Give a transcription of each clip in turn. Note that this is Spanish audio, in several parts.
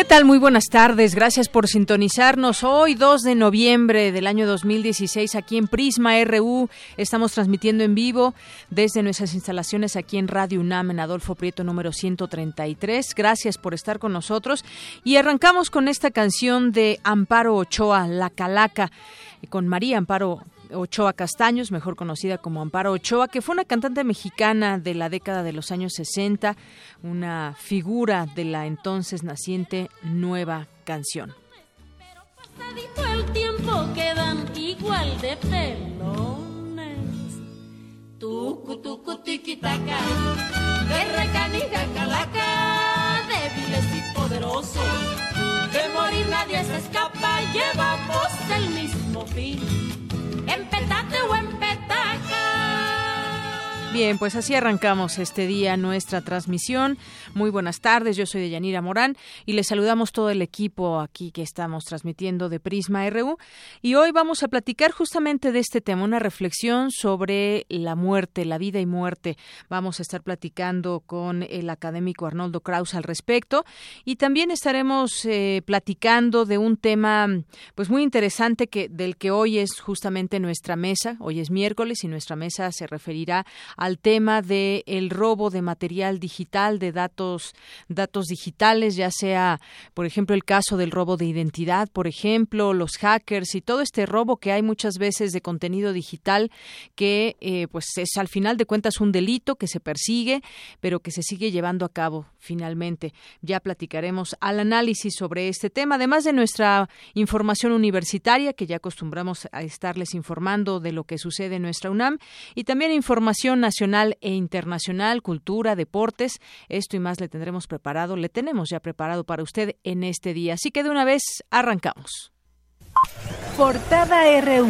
¿Qué tal? Muy buenas tardes. Gracias por sintonizarnos. Hoy, 2 de noviembre del año 2016, aquí en Prisma RU, estamos transmitiendo en vivo desde nuestras instalaciones aquí en Radio UNAM, en Adolfo Prieto número 133. Gracias por estar con nosotros. Y arrancamos con esta canción de Amparo Ochoa, La Calaca, con María Amparo Ochoa Castaños, mejor conocida como Amparo Ochoa, que fue una cantante mexicana de la década de los años 60, una figura de la entonces naciente nueva canción. Pero el tiempo quedan igual de pelones. Tucu, tucu, tiquitaca, de recanija calaca, débiles y poderosos. De morir nadie se escapa, llevamos el mismo fin en o en Bien, pues así arrancamos este día nuestra transmisión. Muy buenas tardes, yo soy Deyanira Morán y les saludamos todo el equipo aquí que estamos transmitiendo de Prisma RU. Y hoy vamos a platicar justamente de este tema, una reflexión sobre la muerte, la vida y muerte. Vamos a estar platicando con el académico Arnoldo Kraus al respecto y también estaremos eh, platicando de un tema pues muy interesante que del que hoy es justamente nuestra mesa. Hoy es miércoles y nuestra mesa se referirá al tema de el robo de material digital, de datos, datos digitales, ya sea, por ejemplo, el caso del robo de identidad, por ejemplo, los hackers y todo este robo que hay muchas veces de contenido digital que, eh, pues, es al final de cuentas un delito que se persigue, pero que se sigue llevando a cabo finalmente. Ya platicaremos al análisis sobre este tema, además de nuestra información universitaria, que ya acostumbramos a estarles informando de lo que sucede en nuestra UNAM, y también información nacional e internacional, cultura, deportes. Esto y más le tendremos preparado, le tenemos ya preparado para usted en este día. Así que de una vez arrancamos. Portada RU.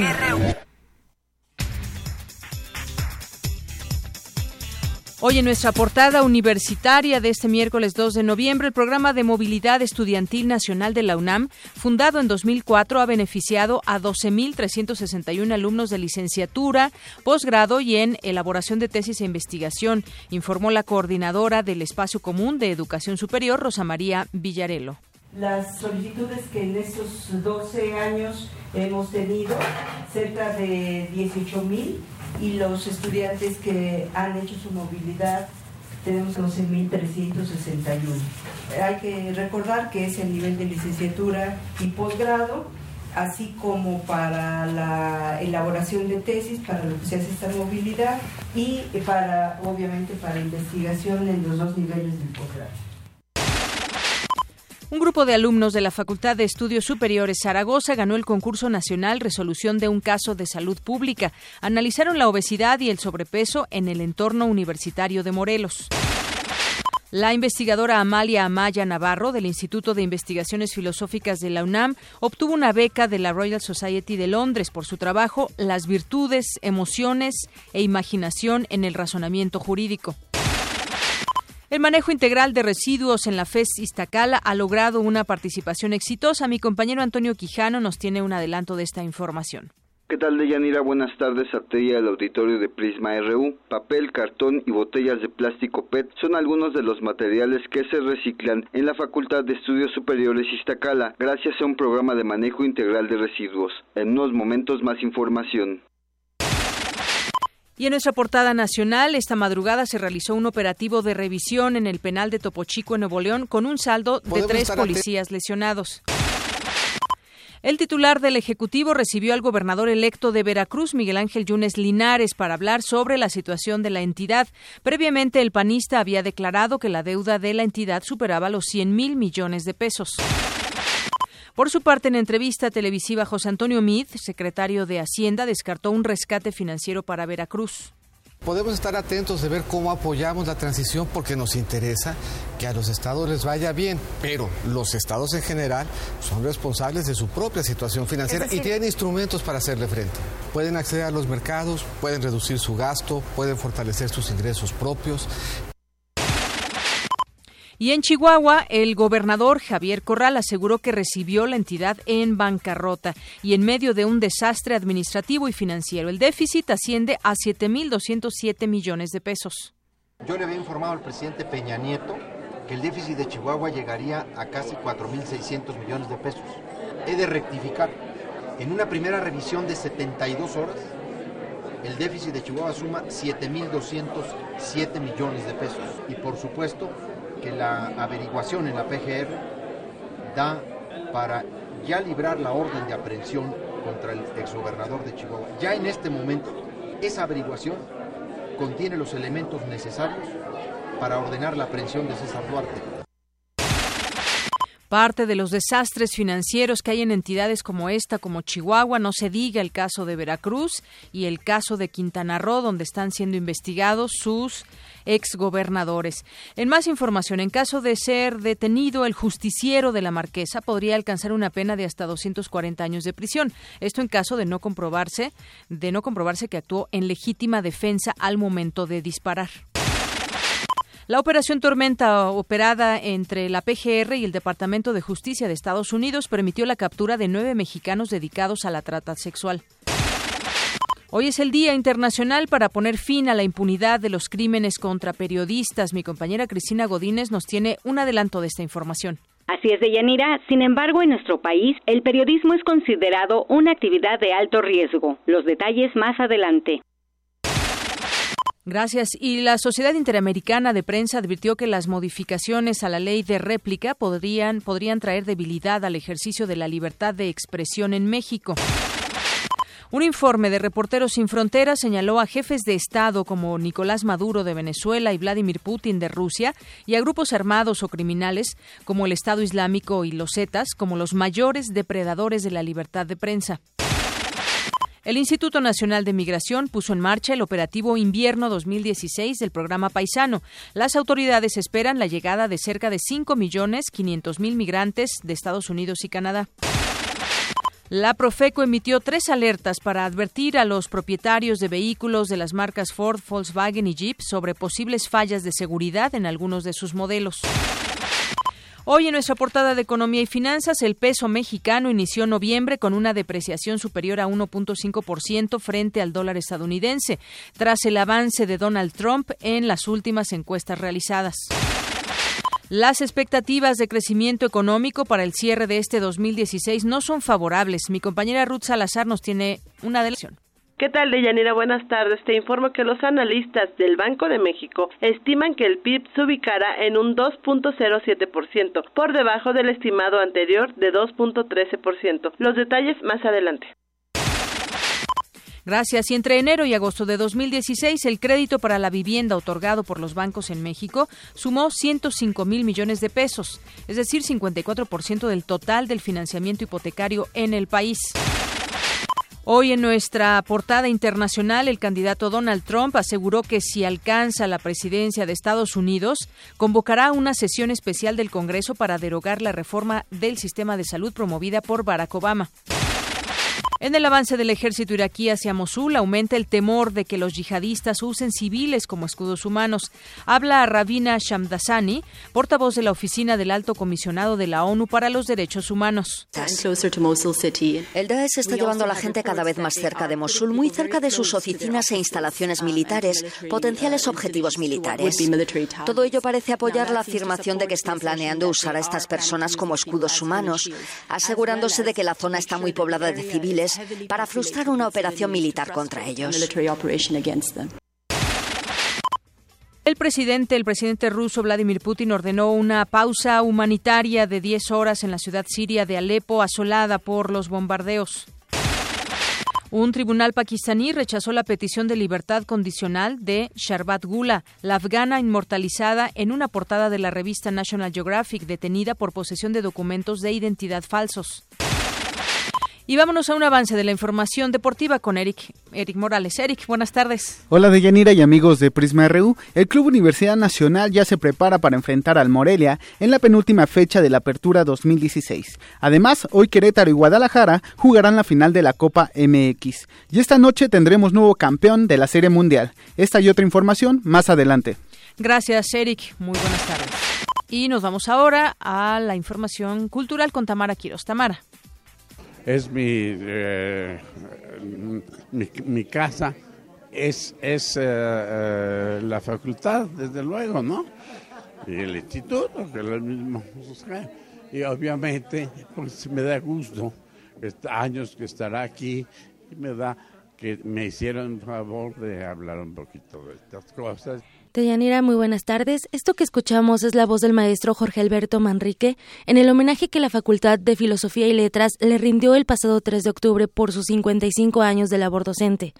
Hoy en nuestra portada universitaria de este miércoles 2 de noviembre, el programa de movilidad estudiantil nacional de la UNAM, fundado en 2004, ha beneficiado a 12.361 alumnos de licenciatura, posgrado y en elaboración de tesis e investigación, informó la coordinadora del Espacio Común de Educación Superior, Rosa María Villarelo. Las solicitudes que en estos 12 años hemos tenido, cerca de 18.000 y los estudiantes que han hecho su movilidad tenemos 11.361. Hay que recordar que es el nivel de licenciatura y posgrado, así como para la elaboración de tesis, para lo que se hace esta movilidad y para, obviamente, para investigación en los dos niveles del posgrado. Un grupo de alumnos de la Facultad de Estudios Superiores Zaragoza ganó el concurso nacional Resolución de un caso de salud pública. Analizaron la obesidad y el sobrepeso en el entorno universitario de Morelos. La investigadora Amalia Amaya Navarro del Instituto de Investigaciones Filosóficas de la UNAM obtuvo una beca de la Royal Society de Londres por su trabajo Las virtudes, emociones e imaginación en el razonamiento jurídico. El manejo integral de residuos en la FES Iztacala ha logrado una participación exitosa. Mi compañero Antonio Quijano nos tiene un adelanto de esta información. ¿Qué tal, Deyanira? Buenas tardes a ti al auditorio de Prisma RU. Papel, cartón y botellas de plástico PET son algunos de los materiales que se reciclan en la Facultad de Estudios Superiores Iztacala gracias a un programa de manejo integral de residuos. En unos momentos más información. Y en nuestra portada nacional, esta madrugada se realizó un operativo de revisión en el penal de Topo Chico, en Nuevo León, con un saldo de tres policías lesionados. El titular del Ejecutivo recibió al gobernador electo de Veracruz, Miguel Ángel Yunes Linares, para hablar sobre la situación de la entidad. Previamente, el panista había declarado que la deuda de la entidad superaba los 100 mil millones de pesos. Por su parte, en entrevista televisiva, José Antonio Mid, secretario de Hacienda, descartó un rescate financiero para Veracruz. Podemos estar atentos de ver cómo apoyamos la transición porque nos interesa que a los estados les vaya bien, pero los estados en general son responsables de su propia situación financiera y tienen instrumentos para hacerle frente. Pueden acceder a los mercados, pueden reducir su gasto, pueden fortalecer sus ingresos propios y en Chihuahua, el gobernador Javier Corral aseguró que recibió la entidad en bancarrota y en medio de un desastre administrativo y financiero. El déficit asciende a 7.207 millones de pesos. Yo le había informado al presidente Peña Nieto que el déficit de Chihuahua llegaría a casi 4.600 millones de pesos. He de rectificar. En una primera revisión de 72 horas, el déficit de Chihuahua suma 7.207 millones de pesos. Y por supuesto, que la averiguación en la PGR da para ya librar la orden de aprehensión contra el exgobernador de Chihuahua. Ya en este momento, esa averiguación contiene los elementos necesarios para ordenar la aprehensión de César Duarte parte de los desastres financieros que hay en entidades como esta, como Chihuahua, no se diga el caso de Veracruz y el caso de Quintana Roo, donde están siendo investigados sus exgobernadores. En más información, en caso de ser detenido, el justiciero de la Marquesa podría alcanzar una pena de hasta 240 años de prisión. Esto en caso de no comprobarse, de no comprobarse que actuó en legítima defensa al momento de disparar. La operación Tormenta, operada entre la PGR y el Departamento de Justicia de Estados Unidos, permitió la captura de nueve mexicanos dedicados a la trata sexual. Hoy es el Día Internacional para poner fin a la impunidad de los crímenes contra periodistas. Mi compañera Cristina Godínez nos tiene un adelanto de esta información. Así es, Deyanira. Sin embargo, en nuestro país, el periodismo es considerado una actividad de alto riesgo. Los detalles más adelante. Gracias. Y la Sociedad Interamericana de Prensa advirtió que las modificaciones a la ley de réplica podrían, podrían traer debilidad al ejercicio de la libertad de expresión en México. Un informe de Reporteros Sin Fronteras señaló a jefes de Estado como Nicolás Maduro de Venezuela y Vladimir Putin de Rusia y a grupos armados o criminales como el Estado Islámico y los Zetas como los mayores depredadores de la libertad de prensa. El Instituto Nacional de Migración puso en marcha el operativo Invierno 2016 del programa Paisano. Las autoridades esperan la llegada de cerca de 5 millones 500 mil migrantes de Estados Unidos y Canadá. La Profeco emitió tres alertas para advertir a los propietarios de vehículos de las marcas Ford, Volkswagen y Jeep sobre posibles fallas de seguridad en algunos de sus modelos. Hoy en nuestra portada de Economía y Finanzas, el peso mexicano inició noviembre con una depreciación superior a 1.5% frente al dólar estadounidense, tras el avance de Donald Trump en las últimas encuestas realizadas. Las expectativas de crecimiento económico para el cierre de este 2016 no son favorables. Mi compañera Ruth Salazar nos tiene una delación. ¿Qué tal, Deyanira? Buenas tardes. Te informo que los analistas del Banco de México estiman que el PIB se ubicará en un 2.07%, por debajo del estimado anterior de 2.13%. Los detalles más adelante. Gracias. Y entre enero y agosto de 2016, el crédito para la vivienda otorgado por los bancos en México sumó 105 mil millones de pesos, es decir, 54% del total del financiamiento hipotecario en el país. Hoy en nuestra portada internacional, el candidato Donald Trump aseguró que si alcanza la presidencia de Estados Unidos, convocará una sesión especial del Congreso para derogar la reforma del sistema de salud promovida por Barack Obama. En el avance del ejército iraquí hacia Mosul aumenta el temor de que los yihadistas usen civiles como escudos humanos. Habla Rabina Shamdasani, portavoz de la oficina del Alto Comisionado de la ONU para los Derechos Humanos. El Daesh está llevando a la gente cada vez más cerca de Mosul, muy cerca de sus oficinas e instalaciones militares, potenciales objetivos militares. Todo ello parece apoyar la afirmación de que están planeando usar a estas personas como escudos humanos, asegurándose de que la zona está muy poblada de civiles militares para frustrar una operación militar contra ellos. El presidente, el presidente ruso Vladimir Putin ordenó una pausa humanitaria de 10 horas en la ciudad siria de Alepo asolada por los bombardeos. Un tribunal pakistaní rechazó la petición de libertad condicional de Sharbat Gula, la afgana inmortalizada en una portada de la revista National Geographic, detenida por posesión de documentos de identidad falsos. Y vámonos a un avance de la información deportiva con Eric, Eric Morales. Eric, buenas tardes. Hola Deyanira y amigos de Prisma RU. El Club Universidad Nacional ya se prepara para enfrentar al Morelia en la penúltima fecha de la Apertura 2016. Además, hoy Querétaro y Guadalajara jugarán la final de la Copa MX. Y esta noche tendremos nuevo campeón de la Serie Mundial. Esta y otra información más adelante. Gracias, Eric. Muy buenas tardes. Y nos vamos ahora a la información cultural con Tamara Quiroz. Tamara es mi, eh, mi, casa, es, es eh, eh, la facultad, desde luego, ¿no? Y el instituto, que es lo mismo. Y obviamente, pues me da gusto, años que estará aquí, y me da que me hicieron favor de hablar un poquito de estas cosas. Deyanira, muy buenas tardes. Esto que escuchamos es la voz del maestro Jorge Alberto Manrique en el homenaje que la Facultad de Filosofía y Letras le rindió el pasado 3 de octubre por sus 55 años de labor docente.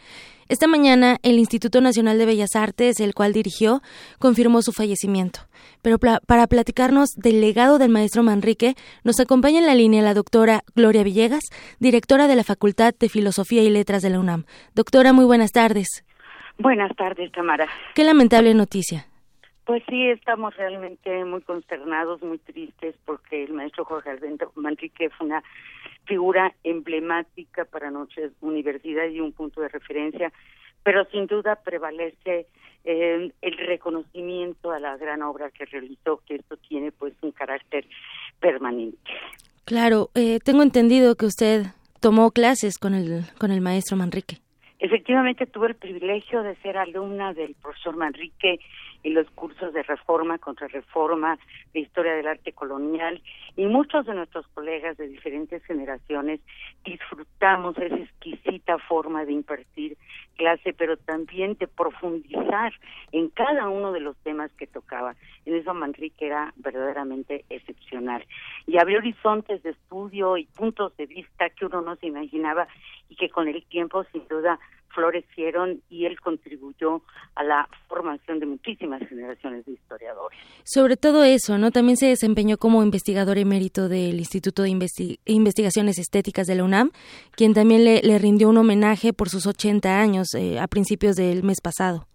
Esta mañana, el Instituto Nacional de Bellas Artes, el cual dirigió, confirmó su fallecimiento. Pero para platicarnos del legado del maestro Manrique, nos acompaña en la línea la doctora Gloria Villegas, directora de la Facultad de Filosofía y Letras de la UNAM. Doctora, muy buenas tardes. Buenas tardes, Tamara. Qué lamentable noticia. Pues sí, estamos realmente muy consternados, muy tristes, porque el maestro Jorge Alberto Manrique fue una figura emblemática para nuestra universidad y un punto de referencia, pero sin duda prevalece eh, el reconocimiento a la gran obra que realizó, que esto tiene pues un carácter permanente. Claro, eh, tengo entendido que usted tomó clases con el, con el maestro Manrique. Efectivamente tuve el privilegio de ser alumna del profesor Manrique en los cursos de reforma, contra reforma, de historia del arte colonial y muchos de nuestros colegas de diferentes generaciones disfrutamos esa exquisita forma de impartir clase, pero también de profundizar en cada uno de los temas que tocaba. En eso Manrique era verdaderamente excepcional y abrió horizontes de estudio y puntos de vista que uno no se imaginaba y que con el tiempo sin duda florecieron y él contribuyó a la formación de muchísimas generaciones de historiadores. Sobre todo eso, ¿no? También se desempeñó como investigador emérito del Instituto de Investigaciones Estéticas de la UNAM, quien también le, rindió un homenaje por sus 80 años eh, a principios del mes pasado.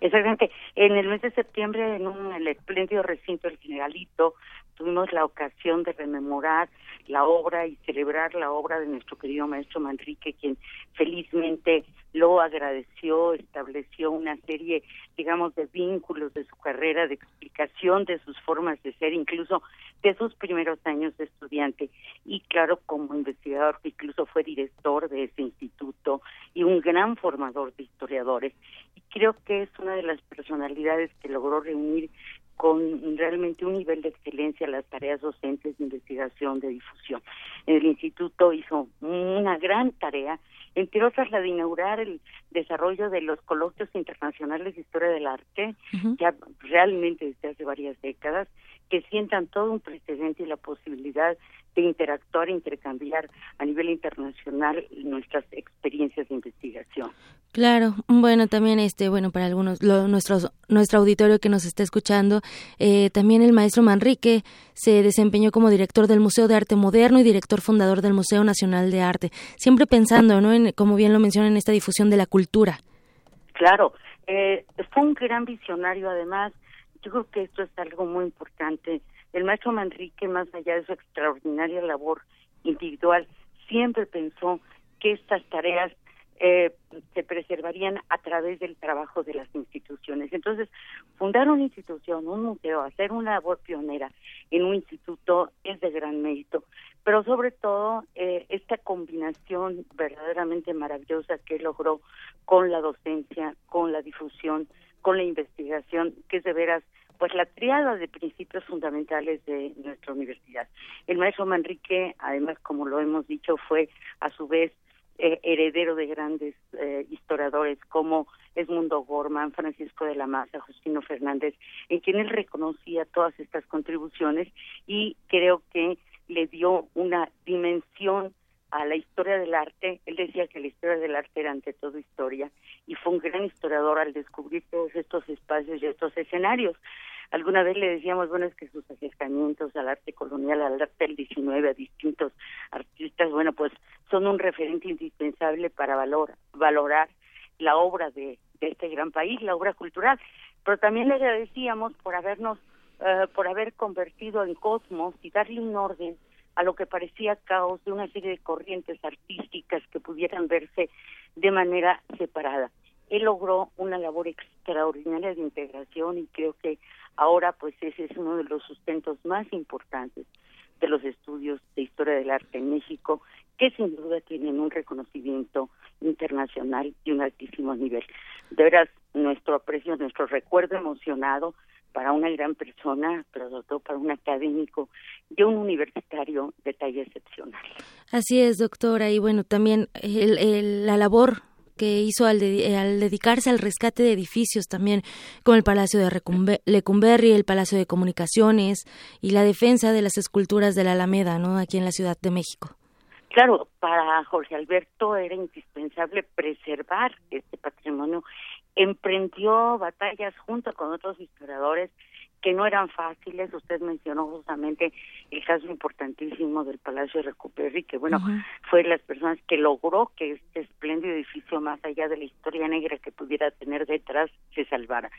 Exactamente. En el mes de septiembre, en un el espléndido recinto del Generalito, tuvimos la ocasión de rememorar la obra y celebrar la obra de nuestro querido maestro Manrique, quien felizmente lo agradeció, estableció una serie, digamos, de vínculos de su carrera, de explicación de sus formas de ser, incluso de sus primeros años de estudiante. Y claro, como investigador, incluso fue director de ese instituto y un gran formador de historiadores. Y creo que es una de las personalidades que logró reunir con realmente un nivel de excelencia las tareas docentes de investigación, de difusión. El instituto hizo una gran tarea, entre otras la de inaugurar el desarrollo de los coloquios internacionales de historia del arte, ya realmente desde hace varias décadas, que sientan todo un precedente y la posibilidad de interactuar e intercambiar a nivel internacional nuestras experiencias de investigación. Claro, bueno, también este, bueno, para algunos, lo, nuestros, nuestro auditorio que nos está escuchando, eh, también el maestro Manrique se desempeñó como director del Museo de Arte Moderno y director fundador del Museo Nacional de Arte, siempre pensando, ¿no? En, como bien lo menciona, en esta difusión de la cultura. Claro, eh, fue un gran visionario, además, yo creo que esto es algo muy importante. El maestro Manrique, más allá de su extraordinaria labor individual, siempre pensó que estas tareas eh, se preservarían a través del trabajo de las instituciones. Entonces, fundar una institución, un museo, hacer una labor pionera en un instituto es de gran mérito, pero sobre todo eh, esta combinación verdaderamente maravillosa que logró con la docencia, con la difusión, con la investigación, que es de veras pues la triada de principios fundamentales de nuestra universidad. El maestro Manrique, además, como lo hemos dicho, fue a su vez eh, heredero de grandes eh, historiadores como Edmundo Gorman, Francisco de la Maza, Justino Fernández, en quien él reconocía todas estas contribuciones y creo que le dio una dimensión a la historia del arte. Él decía que la historia del arte era ante todo historia y fue un gran historiador al descubrir todos estos espacios y estos escenarios. Alguna vez le decíamos, bueno, es que sus acercamientos al arte colonial, al arte del 19, a distintos artistas, bueno, pues son un referente indispensable para valor, valorar la obra de, este gran país, la obra cultural. Pero también le agradecíamos por habernos, eh, por haber convertido en cosmos y darle un orden a lo que parecía caos de una serie de corrientes artísticas que pudieran verse de manera separada. Él logró una labor extraordinaria de integración y creo que ahora pues ese es uno de los sustentos más importantes de los estudios de historia del arte en México, que sin duda tienen un reconocimiento internacional y un altísimo nivel. De veras, nuestro aprecio, nuestro recuerdo emocionado para una gran persona, pero sobre todo para un académico y un universitario de talla excepcional. Así es, doctora, y bueno, también la labor que hizo al, dedicarse al rescate de edificios también, como el Palacio de Lecumberri, el Palacio de Comunicaciones y la defensa de las esculturas de la Alameda, ¿no? Aquí en la Ciudad de México. Claro, para Jorge Alberto era indispensable preservar este patrimonio emprendió batallas junto con otros historiadores que no eran fáciles. Usted mencionó justamente el caso importantísimo del Palacio de Recuperri, que bueno, fue las personas que logró que este espléndido edificio, más allá de la historia negra que pudiera tener detrás, se salvara.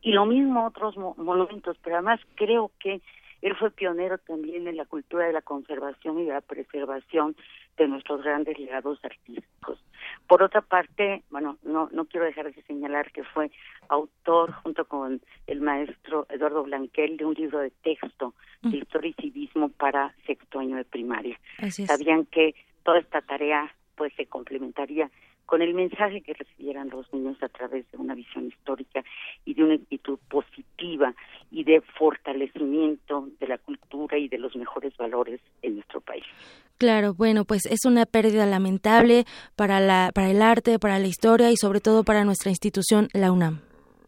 Y lo mismo otros monumentos, pero además creo que él fue pionero también en la cultura de la conservación y de la preservación de nuestros grandes legados artísticos. Por otra parte, bueno, no, no quiero dejar de señalar que fue autor, junto con el maestro Eduardo Blanquel, de un libro de texto de mm. historia y civismo para sexto año de primaria. Sabían que toda esta tarea pues se complementaría con el mensaje que recibieran los niños a través de una visión histórica y de una actitud positiva y de fortalecimiento de la cultura y de los mejores valores en nuestro país. Claro, bueno, pues es una pérdida lamentable para la para el arte, para la historia y sobre todo para nuestra institución la UNAM.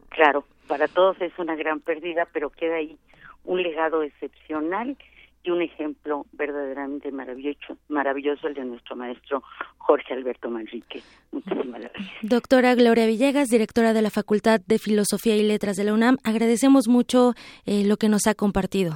Claro, para todos es una gran pérdida, pero queda ahí un legado excepcional y un ejemplo verdaderamente maravilloso, maravilloso el de nuestro maestro Jorge Alberto Manrique. Muchísimas gracias. Doctora Gloria Villegas, directora de la Facultad de Filosofía y Letras de la UNAM, agradecemos mucho eh, lo que nos ha compartido.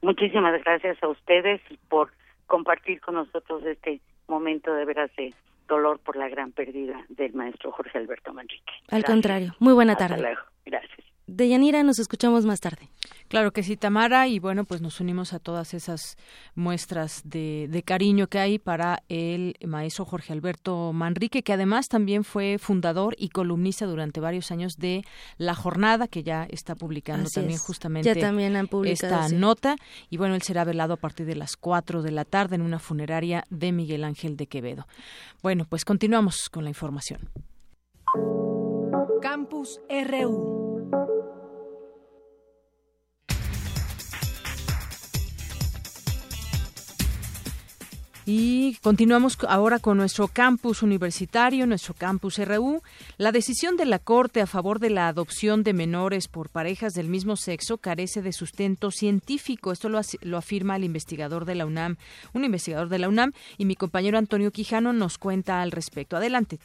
Muchísimas gracias a ustedes por compartir con nosotros este momento de veras de dolor por la gran pérdida del maestro Jorge Alberto Manrique. Al contrario, muy buena tarde. Gracias. Deyanira, nos escuchamos más tarde. Claro que sí, Tamara, y bueno, pues nos unimos a todas esas muestras de, cariño que hay para el maestro Jorge Alberto Manrique, que además también fue fundador y columnista durante varios años de La Jornada, que ya está publicando también justamente esta nota. Y bueno, él será velado a partir de las 4 de la tarde en una funeraria de Miguel Ángel de Quevedo. Bueno, pues continuamos con la información. Campus RU. Y continuamos ahora con nuestro campus universitario, nuestro campus RU. La decisión de la Corte a favor de la adopción de menores por parejas del mismo sexo carece de sustento científico. Esto lo, afirma el investigador de la UNAM, un investigador de la UNAM, y mi compañero Antonio Quijano nos cuenta al respecto. Adelante.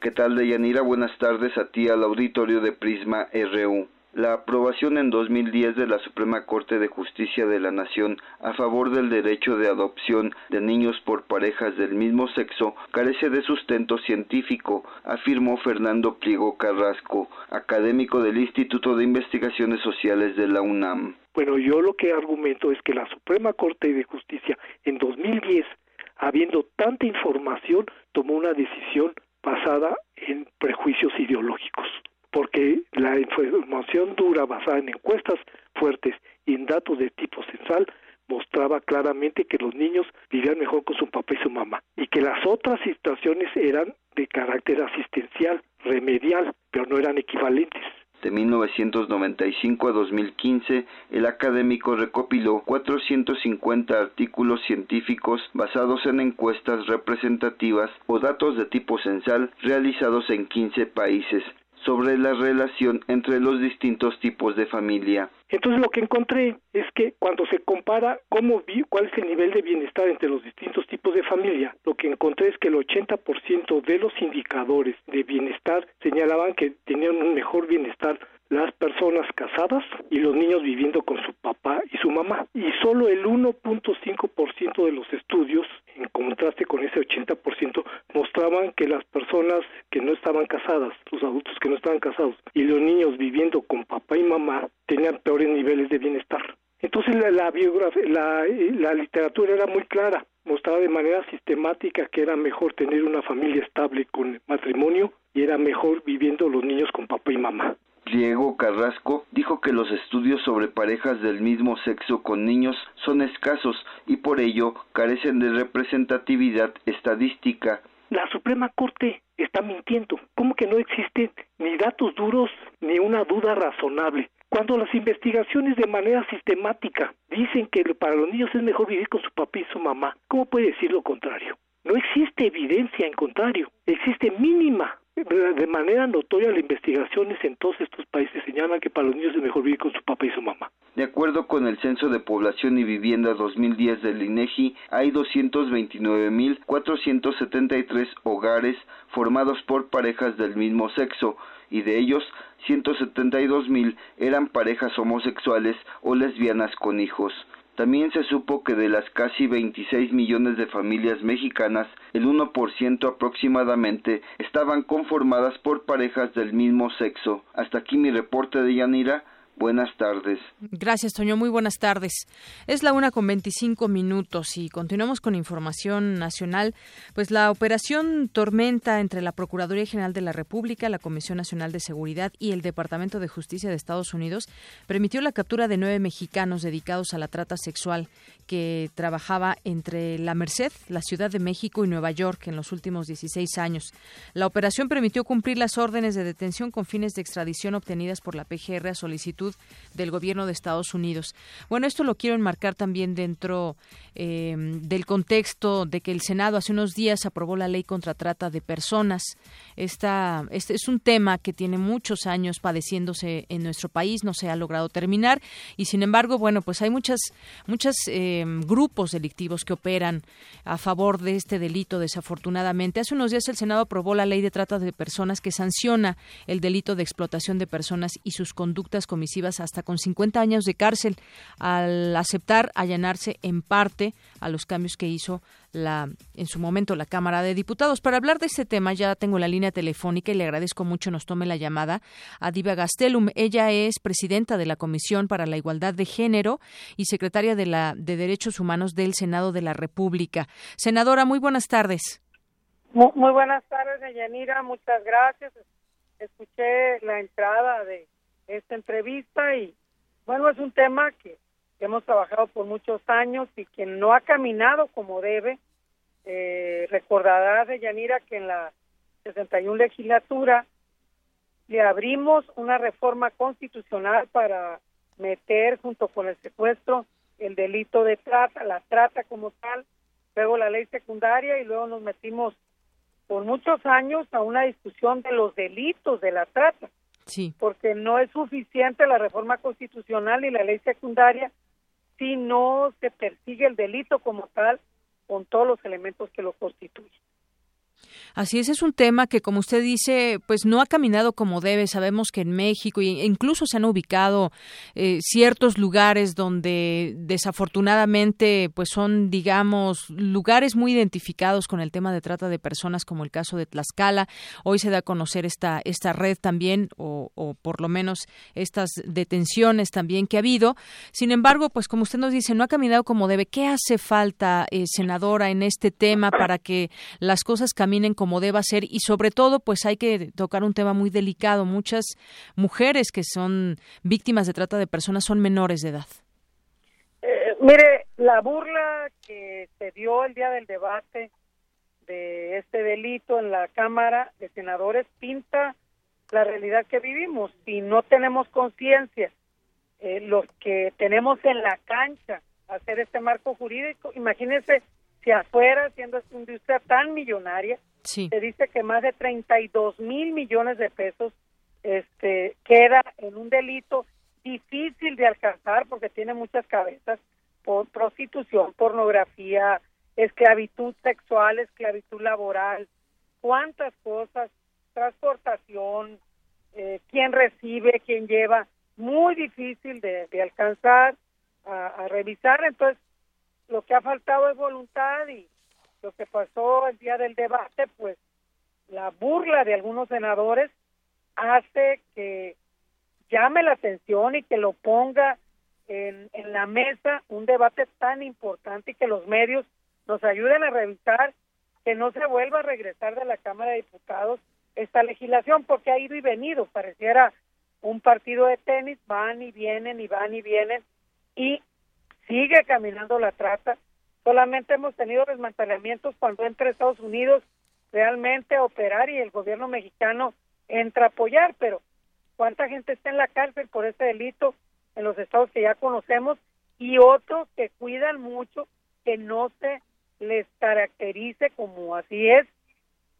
¿Qué tal, Deyanira? Buenas tardes a ti al auditorio de Prisma RU. La aprobación en 2010 de la Suprema Corte de Justicia de la Nación a favor del derecho de adopción de niños por parejas del mismo sexo carece de sustento científico, afirmó Fernando Pliego Carrasco, académico del Instituto de Investigaciones Sociales de la UNAM. Bueno, yo lo que argumento es que la Suprema Corte de Justicia en 2010, habiendo tanta información, tomó una decisión basada en prejuicios ideológicos porque la información dura basada en encuestas fuertes y en datos de tipo censal mostraba claramente que los niños vivían mejor con su papá y su mamá y que las otras situaciones eran de carácter asistencial, remedial, pero no eran equivalentes. De 1995 a 2015, el académico recopiló 450 artículos científicos basados en encuestas representativas o datos de tipo censal realizados en 15 países sobre la relación entre los distintos tipos de familia. Entonces lo que encontré es que cuando se compara cómo cuál es el nivel de bienestar entre los distintos tipos de familia, lo que encontré es que el 80% de los indicadores de bienestar señalaban que tenían un mejor bienestar las personas casadas y los niños viviendo con su papá y su mamá. Y solo el 1.5% de los estudios, en contraste con ese 80%, mostraban que las personas que no estaban casadas, los adultos que no estaban casados y los niños viviendo con papá y mamá tenían peores niveles de bienestar. Entonces la, la, la, la literatura era muy clara, mostraba de manera sistemática que era mejor tener una familia estable con matrimonio y era mejor viviendo los niños con papá y mamá. Diego Carrasco dijo que los estudios sobre parejas del mismo sexo con niños son escasos y por ello carecen de representatividad estadística. La Suprema Corte está mintiendo. ¿Cómo que no existen ni datos duros ni una duda razonable? Cuando las investigaciones de manera sistemática dicen que para los niños es mejor vivir con su papá y su mamá, ¿cómo puede decir lo contrario? No existe evidencia en contrario, existe mínima de manera notoria las investigaciones en todos estos países señalan que para los niños es mejor vivir con su papá y su mamá. De acuerdo con el Censo de Población y Vivienda 2010 del INEGI, hay 229.473 hogares formados por parejas del mismo sexo y de ellos 172.000 eran parejas homosexuales o lesbianas con hijos. También se supo que de las casi 26 millones de familias mexicanas, el 1% aproximadamente estaban conformadas por parejas del mismo sexo. Hasta aquí mi reporte de Yanira. Buenas tardes. Gracias, Toño. Muy buenas tardes. Es la una con 25 minutos y continuamos con información nacional. Pues la operación Tormenta entre la Procuraduría General de la República, la Comisión Nacional de Seguridad y el Departamento de Justicia de Estados Unidos permitió la captura de nueve mexicanos dedicados a la trata sexual que trabajaba entre La Merced, la Ciudad de México y Nueva York en los últimos 16 años. La operación permitió cumplir las órdenes de detención con fines de extradición obtenidas por la PGR a solicitud del gobierno de Estados Unidos. Bueno, esto lo quiero enmarcar también dentro eh, del contexto de que el Senado hace unos días aprobó la ley contra trata de personas. Esta, este es un tema que tiene muchos años padeciéndose en nuestro país, no se ha logrado terminar y sin embargo, bueno, pues hay muchas, muchas eh, grupos delictivos que operan a favor de este delito, desafortunadamente. Hace unos días el Senado aprobó la ley de trata de personas que sanciona el delito de explotación de personas y sus conductas comisivas hasta con 50 años de cárcel al aceptar allanarse en parte a los cambios que hizo la en su momento la Cámara de Diputados. Para hablar de este tema ya tengo la línea telefónica y le agradezco mucho nos tome la llamada a Diva Gastelum. Ella es presidenta de la Comisión para la Igualdad de Género y secretaria de la de Derechos Humanos del Senado de la República. Senadora, muy buenas tardes. Muy, muy buenas tardes, Yanira. Muchas gracias. Escuché la entrada de esta entrevista y bueno, es un tema que hemos trabajado por muchos años y que no ha caminado como debe. Eh, recordará de Yanira que en la 61 legislatura le abrimos una reforma constitucional para meter junto con el secuestro el delito de trata, la trata como tal, luego la ley secundaria y luego nos metimos por muchos años a una discusión de los delitos de la trata. Sí. Porque no es suficiente la reforma constitucional y la ley secundaria si no se persigue el delito como tal con todos los elementos que lo constituyen. Así es, es un tema que, como usted dice, pues no ha caminado como debe. Sabemos que en México e incluso se han ubicado eh, ciertos lugares donde desafortunadamente, pues son, digamos, lugares muy identificados con el tema de trata de personas, como el caso de Tlaxcala. Hoy se da a conocer esta esta red también, o, por lo menos estas detenciones también que ha habido. Sin embargo, pues como usted nos dice, no ha caminado como debe. ¿Qué hace falta, eh, senadora, en este tema para que las cosas caminen como deba ser y sobre todo pues hay que tocar un tema muy delicado. Muchas mujeres que son víctimas de trata de personas son menores de edad. Eh, mire, la burla que se dio el día del debate de este delito en la Cámara de Senadores pinta la realidad que vivimos. Si no tenemos conciencia, eh, los que tenemos en la cancha hacer este marco jurídico, imagínense si afuera, siendo esta industria tan millonaria, se dice que más de 32 mil millones de pesos este, queda en un delito difícil de alcanzar porque tiene muchas cabezas, por prostitución, pornografía, esclavitud sexual, esclavitud laboral, cuántas cosas, transportación, eh, quién recibe, quién lleva, muy difícil de, alcanzar, a, revisar. Entonces, lo que ha faltado es voluntad y lo que pasó el día del debate, pues la burla de algunos senadores hace que llame la atención y que lo ponga en, en la mesa un debate tan importante y que los medios nos ayuden a revisar que no se vuelva a regresar de la Cámara de Diputados esta legislación porque ha ido y venido, pareciera un partido de tenis, van y vienen y van y vienen y sigue caminando la trata. Solamente hemos tenido desmantelamientos cuando entra Estados Unidos realmente a operar y el gobierno mexicano entra a apoyar, pero ¿cuánta gente está en la cárcel por este delito en los estados que ya conocemos y otros que cuidan mucho que no se les caracterice como así es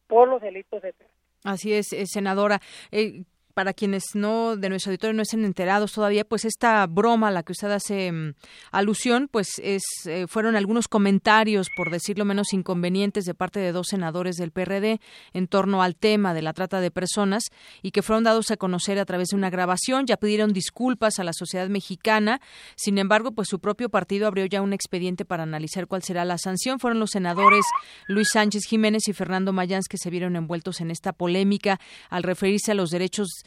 por los delitos de trata? Así es, eh, senadora. Eh, para quienes no de nuestro auditorio no estén enterados todavía, pues esta broma a la que usted hace mm, alusión, pues es eh, fueron algunos comentarios, por decirlo menos inconvenientes, de parte de dos senadores del PRD en torno al tema de la trata de personas y que fueron dados a conocer a través de una grabación. Ya pidieron disculpas a la sociedad mexicana. Sin embargo, pues su propio partido abrió ya un expediente para analizar cuál será la sanción. Fueron los senadores Luis Sánchez Jiménez y Fernando Mayans que se vieron envueltos en esta polémica al referirse a los derechos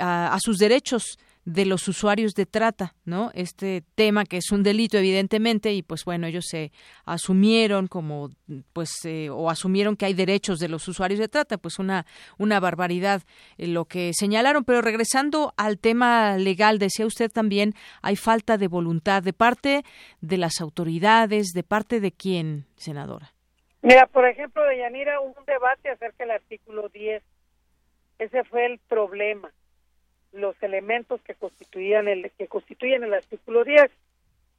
a, sus derechos de los usuarios de trata, ¿no? Este tema que es un delito evidentemente y pues bueno, ellos se asumieron como pues eh, o asumieron que hay derechos de los usuarios de trata, pues una una barbaridad eh, lo que señalaron, pero regresando al tema legal, decía usted también hay falta de voluntad de parte de las autoridades, de parte de quién, senadora. Mira, por ejemplo, de Yanira, hubo un debate acerca del artículo 10 ese fue el problema, los elementos que constituían el que constituyen el artículo 10.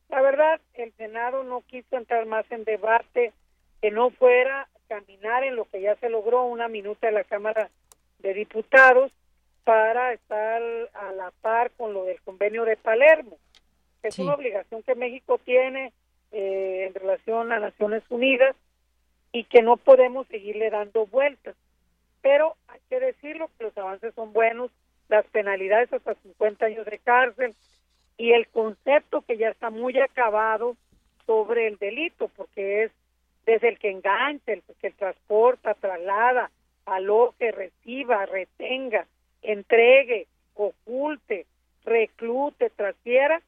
La verdad, el Senado no quiso entrar más en debate que no fuera caminar en lo que ya se logró una minuta de la Cámara de Diputados para estar a la par con lo del convenio de Palermo. Es una obligación que México tiene eh, en relación a Naciones Unidas y que no podemos seguirle dando vueltas pero hay que decirlo que los avances son buenos, las penalidades hasta 50 años de cárcel y el concepto que ya está muy acabado sobre el delito, porque es desde el que engancha, el que transporta, traslada, aloje, reciba, retenga, entregue, oculte, reclute, transfiera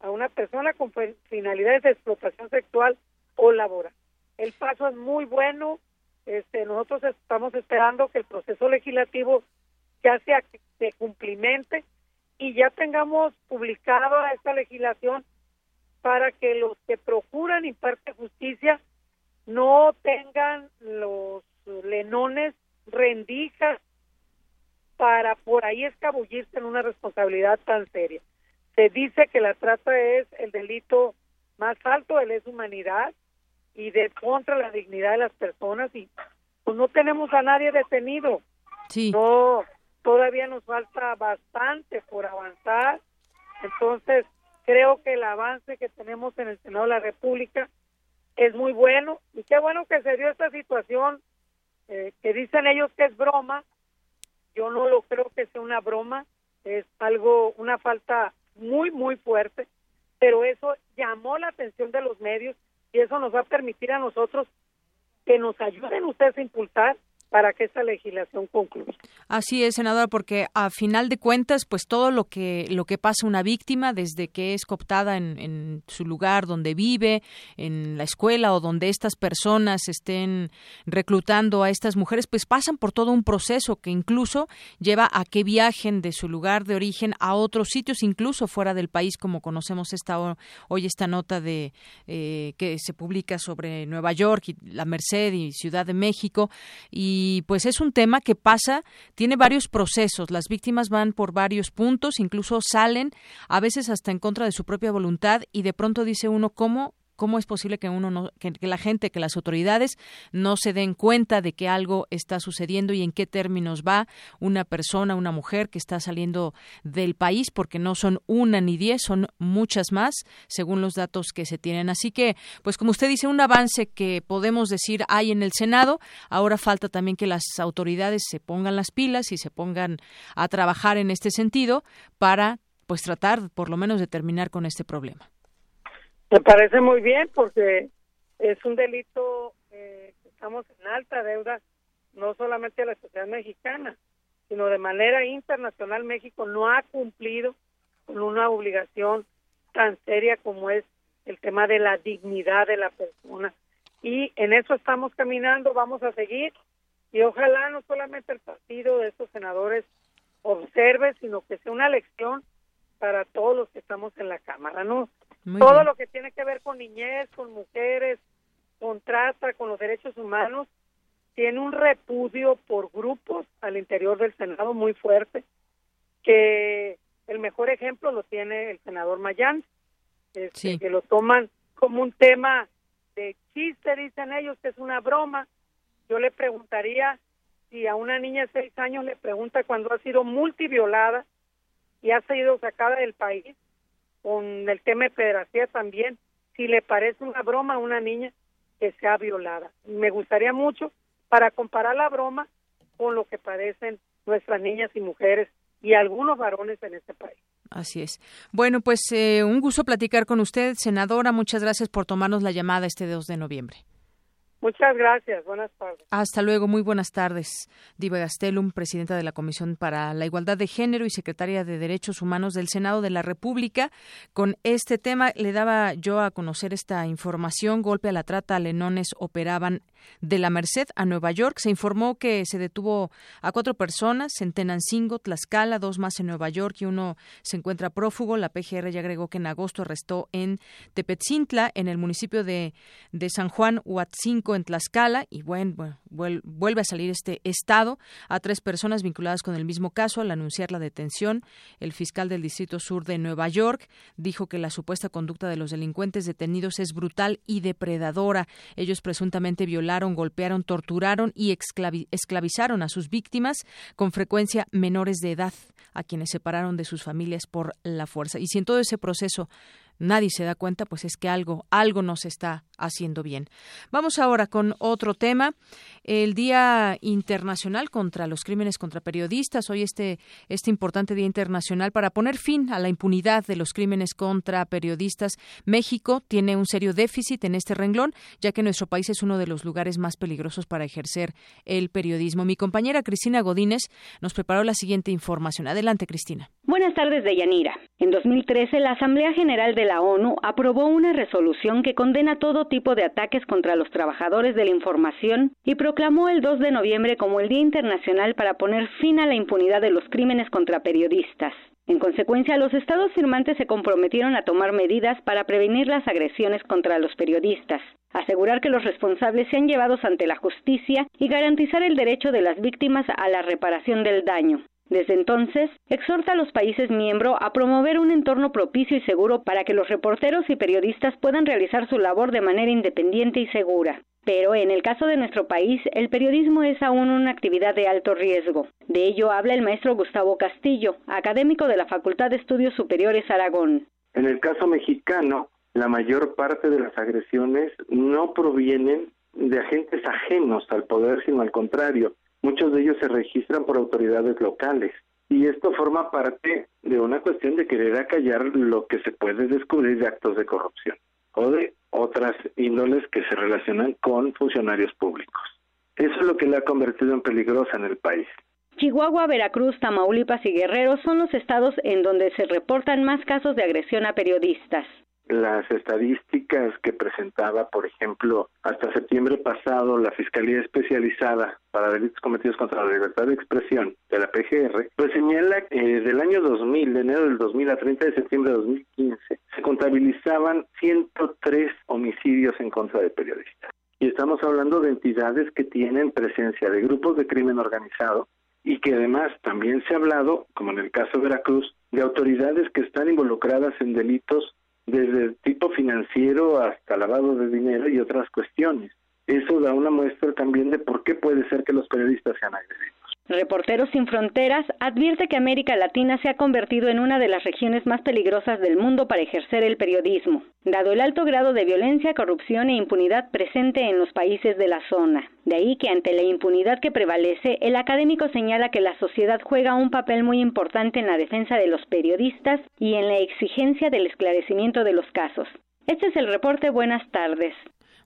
a una persona con finalidades de explotación sexual o laboral. El paso es muy bueno, este, nosotros estamos esperando que el proceso legislativo ya se, se cumplimente y ya tengamos publicada esta legislación para que los que procuran imparte justicia no tengan los lenones rendijas para por ahí escabullirse en una responsabilidad tan seria. Se dice que la trata es el delito más alto de lesa humanidad y de contra la dignidad de las personas y pues no tenemos a nadie detenido. Sí. No, todavía nos falta bastante por avanzar. Entonces, creo que el avance que tenemos en el Senado de la República es muy bueno y qué bueno que se dio esta situación eh, que dicen ellos que es broma. Yo no lo creo que sea una broma, es algo, una falta muy, muy fuerte, pero eso llamó la atención de los medios y eso nos va a permitir a nosotros que nos ayuden ustedes a impulsar para que esta legislación concluya. Así es, senadora, porque a final de cuentas, pues todo lo que lo que pasa una víctima, desde que es cooptada en, en, su lugar donde vive, en la escuela o donde estas personas estén reclutando a estas mujeres, pues pasan por todo un proceso que incluso lleva a que viajen de su lugar de origen a otros sitios, incluso fuera del país, como conocemos esta hoy esta nota de eh, que se publica sobre Nueva York y la Merced y Ciudad de México y y pues es un tema que pasa, tiene varios procesos, las víctimas van por varios puntos, incluso salen a veces hasta en contra de su propia voluntad y de pronto dice uno cómo ¿Cómo es posible que uno no, que, la gente, que las autoridades no se den cuenta de que algo está sucediendo y en qué términos va una persona, una mujer que está saliendo del país? Porque no son una ni diez, son muchas más, según los datos que se tienen. Así que, pues como usted dice, un avance que podemos decir hay en el Senado. Ahora falta también que las autoridades se pongan las pilas y se pongan a trabajar en este sentido para, pues, tratar por lo menos de terminar con este problema. Me parece muy bien porque es un delito eh, que estamos en alta deuda, no solamente a la sociedad mexicana, sino de manera internacional México no ha cumplido con una obligación tan seria como es el tema de la dignidad de la persona. Y en eso estamos caminando, vamos a seguir y ojalá no solamente el partido de estos senadores observe, sino que sea una lección para todos los que estamos en la Cámara, ¿no? Todo lo que tiene que ver con niñez, con mujeres, con trata, con los derechos humanos, tiene un repudio por grupos al interior del Senado muy fuerte, que el mejor ejemplo lo tiene el senador Mayán, este, que lo toman como un tema de chiste, dicen ellos, que es una broma. Yo le preguntaría si a una niña de seis años le pregunta cuando ha sido multiviolada y ha sido sacada del país, con el tema de pederastía también, si le parece una broma a una niña que sea violada. Me gustaría mucho para comparar la broma con lo que padecen nuestras niñas y mujeres y algunos varones en este país. Así es. Bueno, pues eh, un gusto platicar con usted, senadora. Muchas gracias por tomarnos la llamada este 2 de noviembre. Muchas gracias. Buenas tardes. Hasta luego. Muy buenas tardes. Diva Gastelum, presidenta de la Comisión para la Igualdad de Género y secretaria de Derechos Humanos del Senado de la República. Con este tema le daba yo a conocer esta información. Golpe a la trata, alenones operaban de la Merced a Nueva York. Se informó que se detuvo a cuatro personas en Tenancingo, Tlaxcala, dos más en Nueva York y uno se encuentra prófugo. La PGR ya agregó que en agosto arrestó en Tepetzintla, en el municipio de, de San Juan Huatzinco, en Tlaxcala. Y bueno, vuelve a salir este estado a tres personas vinculadas con el mismo caso. Al anunciar la detención, el fiscal del Distrito Sur de Nueva York dijo que la supuesta conducta de los delincuentes detenidos es brutal y depredadora. Ellos presuntamente violaron golpearon, torturaron y esclavizaron a sus víctimas, con frecuencia menores de edad, a quienes separaron de sus familias por la fuerza. Y si en todo ese proceso nadie se da cuenta, pues es que algo, algo no se está haciendo bien. Vamos ahora con otro tema, el Día Internacional contra los Crímenes contra Periodistas. Hoy este, este importante Día Internacional para poner fin a la impunidad de los crímenes contra periodistas. México tiene un serio déficit en este renglón, ya que nuestro país es uno de los lugares más peligrosos para ejercer el periodismo. Mi compañera Cristina Godínez nos preparó la siguiente información. Adelante, Cristina. Buenas tardes, Deyanira. En 2013, la Asamblea General de la ONU aprobó una resolución que condena todo tipo de ataques contra los trabajadores de la información y proclamó el 2 de noviembre como el Día Internacional para poner fin a la impunidad de los crímenes contra periodistas. En consecuencia, los estados firmantes se comprometieron a tomar medidas para prevenir las agresiones contra los periodistas, asegurar que los responsables sean llevados ante la justicia y garantizar el derecho de las víctimas a la reparación del daño. Desde entonces, exhorta a los países miembros a promover un entorno propicio y seguro para que los reporteros y periodistas puedan realizar su labor de manera independiente y segura. Pero en el caso de nuestro país, el periodismo es aún una actividad de alto riesgo. De ello habla el maestro Gustavo Castillo, académico de la Facultad de Estudios Superiores Aragón. En el caso mexicano, la mayor parte de las agresiones no provienen de agentes ajenos al poder, sino al contrario, Muchos de ellos se registran por autoridades locales y esto forma parte de una cuestión de querer acallar lo que se puede descubrir de actos de corrupción o de otras índoles que se relacionan con funcionarios públicos. Eso es lo que la ha convertido en peligrosa en el país. Chihuahua, Veracruz, Tamaulipas y Guerrero son los estados en donde se reportan más casos de agresión a periodistas las estadísticas que presentaba, por ejemplo, hasta septiembre pasado la Fiscalía Especializada para Delitos Cometidos contra la Libertad de Expresión de la PGR, pues señala que del año 2000, de enero del 2000 a 30 de septiembre de 2015, se contabilizaban 103 homicidios en contra de periodistas. Y estamos hablando de entidades que tienen presencia de grupos de crimen organizado y que además también se ha hablado, como en el caso de Veracruz, de autoridades que están involucradas en delitos desde el tipo financiero hasta lavado de dinero y otras cuestiones. Eso da una muestra también de por qué puede ser que los periodistas sean agredidos. Reporteros Sin Fronteras advierte que América Latina se ha convertido en una de las regiones más peligrosas del mundo para ejercer el periodismo, dado el alto grado de violencia, corrupción e impunidad presente en los países de la zona. De ahí que ante la impunidad que prevalece, el académico señala que la sociedad juega un papel muy importante en la defensa de los periodistas y en la exigencia del esclarecimiento de los casos. Este es el reporte. Buenas tardes.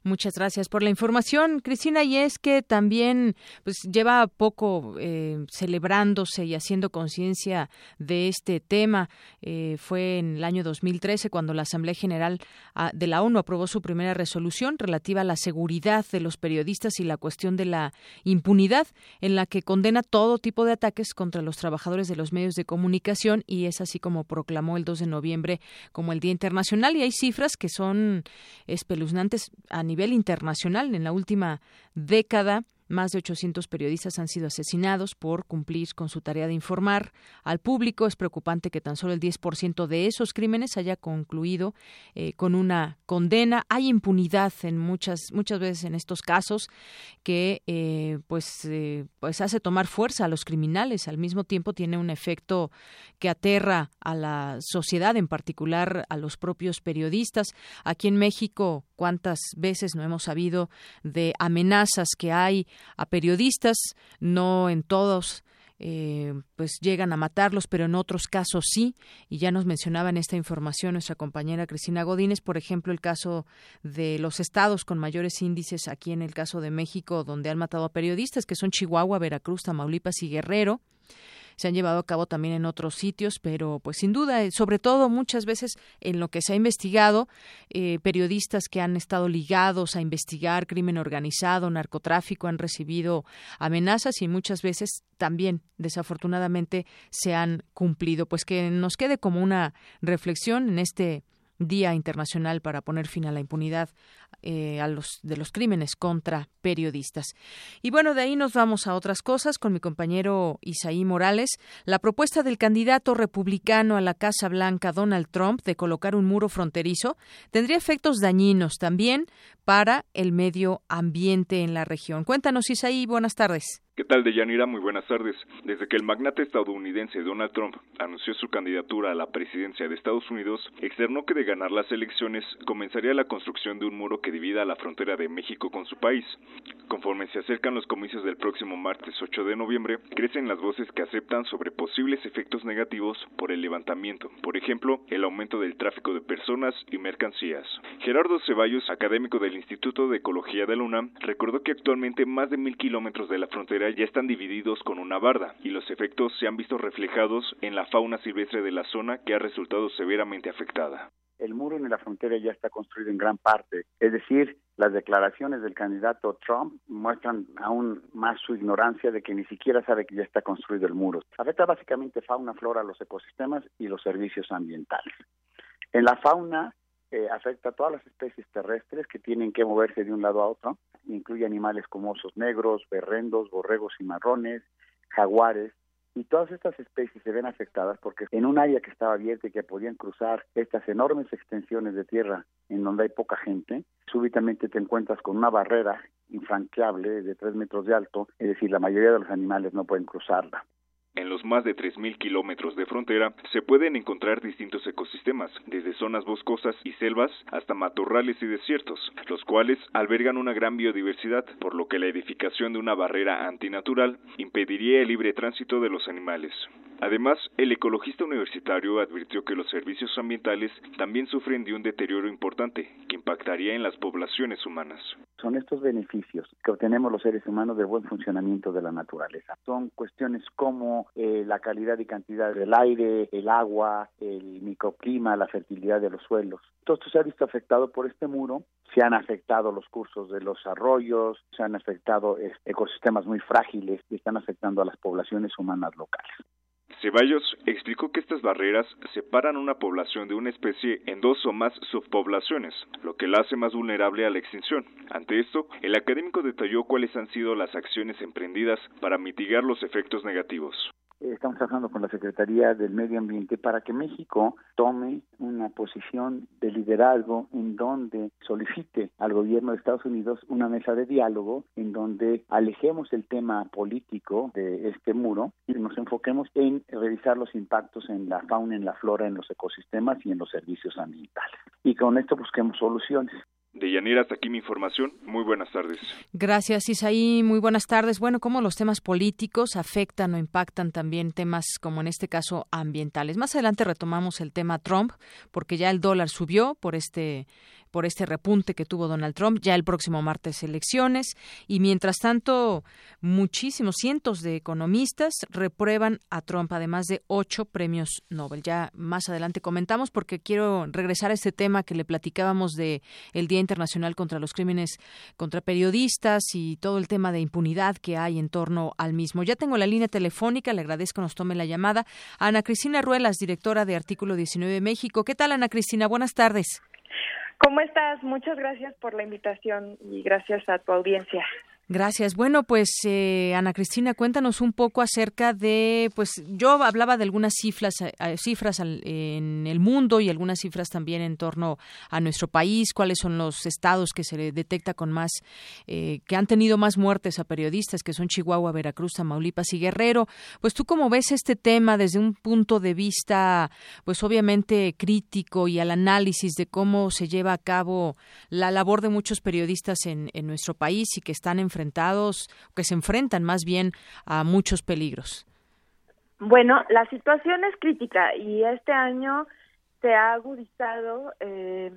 Muchas gracias por la información, Cristina. Y es que también pues, lleva poco eh, celebrándose y haciendo conciencia de este tema. Eh, fue en el año 2013 cuando la Asamblea General ah, de la ONU aprobó su primera resolución relativa a la seguridad de los periodistas y la cuestión de la impunidad, en la que condena todo tipo de ataques contra los trabajadores de los medios de comunicación y es así como proclamó el 2 de noviembre como el Día Internacional. Y hay cifras que son espeluznantes a nivel internacional. En la última década, más de 800 periodistas han sido asesinados por cumplir con su tarea de informar al público. Es preocupante que tan solo el 10% de esos crímenes haya concluido eh, con una condena. Hay impunidad en muchas muchas veces en estos casos que eh, pues eh, pues hace tomar fuerza a los criminales. Al mismo tiempo tiene un efecto que aterra a la sociedad, en particular a los propios periodistas. Aquí en México, cuántas veces no hemos sabido de amenazas que hay a periodistas, no en todos eh, pues llegan a matarlos, pero en otros casos sí. Y ya nos mencionaba en esta información nuestra compañera Cristina Godínez, por ejemplo, el caso de los estados con mayores índices aquí en el caso de México, donde han matado a periodistas, que son Chihuahua, Veracruz, Tamaulipas y Guerrero se han llevado a cabo también en otros sitios, pero pues sin duda, eh, sobre todo muchas veces en lo que se ha investigado, eh, periodistas que han estado ligados a investigar crimen organizado, narcotráfico, han recibido amenazas y muchas veces también desafortunadamente se han cumplido. Pues que nos quede como una reflexión en este Día Internacional para poner fin a la impunidad eh, a los, de los crímenes contra periodistas. Y bueno, de ahí nos vamos a otras cosas con mi compañero Isaí Morales. La propuesta del candidato republicano a la Casa Blanca, Donald Trump, de colocar un muro fronterizo, tendría efectos dañinos también para el medio ambiente en la región. Cuéntanos, Isaí, buenas tardes. ¿Qué tal, Deyanira? Muy buenas tardes. Desde que el magnate estadounidense Donald Trump anunció su candidatura a la presidencia de Estados Unidos, externó que de ganar las elecciones comenzaría la construcción de un muro que divida la frontera de México con su país. Conforme se acercan los comicios del próximo martes 8 de noviembre, crecen las voces que aceptan sobre posibles efectos negativos por el levantamiento, por ejemplo, el aumento del tráfico de personas y mercancías. Gerardo Ceballos, académico del Instituto de Ecología de la UNAM, recordó que actualmente más de mil kilómetros de la frontera ya están divididos con una barda y los efectos se han visto reflejados en la fauna silvestre de la zona que ha resultado severamente afectada el muro en la frontera ya está construido en gran parte. Es decir, las declaraciones del candidato Trump muestran aún más su ignorancia de que ni siquiera sabe que ya está construido el muro. Afecta básicamente fauna, flora, los ecosistemas y los servicios ambientales. En la fauna eh, afecta a todas las especies terrestres que tienen que moverse de un lado a otro. Incluye animales como osos negros, berrendos, borregos y marrones, jaguares, y todas estas especies se ven afectadas porque en un área que estaba abierta y que podían cruzar estas enormes extensiones de tierra en donde hay poca gente, súbitamente te encuentras con una barrera infranqueable de tres metros de alto, es decir, la mayoría de los animales no pueden cruzarla. En los más de 3.000 kilómetros de frontera se pueden encontrar distintos ecosistemas, desde zonas boscosas y selvas hasta matorrales y desiertos, los cuales albergan una gran biodiversidad, por lo que la edificación de una barrera antinatural impediría el libre tránsito de los animales. Además, el ecologista universitario advirtió que los servicios ambientales también sufren de un deterioro importante que impactaría en las poblaciones humanas. Son estos beneficios que obtenemos los seres humanos del buen funcionamiento de la naturaleza. Son cuestiones como eh, la calidad y cantidad del aire, el agua, el microclima, la fertilidad de los suelos. Todo esto se ha visto afectado por este muro. Se han afectado los cursos de los arroyos, se han afectado ecosistemas muy frágiles y están afectando a las poblaciones humanas locales. Ceballos explicó que estas barreras separan una población de una especie en dos o más subpoblaciones, lo que la hace más vulnerable a la extinción. Ante esto, el académico detalló cuáles han sido las acciones emprendidas para mitigar los efectos negativos. Estamos trabajando con la Secretaría del Medio Ambiente para que México tome una posición de liderazgo en donde solicite al gobierno de Estados Unidos una mesa de diálogo en donde alejemos el tema político de este muro y nos enfoquemos en revisar los impactos en la fauna, en la flora, en los ecosistemas y en los servicios ambientales. Y con esto busquemos soluciones. De Yanira, hasta aquí mi información. Muy buenas tardes. Gracias, Isaí. Muy buenas tardes. Bueno, ¿cómo los temas políticos afectan o impactan también temas como en este caso ambientales? Más adelante retomamos el tema Trump, porque ya el dólar subió por este por este repunte que tuvo Donald Trump. Ya el próximo martes elecciones y mientras tanto muchísimos cientos de economistas reprueban a Trump, además de ocho premios Nobel. Ya más adelante comentamos porque quiero regresar a este tema que le platicábamos de el Día Internacional contra los Crímenes contra Periodistas y todo el tema de impunidad que hay en torno al mismo. Ya tengo la línea telefónica, le agradezco nos tome la llamada. Ana Cristina Ruelas, directora de Artículo 19 México. ¿Qué tal, Ana Cristina? Buenas tardes. ¿Cómo estás? Muchas gracias por la invitación y gracias a tu audiencia. Gracias. Bueno, pues eh, Ana Cristina, cuéntanos un poco acerca de, pues yo hablaba de algunas cifras, eh, cifras en el mundo y algunas cifras también en torno a nuestro país. ¿Cuáles son los estados que se detecta con más, eh, que han tenido más muertes a periodistas, que son Chihuahua, Veracruz, Tamaulipas y Guerrero? Pues tú cómo ves este tema desde un punto de vista, pues obviamente crítico y al análisis de cómo se lleva a cabo la labor de muchos periodistas en, en nuestro país y que están enfrentando que se enfrentan más bien a muchos peligros? Bueno, la situación es crítica y este año se ha agudizado eh,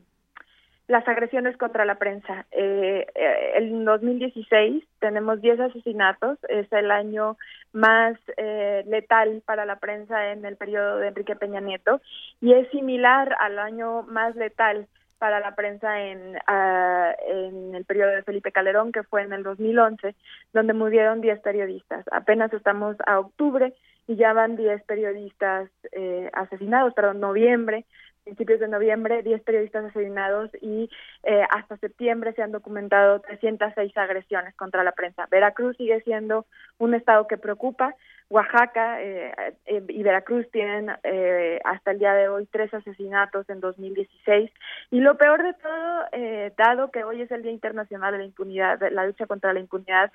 las agresiones contra la prensa. Eh, eh en 2016 tenemos 10 asesinatos, es el año más eh, letal para la prensa en el periodo de Enrique Peña Nieto y es similar al año más letal para la prensa en, uh, en el periodo de Felipe Calderón, que fue en el 2011, donde murieron 10 periodistas. Apenas estamos a octubre y ya van 10 periodistas eh, asesinados, perdón, noviembre, principios de noviembre, 10 periodistas asesinados y eh, hasta septiembre se han documentado 306 agresiones contra la prensa. Veracruz sigue siendo un estado que preocupa. Oaxaca eh, eh, y Veracruz tienen hasta el día de hoy tres asesinatos en 2016 y lo peor de todo, dado que hoy es el Día Internacional de la Impunidad, de la lucha contra la impunidad,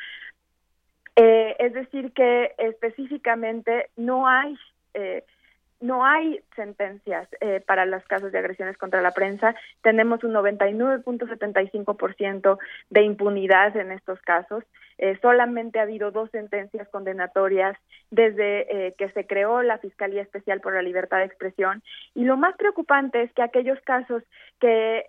es decir que específicamente no hay no hay sentencias eh, para los casos de agresiones contra la prensa. Tenemos un 99.75% de impunidad en estos casos. Eh, solamente ha habido dos sentencias condenatorias desde eh, que se creó la Fiscalía Especial por la Libertad de Expresión. Y lo más preocupante es que aquellos casos que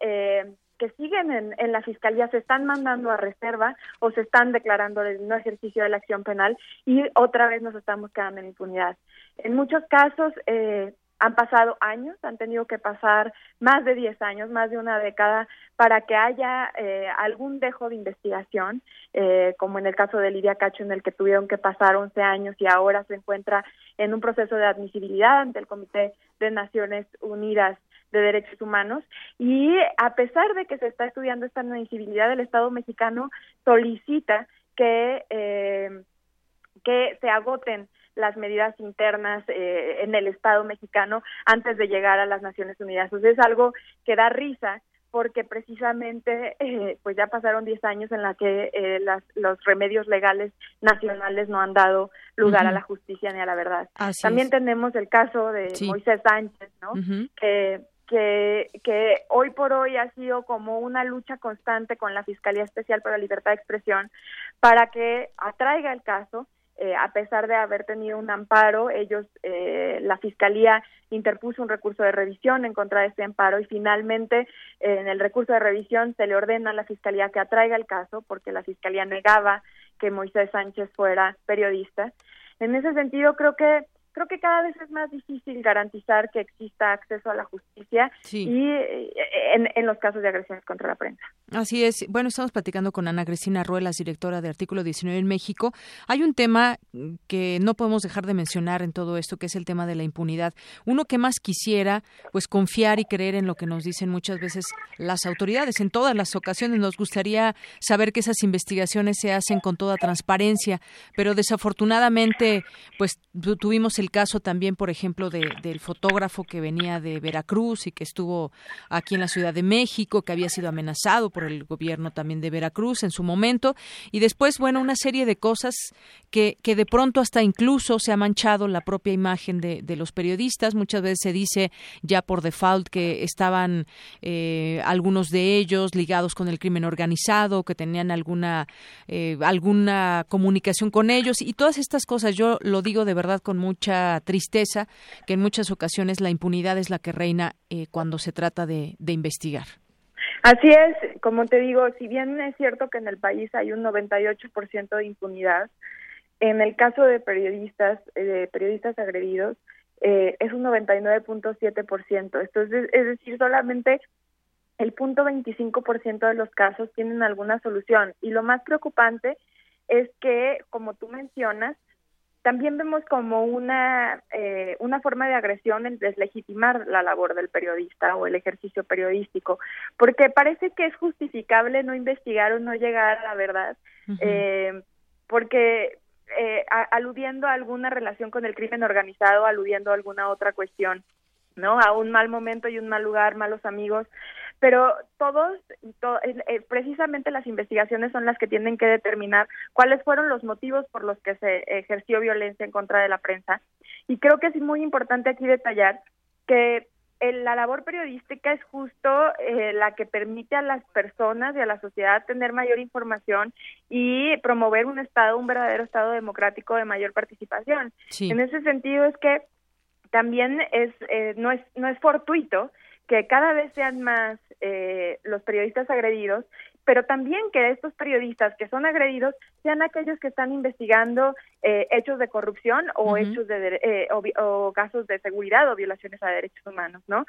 que siguen en, la fiscalía se están mandando a reserva o se están declarando el no ejercicio de la acción penal y otra vez nos estamos quedando en impunidad. En muchos casos eh, han pasado años, han tenido que pasar más de 10 años, más de una década, para que haya eh, algún dejo de investigación, eh, como en el caso de Lidia Cacho, en el que tuvieron que pasar 11 años y ahora se encuentra en un proceso de admisibilidad ante el Comité de Naciones Unidas de Derechos Humanos y a pesar de que se está estudiando esta admisibilidad, el Estado mexicano solicita que, eh, que se agoten las medidas internas eh, en el Estado mexicano antes de llegar a las Naciones Unidas. Entonces es algo que da risa porque precisamente eh, pues ya pasaron 10 años en la que eh, las, los remedios legales nacionales no han dado lugar a la justicia ni a la verdad. También tenemos el caso de Moisés Sánchez, ¿no? que que, que hoy por hoy ha sido como una lucha constante con la Fiscalía Especial para la Libertad de Expresión para que atraiga el caso. Eh, a pesar de haber tenido un amparo, ellos, eh, la Fiscalía interpuso un recurso de revisión en contra de este amparo y finalmente eh, en el recurso de revisión se le ordena a la Fiscalía que atraiga el caso porque la Fiscalía negaba que Moisés Sánchez fuera periodista. En ese sentido, creo que creo que cada vez es más difícil garantizar que exista acceso a la justicia y eh, en, los casos de agresiones contra la prensa. Así es. Bueno, estamos platicando con Ana Cristina Ruelas, directora de Artículo 19 en México. Hay un tema que no podemos dejar de mencionar en todo esto, que es el tema de la impunidad. Uno que más quisiera, pues confiar y creer en lo que nos dicen muchas veces las autoridades. En todas las ocasiones nos gustaría saber que esas investigaciones se hacen con toda transparencia, pero desafortunadamente, pues tuvimos el caso también, por ejemplo, del fotógrafo que venía de Veracruz y que estuvo aquí en la Ciudad de México, que había sido amenazado por el gobierno también de Veracruz en su momento. Y después, bueno, una serie de cosas que, que de pronto hasta incluso se ha manchado la propia imagen de, de los periodistas. Muchas veces se dice ya por default que estaban eh, algunos de ellos ligados con el crimen organizado, que tenían alguna, eh, alguna comunicación con ellos y todas estas cosas. Yo lo digo de verdad con mucha tristeza que en muchas ocasiones la impunidad es la que reina eh, cuando se trata de, investigar. Así es, como te digo, si bien es cierto que en el país hay un 98% de impunidad, en el caso de periodistas, eh, de periodistas agredidos, eh, es un 99.7%. Esto es, es decir, solamente el punto 25% de los casos tienen alguna solución. Y lo más preocupante es que, como tú mencionas, también vemos como una, eh, una forma de agresión el deslegitimar la labor del periodista o el ejercicio periodístico, porque parece que es justificable no investigar o no llegar a la verdad, eh, porque eh, aludiendo a alguna relación con el crimen organizado, aludiendo a alguna otra cuestión, ¿no? A un mal momento y un mal lugar, malos amigos, pero todos, eh, precisamente las investigaciones son las que tienen que determinar cuáles fueron los motivos por los que se ejerció violencia en contra de la prensa. Y creo que es muy importante aquí detallar que la labor periodística es justo eh, la que permite a las personas y a la sociedad tener mayor información y promover un estado, un verdadero estado democrático de mayor participación. En ese sentido es que también es eh, no es no es fortuito que cada vez sean más eh, los periodistas agredidos, pero también que estos periodistas que son agredidos sean aquellos que están investigando eh, hechos de corrupción o hechos de eh, o, casos de seguridad o violaciones a derechos humanos, ¿no?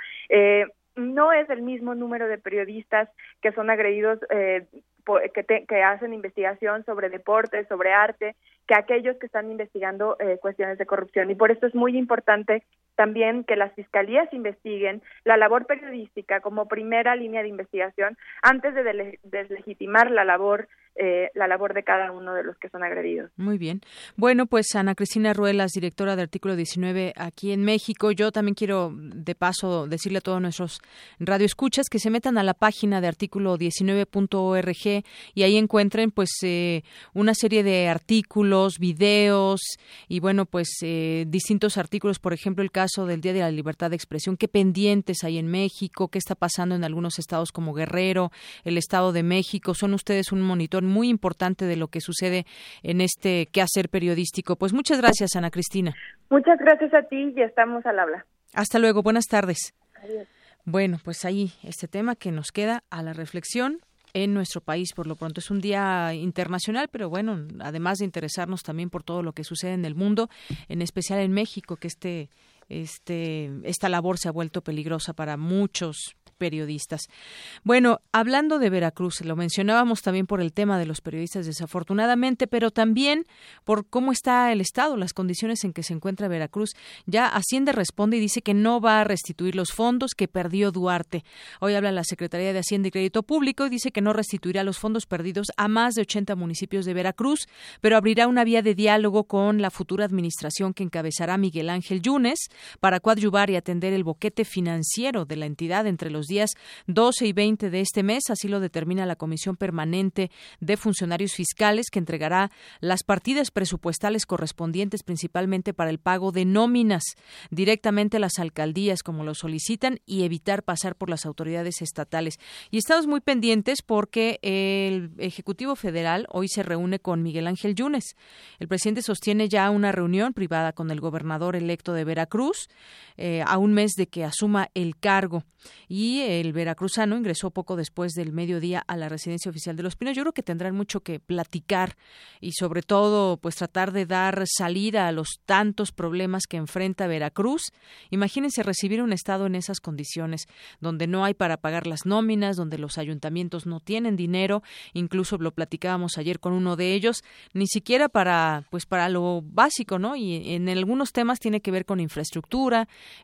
no es el mismo número de periodistas que son agredidos que, te, que hacen investigación sobre deporte, sobre arte, que aquellos que están investigando eh, cuestiones de corrupción. Y por eso es muy importante también que las fiscalías investiguen la labor periodística como primera línea de investigación antes de deslegitimar la labor eh, la labor de cada uno de los que son agredidos. Muy bien. Bueno, pues Ana Cristina Ruelas, directora de Artículo 19 aquí en México. Yo también quiero, de paso, decirle a todos nuestros radioescuchas que se metan a la página de artículo19.org y ahí encuentren pues eh, una serie de artículos, videos y bueno pues eh, distintos artículos, por ejemplo el caso del Día de la Libertad de Expresión, qué pendientes hay en México, qué está pasando en algunos estados como Guerrero, el Estado de México, son ustedes un monitor muy importante de lo que sucede en este quehacer periodístico. Pues muchas gracias Ana Cristina. Muchas gracias a ti y estamos al habla. Hasta luego, buenas tardes. Adiós. Bueno, pues ahí este tema que nos queda a la reflexión en nuestro país. Por lo pronto es un día internacional, pero bueno, además de interesarnos también por todo lo que sucede en el mundo, en especial en México, que este, este, esta labor se ha vuelto peligrosa para muchos periodistas. Bueno, hablando de Veracruz, lo mencionábamos también por el tema de los periodistas desafortunadamente, pero también por cómo está el Estado, las condiciones en que se encuentra Veracruz. Ya Hacienda responde y dice que no va a restituir los fondos que perdió Duarte. Hoy habla la Secretaría de Hacienda y Crédito Público y dice que no restituirá los fondos perdidos a más de 80 municipios de Veracruz, pero abrirá una vía de diálogo con la futura administración que encabezará Miguel Ángel Yunes para coadyuvar y atender el boquete financiero de la entidad entre los días 12 y 20 de este mes, así lo determina la Comisión Permanente de Funcionarios Fiscales, que entregará las partidas presupuestales correspondientes principalmente para el pago de nóminas directamente a las alcaldías, como lo solicitan, y evitar pasar por las autoridades estatales. Y estamos muy pendientes porque el Ejecutivo Federal hoy se reúne con Miguel Ángel Yunes. El presidente sostiene ya una reunión privada con el gobernador electo de Veracruz eh, a un mes de que asuma el cargo. Y el veracruzano ingresó poco después del mediodía a la residencia oficial de Los Pinos. Yo creo que tendrán mucho que platicar y sobre todo pues tratar de dar salida a los tantos problemas que enfrenta Veracruz. Imagínense recibir un estado en esas condiciones, donde no hay para pagar las nóminas, donde los ayuntamientos no tienen dinero, incluso lo platicábamos ayer con uno de ellos, ni siquiera para pues para lo básico, ¿no? Y en algunos temas tiene que ver con infraestructura,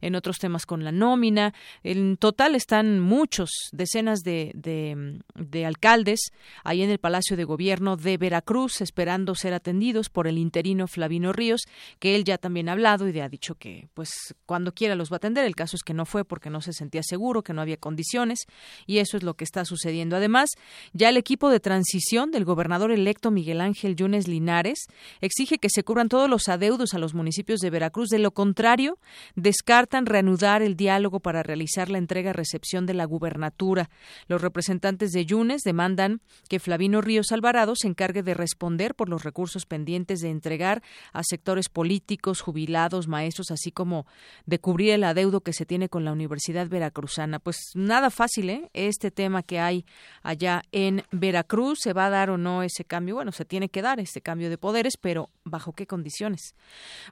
en otros temas con la nómina. En total están muchos, decenas de, de, alcaldes ahí en el Palacio de Gobierno de Veracruz esperando ser atendidos por el interino Flavino Ríos, que él ya también ha hablado y ha dicho que pues cuando quiera los va a atender. El caso es que no fue porque no se sentía seguro, que no había condiciones y eso es lo que está sucediendo. Además, ya el equipo de transición del gobernador electo Miguel Ángel Yunes Linares exige que se cubran todos los adeudos a los municipios de Veracruz. De lo contrario, descartan reanudar el diálogo para realizar la entrega-recepción de la gubernatura. Los representantes de Yunes demandan que Flavino Ríos Alvarado se encargue de responder por los recursos pendientes de entregar a sectores políticos, jubilados, maestros, así como de cubrir el adeudo que se tiene con la Universidad Veracruzana. Pues nada fácil, ¿eh? Este tema que hay allá en Veracruz, ¿se va a dar o no ese cambio? Bueno, se tiene que dar este cambio de poderes, pero ¿bajo qué condiciones?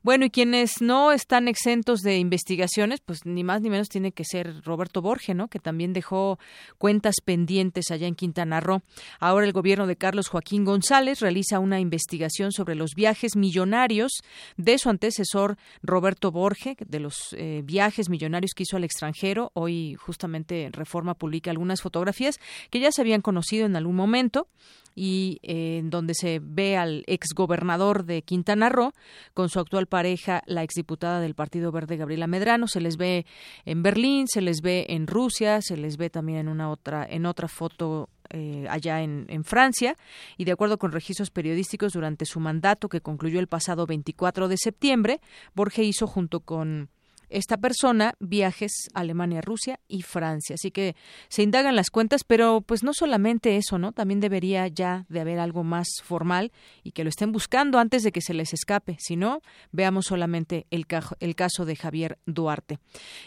Bueno, y quienes no están exentos de investigaciones, pues ni más ni menos tiene que ser Roberto Borge, ¿no? Que también dejó cuentas pendientes allá en Quintana Roo. Ahora el gobierno de Carlos Joaquín González realiza una investigación sobre los viajes millonarios de su antecesor Roberto Borge, de los eh, viajes millonarios que hizo al extranjero. Hoy justamente Reforma publica algunas fotografías que ya se habían conocido en algún momento y eh, en donde se ve al exgobernador de Quintana Roo con su actual pareja, la exdiputada del Partido Verde, Gabriela Medrano. Se les ve en Berlín, se les ve en Rusia, se les ve también en una otra, en otra foto eh, allá en, en, Francia y de acuerdo con registros periodísticos durante su mandato que concluyó el pasado 24 de septiembre, Borge hizo junto con esta persona viajes a Alemania, Rusia y Francia. Así que se indagan las cuentas, pero pues no solamente eso, ¿no? También debería ya de haber algo más formal y que lo estén buscando antes de que se les escape. Si no, veamos solamente el, el caso de Javier Duarte.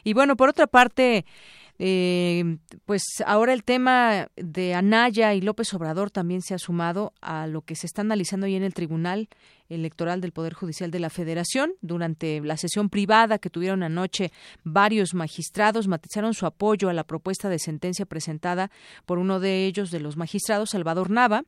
Y bueno, por otra parte, eh, pues ahora el tema de Anaya y López Obrador también se ha sumado a lo que se está analizando ahí en el Tribunal Electoral del Poder Judicial de la Federación. Durante la sesión privada que tuvieron anoche, varios magistrados matizaron su apoyo a la propuesta de sentencia presentada por uno de ellos, de los magistrados, Salvador Nava,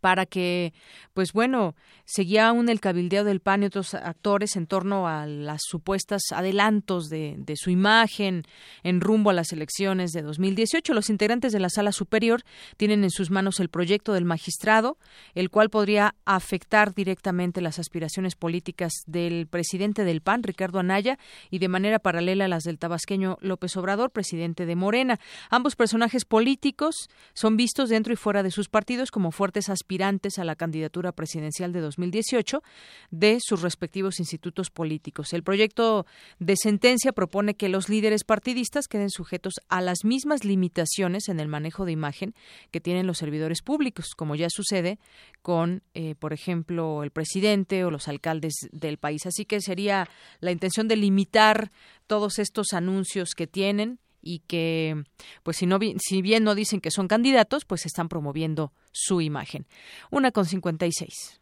para que, pues bueno, seguía aún el cabildeo del PAN y otros actores en torno a las supuestas adelantos de, de, su imagen en rumbo a las elecciones de 2018. Los integrantes de la Sala Superior tienen en sus manos el proyecto del magistrado, el cual podría afectar directamente las aspiraciones políticas del presidente del PAN, Ricardo Anaya, y de manera paralela las del tabasqueño López Obrador, presidente de Morena. Ambos personajes políticos son vistos dentro y fuera de sus partidos como fuertes aspirantes a la candidatura presidencial de 2018 de sus respectivos institutos políticos. El proyecto de sentencia propone que los líderes partidistas queden sujetos a las mismas limitaciones en el manejo de imagen que tienen los servidores públicos, como ya sucede con, eh, por ejemplo, el presidente o los alcaldes del país. Así que sería la intención de limitar todos estos anuncios que tienen y que, pues si, no, si bien no dicen que son candidatos, pues están promoviendo su imagen. Una con 56.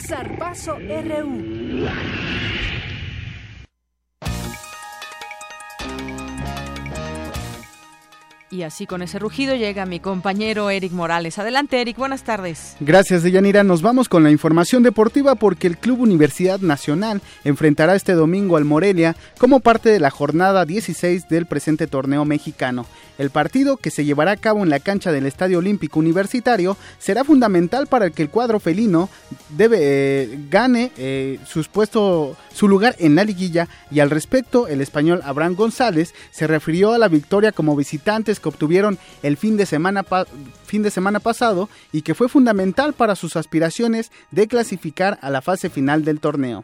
Zarpazo RU. Y así con ese rugido llega mi compañero Eric Morales. Adelante, Eric, buenas tardes. Gracias, Deyanira. Nos vamos con la información deportiva porque el Club Universidad Nacional enfrentará este domingo al Morelia como parte de la jornada 16 del presente torneo mexicano. El partido, que se llevará a cabo en la cancha del Estadio Olímpico Universitario, será fundamental para que el cuadro felino eh, gane eh, su lugar en la liguilla y al respecto el español Abraham González se refirió a la victoria como visitantes que obtuvieron el fin de semana, fin de semana pasado y que fue fundamental para sus aspiraciones de clasificar a la fase final del torneo.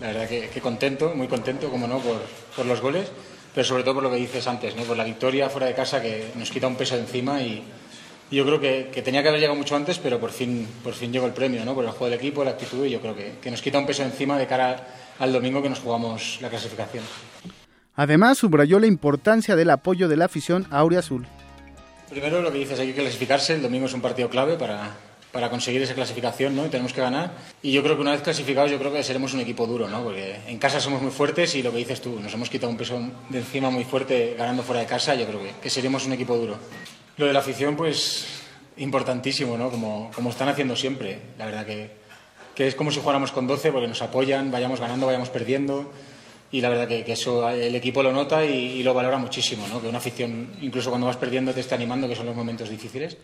La verdad que, contento, muy contento, como no, por, por los goles pero sobre todo por lo que dices antes, ¿no? por la victoria fuera de casa que nos quita un peso de encima y, yo creo que, tenía que haber llegado mucho antes, pero por fin, por fin llegó el premio, ¿no? por el juego del equipo, la actitud y yo creo que, que nos quita un peso de encima de cara al domingo que nos jugamos la clasificación. Además, subrayó la importancia del apoyo de la afición Azul. Primero lo que dices, hay que clasificarse, el domingo es un partido clave para, para conseguir esa clasificación, ¿no? Y tenemos que ganar. Y yo creo que una vez clasificados, yo creo que seremos un equipo duro, ¿no? Porque en casa somos muy fuertes y lo que dices tú, nos hemos quitado un peso de encima muy fuerte ganando fuera de casa, yo creo que, que seremos un equipo duro. Lo de la afición, pues importantísimo, ¿no? Como, como están haciendo siempre. La verdad que, que es como si jugáramos con 12 porque nos apoyan, vayamos ganando, vayamos perdiendo. Y la verdad que, que eso el equipo lo nota y, y, lo valora muchísimo, ¿no? Que una afición, incluso cuando vas perdiendo, te está animando, que son los momentos difíciles.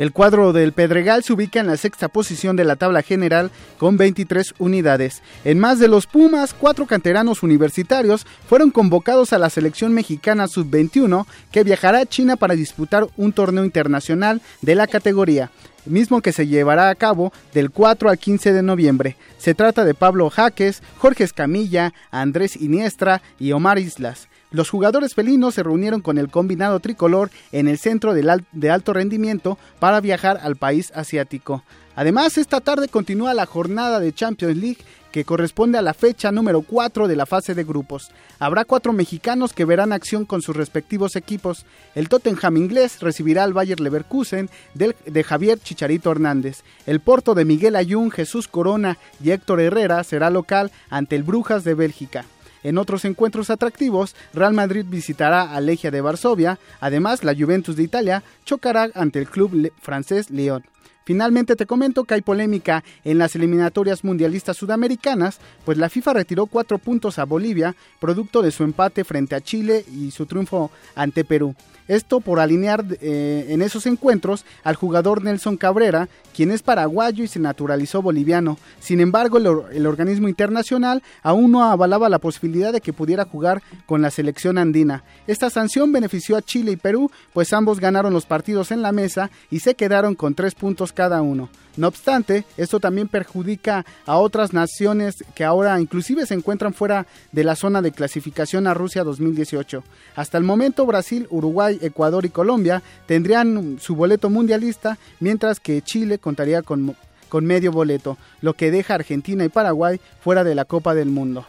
El cuadro del Pedregal se ubica en la sexta posición de la tabla general con 23 unidades. En más de los Pumas, cuatro canteranos universitarios fueron convocados a la selección mexicana sub-21 que viajará a China para disputar un torneo internacional de la categoría mismo que se llevará a cabo del 4 al 15 de noviembre. Se trata de Pablo Jaques, Jorge Escamilla, Andrés Iniestra y Omar Islas. Los jugadores felinos se reunieron con el combinado tricolor en el centro de alto rendimiento para viajar al país asiático. Además, esta tarde continúa la jornada de Champions League que corresponde a la fecha número 4 de la fase de grupos. Habrá cuatro mexicanos que verán acción con sus respectivos equipos. El Tottenham inglés recibirá al Bayer Leverkusen de Javier Chicharito Hernández. El Porto de Miguel Ayun, Jesús Corona y Héctor Herrera será local ante el Brujas de Bélgica. En otros encuentros atractivos, Real Madrid visitará a Legia de Varsovia, además la Juventus de Italia chocará ante el club francés Lyon. Finalmente te comento que hay polémica en las eliminatorias mundialistas sudamericanas, pues la FIFA retiró cuatro puntos a Bolivia, producto de su empate frente a Chile y su triunfo ante Perú. Esto por alinear eh, en esos encuentros al jugador Nelson Cabrera, quien es paraguayo y se naturalizó boliviano. Sin embargo, el, organismo internacional aún no avalaba la posibilidad de que pudiera jugar con la selección andina. Esta sanción benefició a Chile y Perú, pues ambos ganaron los partidos en la mesa y se quedaron con tres puntos cada uno. No obstante, esto también perjudica a otras naciones que ahora inclusive se encuentran fuera de la zona de clasificación a Rusia 2018. Hasta el momento Brasil, Uruguay, Ecuador y Colombia tendrían su boleto mundialista, mientras que Chile contaría con, con medio boleto, lo que deja a Argentina y Paraguay fuera de la Copa del Mundo.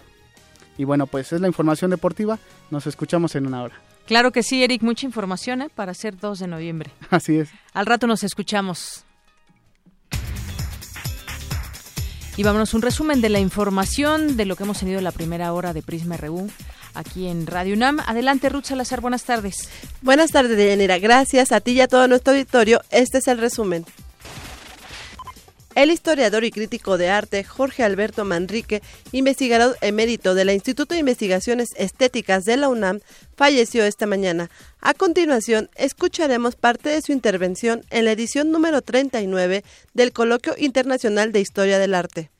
Y bueno, pues es la información deportiva. Nos escuchamos en una hora. Claro que sí, Eric, mucha información ¿eh? para ser 2 de noviembre. Así es. Al rato nos escuchamos. Y vámonos un resumen de la información de lo que hemos tenido en la primera hora de Prisma RU aquí en Radio UNAM. Adelante, Ruth Salazar, buenas tardes. Buenas tardes, Deyanira. Gracias a ti y a todo nuestro auditorio. Este es el resumen. El historiador y crítico de arte Jorge Alberto Manrique, investigador emérito del Instituto de Investigaciones Estéticas de la UNAM, falleció esta mañana. A continuación, escucharemos parte de su intervención en la edición número 39 del Coloquio Internacional de Historia del Arte.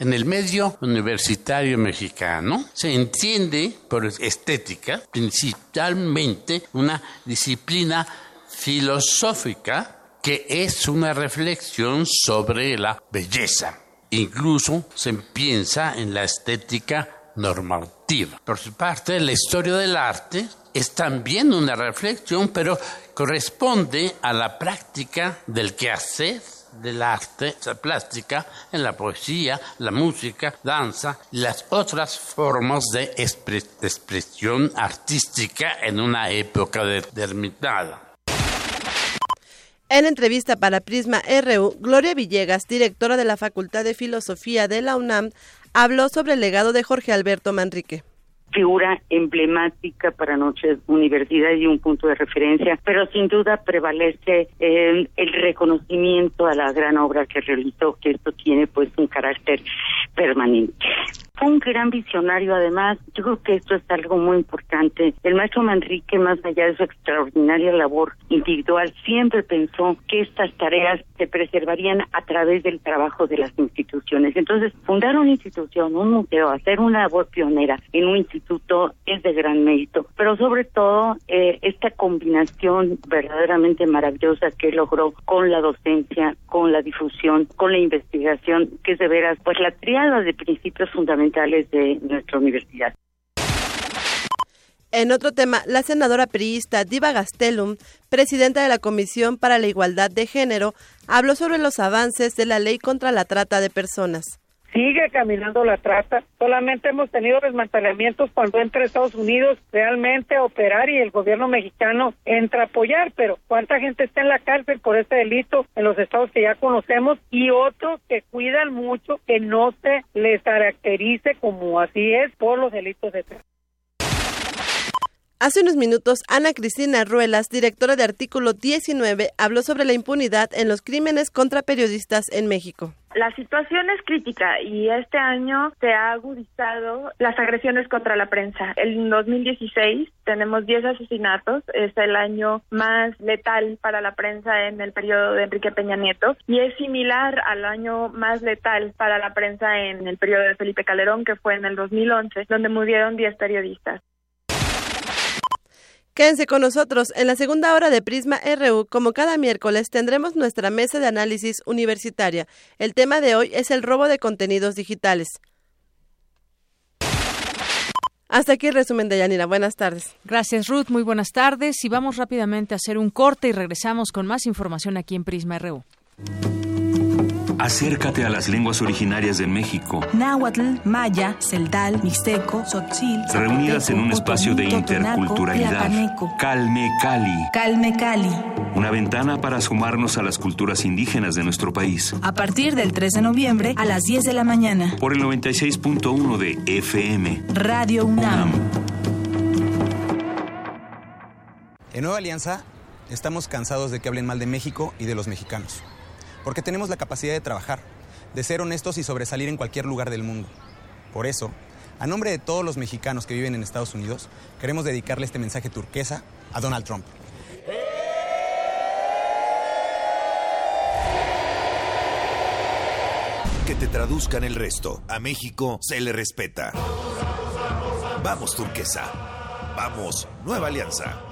En el medio universitario mexicano se entiende por estética principalmente una disciplina filosófica que es una reflexión sobre la belleza. Incluso se piensa en la estética normativa. Por su parte, la historia del arte es también una reflexión, pero corresponde a la práctica del quehacer del arte, la plástica, en la poesía, la música, danza y las otras formas de expresión artística en una época determinada. En entrevista para Prisma RU, Gloria Villegas, directora de la Facultad de Filosofía de la UNAM, habló sobre el legado de Jorge Alberto Manrique figura emblemática para nuestra universidad y un punto de referencia, pero sin duda prevalece el, reconocimiento a la gran obra que realizó, que esto tiene pues un carácter permanente. Un gran visionario, además, yo creo que esto es algo muy importante. El maestro Manrique, más allá de su extraordinaria labor individual, siempre pensó que estas tareas se preservarían a través del trabajo de las instituciones. Entonces, fundar una institución, un museo, hacer una labor pionera en un instituto es de gran mérito, pero sobre todo eh, esta combinación verdaderamente maravillosa que logró con la docencia, con la difusión, con la investigación, que es de veras, pues la triada de principios fundamentales de nuestra universidad. En otro tema, la senadora priista Diva Gastelum, presidenta de la Comisión para la Igualdad de Género, habló sobre los avances de la ley contra la trata de personas. Sigue caminando la trata. Solamente hemos tenido desmantelamientos cuando entra Estados Unidos realmente a operar y el gobierno mexicano entra a apoyar, pero ¿cuánta gente está en la cárcel por este delito en los estados que ya conocemos y otros que cuidan mucho que no se les caracterice como así es por los delitos de trata? Hace unos minutos, Ana Cristina Ruelas, directora de Artículo 19, habló sobre la impunidad en los crímenes contra periodistas en México. La situación es crítica y este año se ha agudizado las agresiones contra la prensa. En 2016 tenemos 10 asesinatos, es el año más letal para la prensa en el periodo de Enrique Peña Nieto y es similar al año más letal para la prensa en el periodo de Felipe Calderón, que fue en el 2011, donde murieron 10 periodistas. Quédense con nosotros. En la segunda hora de Prisma RU, como cada miércoles, tendremos nuestra mesa de análisis universitaria. El tema de hoy es el robo de contenidos digitales. Hasta aquí el resumen de Yanira. Buenas tardes. Gracias, Ruth. Muy buenas tardes. Y vamos rápidamente a hacer un corte y regresamos con más información aquí en Prisma RU. Acércate a las lenguas originarias de México. Náhuatl, maya, celdal, mixteco, tzotzil, reunidas en un espacio de interculturalidad. Calme Cali. Calme Cali. Una ventana para sumarnos a las culturas indígenas de nuestro país. A partir del 3 de noviembre a las 10 de la mañana. Por el 96.1 de FM. Radio UNAM. En Nueva Alianza estamos cansados de que hablen mal de México y de los mexicanos porque tenemos la capacidad de trabajar, de ser honestos y sobresalir en cualquier lugar del mundo. Por eso, a nombre de todos los mexicanos que viven en Estados Unidos, queremos dedicarle este mensaje turquesa a Donald Trump. Que te traduzcan el resto. A México se le respeta. Vamos, turquesa. Vamos, nueva alianza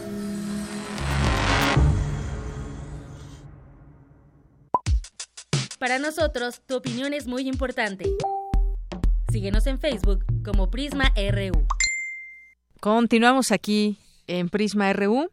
Para nosotros, tu opinión es muy importante. Síguenos en Facebook como Prisma RU. Continuamos aquí en Prisma RU.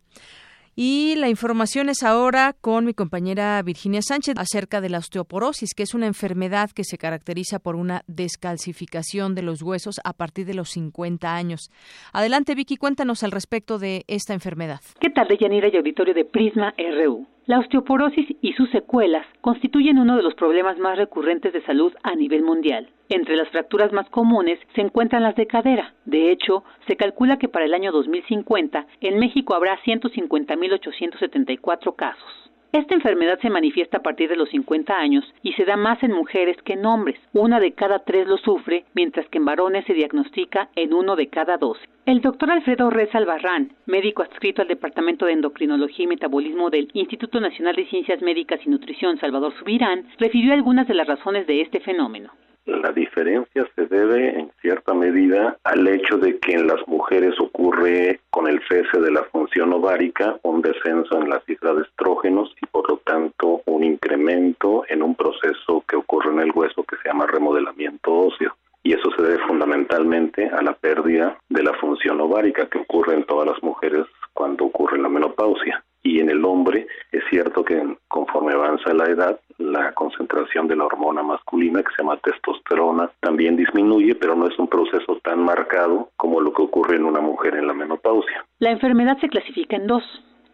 Y la información es ahora con mi compañera Virginia Sánchez acerca de la osteoporosis, que es una enfermedad que se caracteriza por una descalcificación de los huesos a partir de los 50 años. Adelante, Vicky, cuéntanos al respecto de esta enfermedad. ¿Qué tal, Yanira y auditorio de Prisma RU? La osteoporosis y sus secuelas constituyen uno de los problemas más recurrentes de salud a nivel mundial. Entre las fracturas más comunes se encuentran las de cadera. De hecho, se calcula que para el año 2050 en México habrá 150.874 casos. Esta enfermedad se manifiesta a partir de los 50 años y se da más en mujeres que en hombres. Una de cada tres lo sufre, mientras que en varones se diagnostica en uno de cada dos. El doctor Alfredo Reza Albarrán, médico adscrito al Departamento de Endocrinología y Metabolismo del Instituto Nacional de Ciencias Médicas y Nutrición Salvador Subirán, refirió algunas de las razones de este fenómeno. La diferencia se debe en cierta medida al hecho de que en las mujeres ocurre con el cese de la función ovárica un descenso en la cifra de estrógenos y por lo tanto un incremento en un proceso que ocurre en el hueso que se llama remodelamiento óseo. Y eso se debe fundamentalmente a la pérdida de la función ovárica que ocurre en todas las mujeres cuando ocurre la menopausia y en el hombre es cierto que conforme avanza la edad, la concentración de la hormona masculina que se llama testosterona también disminuye, pero no es un proceso tan marcado como lo que ocurre en una mujer en la menopausia. La enfermedad se clasifica en dos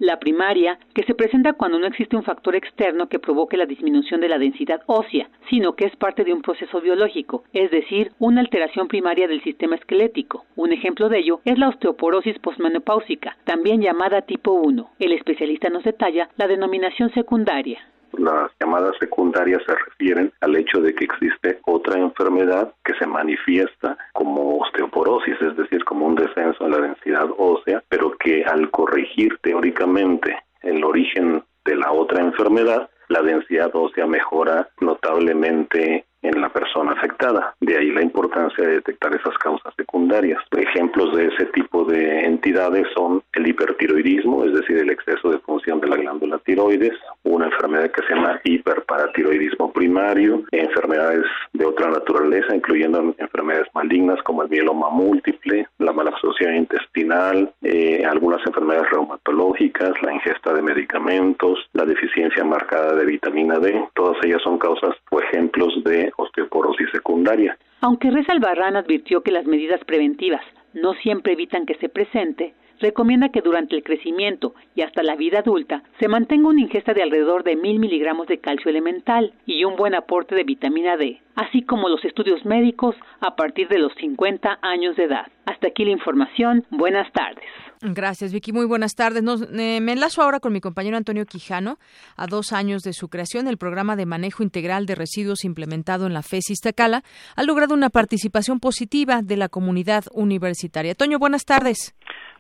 La primaria, que se presenta cuando no existe un factor externo que provoque la disminución de la densidad ósea, sino que es parte de un proceso biológico, es decir, una alteración primaria del sistema esquelético. Un ejemplo de ello es la osteoporosis postmenopáusica, también llamada tipo 1. El especialista nos detalla la denominación secundaria. Las llamadas secundarias se refieren al hecho de que existe otra enfermedad que se manifiesta como osteoporosis, es decir, como un descenso en la densidad ósea, pero que al corregir teóricamente el origen de la otra enfermedad, la densidad ósea mejora notablemente en la persona afectada. De ahí la importancia de detectar esas causas secundarias. Ejemplos de ese tipo de entidades son el hipertiroidismo, es decir, el exceso de función de la glándula tiroides, una enfermedad que se llama hiperparatiroidismo primario, enfermedades de otra naturaleza, incluyendo enfermedades malignas como el mieloma múltiple, la malabsorción intestinal, eh, algunas enfermedades reumatológicas, la ingesta de medicamentos, la deficiencia marcada de vitamina D. Todas ellas son causas o ejemplos de osteoporosis secundaria. Aunque Reza Albarrán advirtió que las medidas preventivas no siempre evitan que se presente, recomienda que durante el crecimiento y hasta la vida adulta se mantenga una ingesta de alrededor de mil miligramos de calcio elemental y un buen aporte de vitamina D, así como los estudios médicos a partir de los 50 años de edad. Hasta aquí la información. Buenas tardes. Gracias, Vicky. Muy buenas tardes. Eh, me enlazo ahora con mi compañero Antonio Quijano. A dos años de su creación, el programa de manejo integral de residuos implementado en la FES Iztacala ha logrado una participación positiva de la comunidad universitaria. Toño, buenas tardes.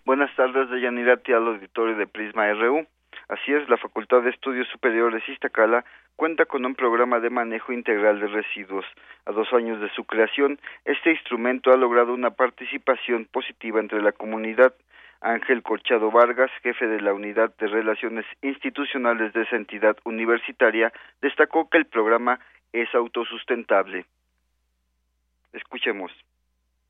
Buenas tardes, de Yanirati al auditorio de Prisma RU. Así es, la Facultad de Estudios Superiores Iztacala cuenta con un programa de manejo integral de residuos. A dos años de su creación, este instrumento ha logrado una participación positiva entre la comunidad. Ángel Corchado Vargas, jefe de la Unidad de Relaciones Institucionales de esa entidad universitaria, destacó que el programa es autosustentable. Escuchemos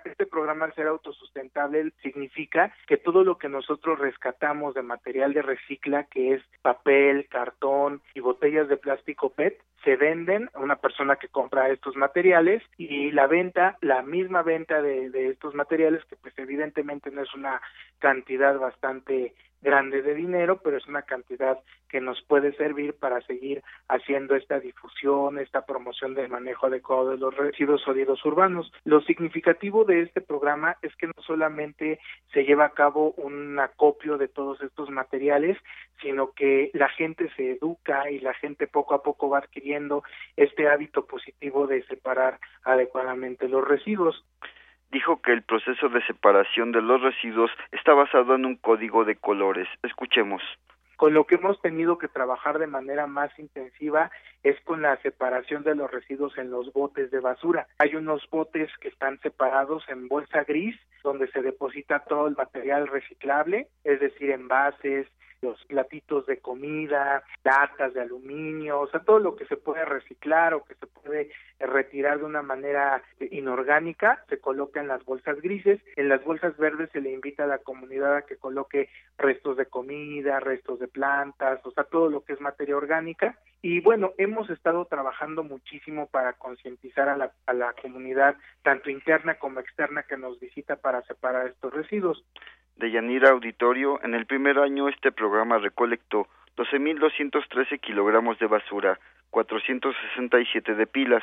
este programa al ser autosustentable significa que todo lo que nosotros rescatamos de material de recicla, que es papel, cartón y botellas de plástico PET, se venden a una persona que compra estos materiales y la venta, la misma venta de, de estos materiales, que pues evidentemente no es una cantidad bastante grande de dinero, pero es una cantidad que nos puede servir para seguir haciendo esta difusión, esta promoción del manejo adecuado de los residuos sólidos urbanos. Lo significativo de este programa es que no solamente se lleva a cabo un acopio de todos estos materiales, sino que la gente se educa y la gente poco a poco va adquiriendo este hábito positivo de separar adecuadamente los residuos dijo que el proceso de separación de los residuos está basado en un código de colores. Escuchemos. Con lo que hemos tenido que trabajar de manera más intensiva es con la separación de los residuos en los botes de basura. Hay unos botes que están separados en bolsa gris, donde se deposita todo el material reciclable, es decir, envases, los platitos de comida, latas de aluminio, o sea, todo lo que se puede reciclar o que se puede retirar de una manera inorgánica, se coloca en las bolsas grises. En las bolsas verdes se le invita a la comunidad a que coloque restos de comida, restos de plantas, o sea, todo lo que es materia orgánica. Y bueno, hemos estado trabajando muchísimo para concientizar a la, a la comunidad, tanto interna como externa, que nos visita para separar estos residuos de Yanira Auditorio, en el primer año este programa recolectó 12.213 kilogramos de basura, 467 de pilas,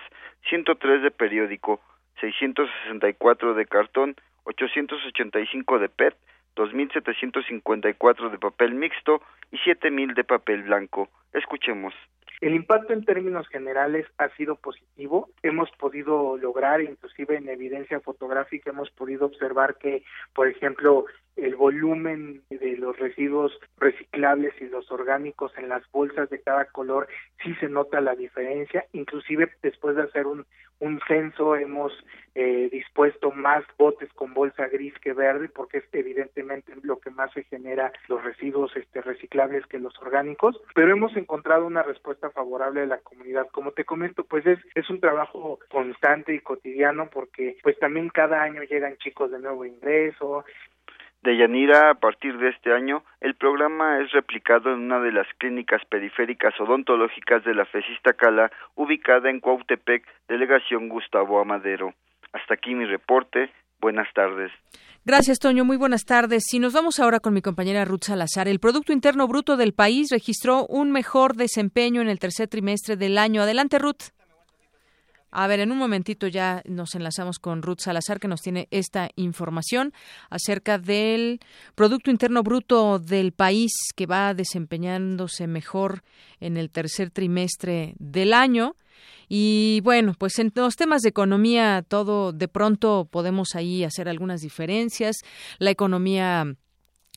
103 de periódico, 664 de cartón, 885 de PET, 2.754 de papel mixto y 7.000 de papel blanco. Escuchemos. El impacto en términos generales ha sido positivo. Hemos podido lograr, inclusive en evidencia fotográfica, hemos podido observar que, por ejemplo, el volumen de los residuos reciclables y los orgánicos en las bolsas de cada color sí se nota la diferencia. Inclusive después de hacer un, censo hemos eh, dispuesto más botes con bolsa gris que verde porque es evidentemente lo que más se genera los residuos este reciclables que los orgánicos. Pero hemos encontrado una respuesta favorable de la comunidad. Como te comento pues es es un trabajo constante y cotidiano porque pues también cada año llegan chicos de nuevo ingreso de Yanira, a partir de este año, el programa es replicado en una de las clínicas periféricas odontológicas de la FESISTA Cala, ubicada en Cuautepec, delegación Gustavo Amadero. Hasta aquí mi reporte. Buenas tardes. Gracias, Toño. Muy buenas tardes. Si nos vamos ahora con mi compañera Ruth Salazar, el Producto Interno Bruto del país registró un mejor desempeño en el tercer trimestre del año. Adelante, Ruth. A ver, en un momentito ya nos enlazamos con Ruth Salazar, que nos tiene esta información acerca del Producto Interno Bruto del país que va desempeñándose mejor en el tercer trimestre del año. Y bueno, pues en los temas de economía, todo de pronto podemos ahí hacer algunas diferencias. La economía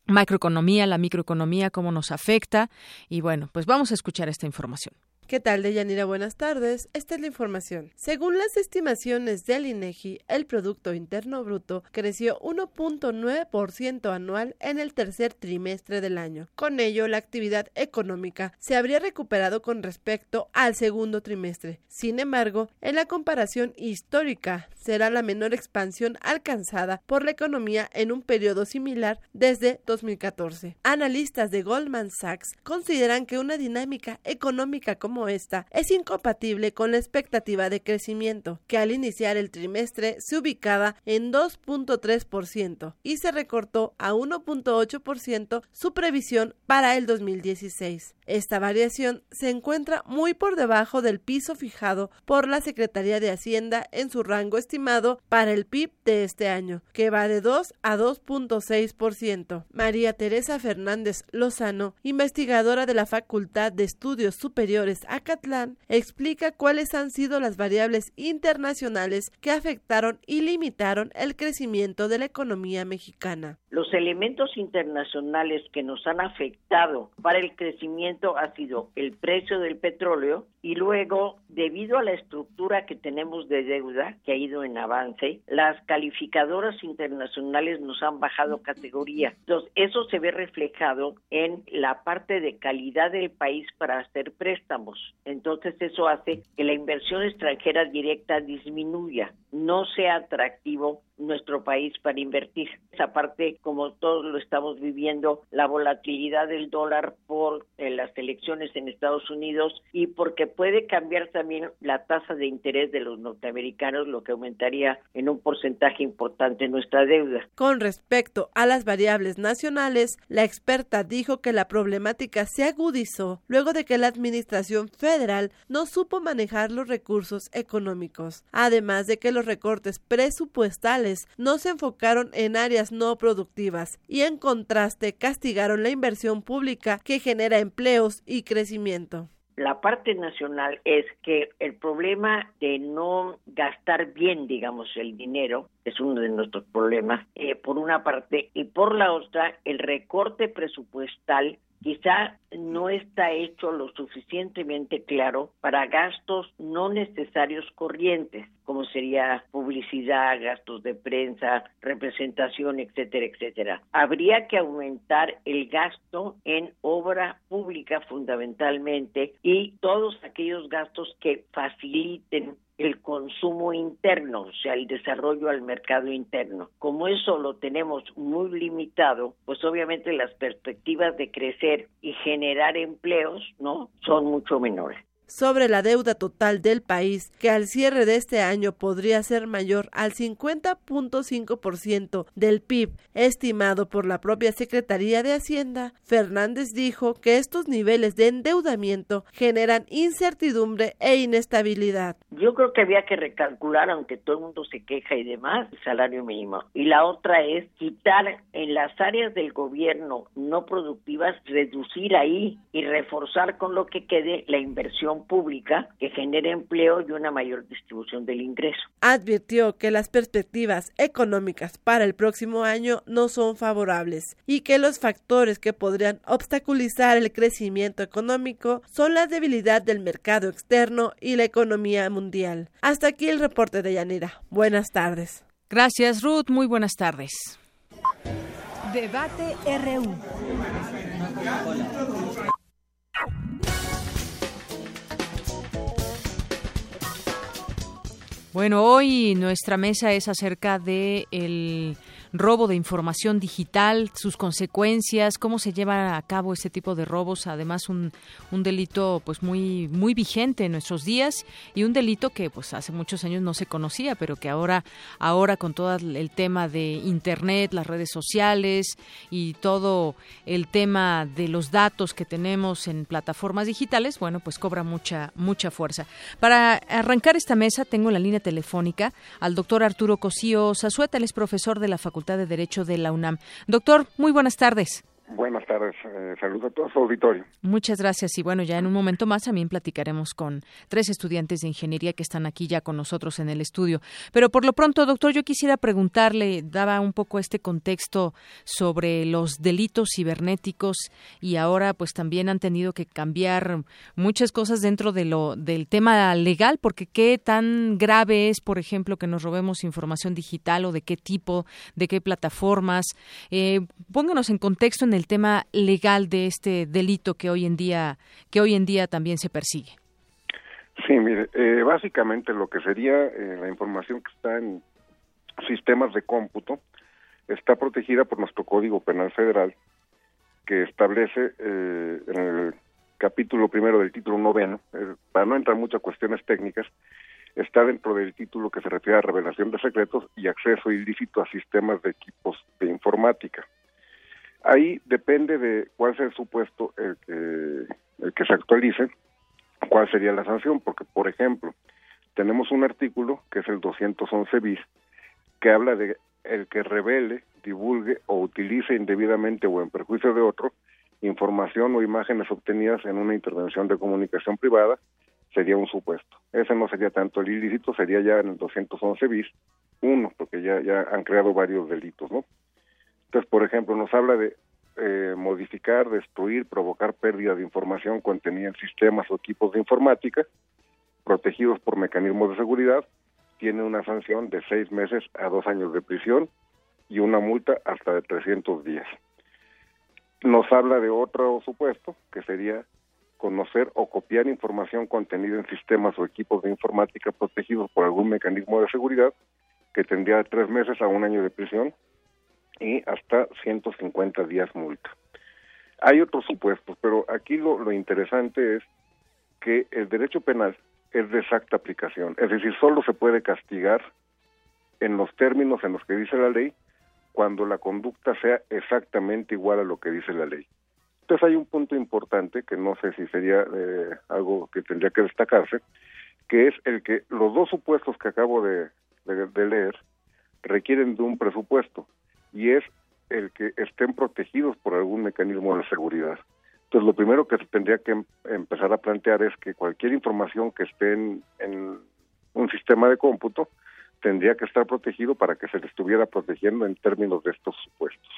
macroeconomía, la microeconomía, cómo nos afecta. Y bueno, pues vamos a escuchar esta información. ¿Qué tal, Deyanira? Buenas tardes. Esta es la información. Según las estimaciones del INEGI, el Producto Interno Bruto creció 1.9% anual en el tercer trimestre del año. Con ello, la actividad económica se habría recuperado con respecto al segundo trimestre. Sin embargo, en la comparación histórica, será la menor expansión alcanzada por la economía en un periodo similar desde 2014. Analistas de Goldman Sachs consideran que una dinámica económica como esta es incompatible con la expectativa de crecimiento, que al iniciar el trimestre se ubicaba en 2.3% y se recortó a 1.8% su previsión para el 2016. Esta variación se encuentra muy por debajo del piso fijado por la Secretaría de Hacienda en su rango estimado para el PIB de este año, que va de 2 a 2.6%. María Teresa Fernández Lozano, investigadora de la Facultad de Estudios Superiores Acatlán, explica cuáles han sido las variables internacionales que afectaron y limitaron el crecimiento de la economía mexicana. Los elementos internacionales que nos han afectado para el crecimiento ha sido el precio del petróleo y luego, debido a la estructura que tenemos de deuda, que ha ido en avance, las calificadoras internacionales nos han bajado categoría. Entonces, eso se ve reflejado en la parte de calidad del país para hacer préstamos. Entonces, eso hace que la inversión extranjera directa disminuya, no sea atractivo nuestro país para invertir. Esa parte, como todos lo estamos viviendo, la volatilidad del dólar por eh, las elecciones en Estados Unidos y porque puede cambiar también la tasa de interés de los norteamericanos, lo que aumentaría en un porcentaje importante nuestra deuda. Con respecto a las variables nacionales, la experta dijo que la problemática se agudizó luego de que la Administración Federal no supo manejar los recursos económicos, además de que los recortes presupuestales no se enfocaron en áreas no productivas y en contraste castigaron la inversión pública que genera empleos y crecimiento. La parte nacional es que el problema de no gastar bien, digamos, el dinero es uno de nuestros problemas, eh, por una parte, y por la otra, el recorte presupuestal quizá no está hecho lo suficientemente claro para gastos no necesarios corrientes, como sería publicidad, gastos de prensa, representación, etcétera, etcétera. Habría que aumentar el gasto en obra pública fundamentalmente y todos aquellos gastos que faciliten el consumo interno, o sea, el desarrollo al mercado interno. Como eso lo tenemos muy limitado, pues obviamente las perspectivas de crecer y generar empleos, ¿no? Son mucho menores sobre la deuda total del país, que al cierre de este año podría ser mayor al 50.5% del PIB, estimado por la propia Secretaría de Hacienda, Fernández dijo que estos niveles de endeudamiento generan incertidumbre e inestabilidad. Yo creo que había que recalcular, aunque todo el mundo se queja y demás, el salario mínimo. Y la otra es quitar en las áreas del gobierno no productivas, reducir ahí y reforzar con lo que quede la inversión pública que genere empleo y una mayor distribución del ingreso. Advirtió que las perspectivas económicas para el próximo año no son favorables y que los factores que podrían obstaculizar el crecimiento económico son la debilidad del mercado externo y la economía mundial. Hasta aquí el reporte de Yanira. Buenas tardes. Gracias, Ruth. Muy buenas tardes. Debate RU. Bueno, hoy nuestra mesa es acerca de el robo de información digital, sus consecuencias, cómo se lleva a cabo este tipo de robos, además un, delito pues muy muy vigente en nuestros días y un delito que pues hace muchos años no se conocía, pero que ahora ahora con todo el tema de internet, las redes sociales y todo el tema de los datos que tenemos en plataformas digitales, bueno, pues cobra mucha mucha fuerza. Para arrancar esta mesa tengo la línea telefónica al doctor Arturo Cosío Zazueta, él es profesor de la Facultad de Derecho de la UNAM. Doctor, muy buenas tardes. Buenas tardes, eh, a todo su auditorio. Muchas gracias y bueno, ya en un momento más también platicaremos con tres estudiantes de ingeniería que están aquí ya con nosotros en el estudio. Pero por lo pronto, doctor, yo quisiera preguntarle, daba un poco este contexto sobre los delitos cibernéticos y ahora pues también han tenido que cambiar muchas cosas dentro de lo del tema legal, porque qué tan grave es, por ejemplo, que nos robemos información digital o de qué tipo, de qué plataformas. Eh, pónganos en contexto en el tema legal de este delito que hoy en día que hoy en día también se persigue. Sí, mire, eh, básicamente lo que sería eh, la información que está en sistemas de cómputo está protegida por nuestro Código Penal Federal, que establece eh, en el capítulo primero del título noveno, para no entrar en muchas cuestiones técnicas, está dentro del título que se refiere a revelación de secretos y acceso ilícito a sistemas de equipos de informática. Ahí depende de cuál sea el supuesto el que, el que se actualice, cuál sería la sanción, porque, por ejemplo, tenemos un artículo que es el 211 bis, que habla de el que revele, divulgue o utilice indebidamente o en perjuicio de otro información o imágenes obtenidas en una intervención de comunicación privada, sería un supuesto. Ese no sería tanto el ilícito, sería ya en el 211 bis, uno, porque ya, ya han creado varios delitos, ¿no? Entonces, por ejemplo, nos habla de eh, modificar, destruir, provocar pérdida de información contenida en sistemas o equipos de informática protegidos por mecanismos de seguridad, tiene una sanción de seis meses a dos años de prisión y una multa hasta de 300 días. Nos habla de otro supuesto, que sería conocer o copiar información contenida en sistemas o equipos de informática protegidos por algún mecanismo de seguridad, que tendría tres meses a un año de prisión y hasta 150 días multa. Hay otros supuestos, pero aquí lo, lo interesante es que el derecho penal es de exacta aplicación, es decir, solo se puede castigar en los términos en los que dice la ley cuando la conducta sea exactamente igual a lo que dice la ley. Entonces hay un punto importante que no sé si sería eh, algo que tendría que destacarse, que es el que los dos supuestos que acabo de leer requieren de un presupuesto y es el que estén protegidos por algún mecanismo de seguridad. Entonces, lo primero que se tendría que em, empezar a plantear es que cualquier información que esté en, un sistema de cómputo tendría que estar protegido para que se le estuviera protegiendo en términos de estos supuestos.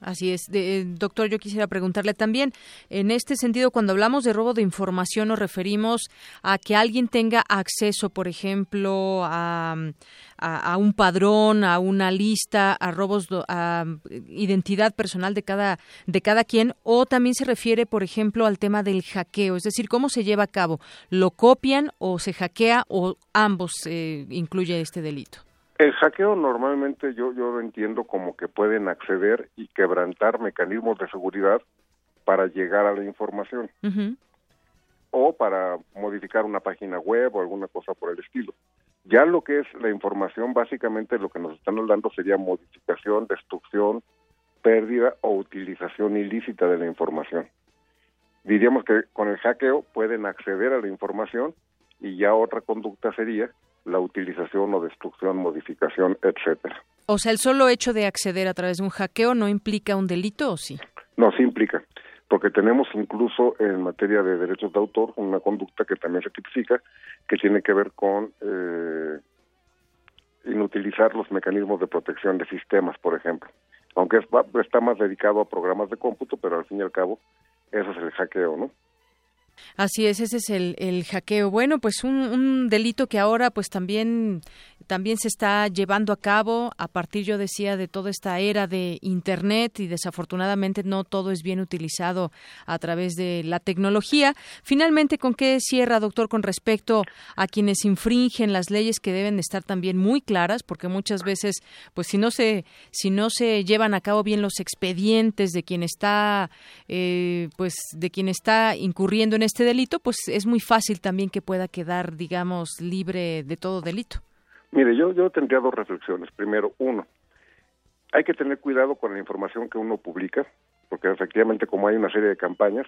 Así es. De, doctor, yo quisiera preguntarle también, en este sentido, cuando hablamos de robo de información, nos referimos a que alguien tenga acceso, por ejemplo, a, un padrón, a una lista, a robos, a identidad personal de cada, de cada quien, o también se refiere, por ejemplo, al tema del hackeo, es decir, cómo se lleva a cabo, lo copian o se hackea o ambos eh, incluye este delito. El hackeo normalmente yo, yo lo entiendo como que pueden acceder y quebrantar mecanismos de seguridad para llegar a la información o para modificar una página web o alguna cosa por el estilo. Ya lo que es la información, básicamente lo que nos están hablando sería modificación, destrucción, pérdida o utilización ilícita de la información. Diríamos que con el hackeo pueden acceder a la información y ya otra conducta sería la utilización o destrucción, modificación, etcétera. O sea, el solo hecho de acceder a través de un hackeo no implica un delito o sí? No, sí implica, porque tenemos incluso en materia de derechos de autor una conducta que también se tipifica, que tiene que ver con eh, inutilizar los mecanismos de protección de sistemas, por ejemplo. Aunque está más dedicado a programas de cómputo, pero al fin y al cabo, eso es el hackeo, ¿no? Así es, ese es el, el hackeo. Bueno, pues un, delito que ahora pues también también se está llevando a cabo a partir, yo decía, de toda esta era de Internet y desafortunadamente no todo es bien utilizado a través de la tecnología. Finalmente, ¿con qué cierra, doctor, con respecto a quienes infringen las leyes que deben estar también muy claras? Porque muchas veces, pues si no se, si no se llevan a cabo bien los expedientes de quien está, eh, pues de quien está incurriendo en este delito, pues es muy fácil también que pueda quedar, digamos, libre de todo delito. Mire, yo, yo tendría dos reflexiones. Primero, uno, hay que tener cuidado con la información que uno publica, porque efectivamente como hay una serie de campañas,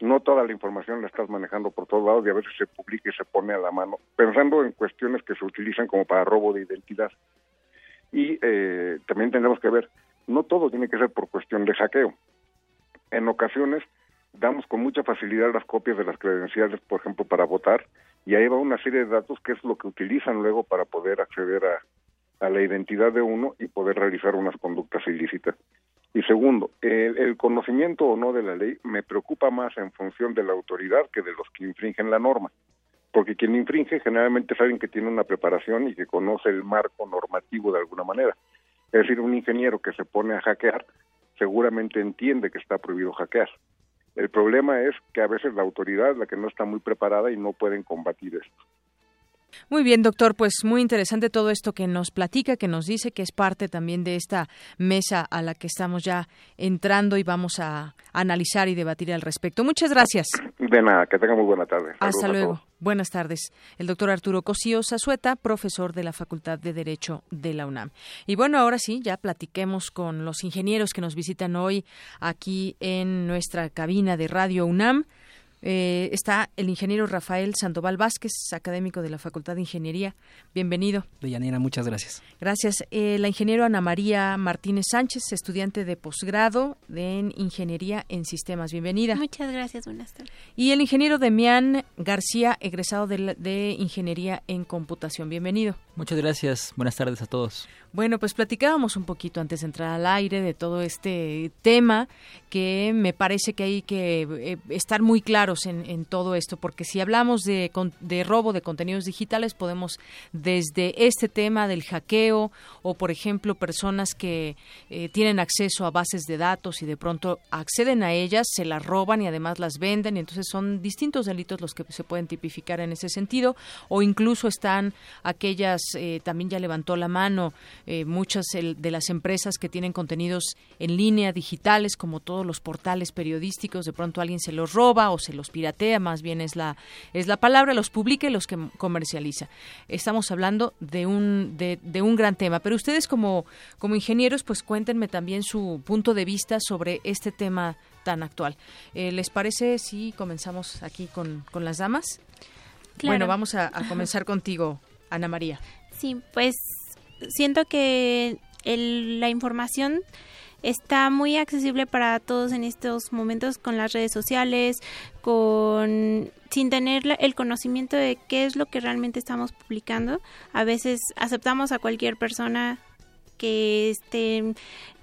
no toda la información la estás manejando por todos lados y a veces se publica y se pone a la mano, pensando en cuestiones que se utilizan como para robo de identidad. Y eh, también tenemos que ver, no todo tiene que ser por cuestión de hackeo. En ocasiones damos con mucha facilidad las copias de las credenciales, por ejemplo, para votar, y ahí va una serie de datos que es lo que utilizan luego para poder acceder a, la identidad de uno y poder realizar unas conductas ilícitas. Y segundo, el, el, conocimiento o no de la ley me preocupa más en función de la autoridad que de los que infringen la norma, porque quien infringe generalmente alguien que tiene una preparación y que conoce el marco normativo de alguna manera. Es decir, un ingeniero que se pone a hackear seguramente entiende que está prohibido hackear. El problema es que a veces la autoridad es la que no está muy preparada y no pueden combatir esto. Muy bien, doctor, pues muy interesante todo esto que nos platica, que nos dice que es parte también de esta mesa a la que estamos ya entrando y vamos a analizar y debatir al respecto. Muchas gracias. De nada, que tenga muy buena tarde. Hasta luego. Buenas tardes. El doctor Arturo Cosío Zazueta, profesor de la Facultad de Derecho de la UNAM. Y bueno, ahora sí, ya platiquemos con los ingenieros que nos visitan hoy aquí en nuestra cabina de Radio UNAM. Eh, está el ingeniero Rafael Sandoval Vázquez, académico de la Facultad de Ingeniería. Bienvenido. Deyanira, muchas gracias. Gracias. Eh, la ingeniero Ana María Martínez Sánchez, estudiante de posgrado en Ingeniería en Sistemas. Bienvenida. Muchas gracias, buenas tardes. Y el ingeniero Demián García, egresado de, de Ingeniería en Computación. Bienvenido. Muchas gracias. Buenas tardes a todos. Bueno, pues platicábamos un poquito antes de entrar al aire de todo este tema que me parece que hay que eh, estar muy claros en, en, todo esto, porque si hablamos de, de, robo de contenidos digitales, podemos desde este tema del hackeo o, por ejemplo, personas que eh, tienen acceso a bases de datos y de pronto acceden a ellas, se las roban y además las venden, y entonces son distintos delitos los que se pueden tipificar en ese sentido, o incluso están aquellas, eh, también ya levantó la mano, eh, muchas de las empresas que tienen contenidos en línea digitales, como todos los portales periodísticos, de pronto alguien se los roba o se los piratea, más bien es la, es la palabra, los publica y los que comercializa. Estamos hablando de un, de, de un gran tema, pero ustedes como, como ingenieros, pues cuéntenme también su punto de vista sobre este tema tan actual. Eh, ¿Les parece si comenzamos aquí con, con las damas? Claro. Bueno, vamos a, a comenzar contigo, Ana María. Sí, pues siento que el, la información está muy accesible para todos en estos momentos con las redes sociales, con sin tener el conocimiento de qué es lo que realmente estamos publicando. A veces aceptamos a cualquier persona que esté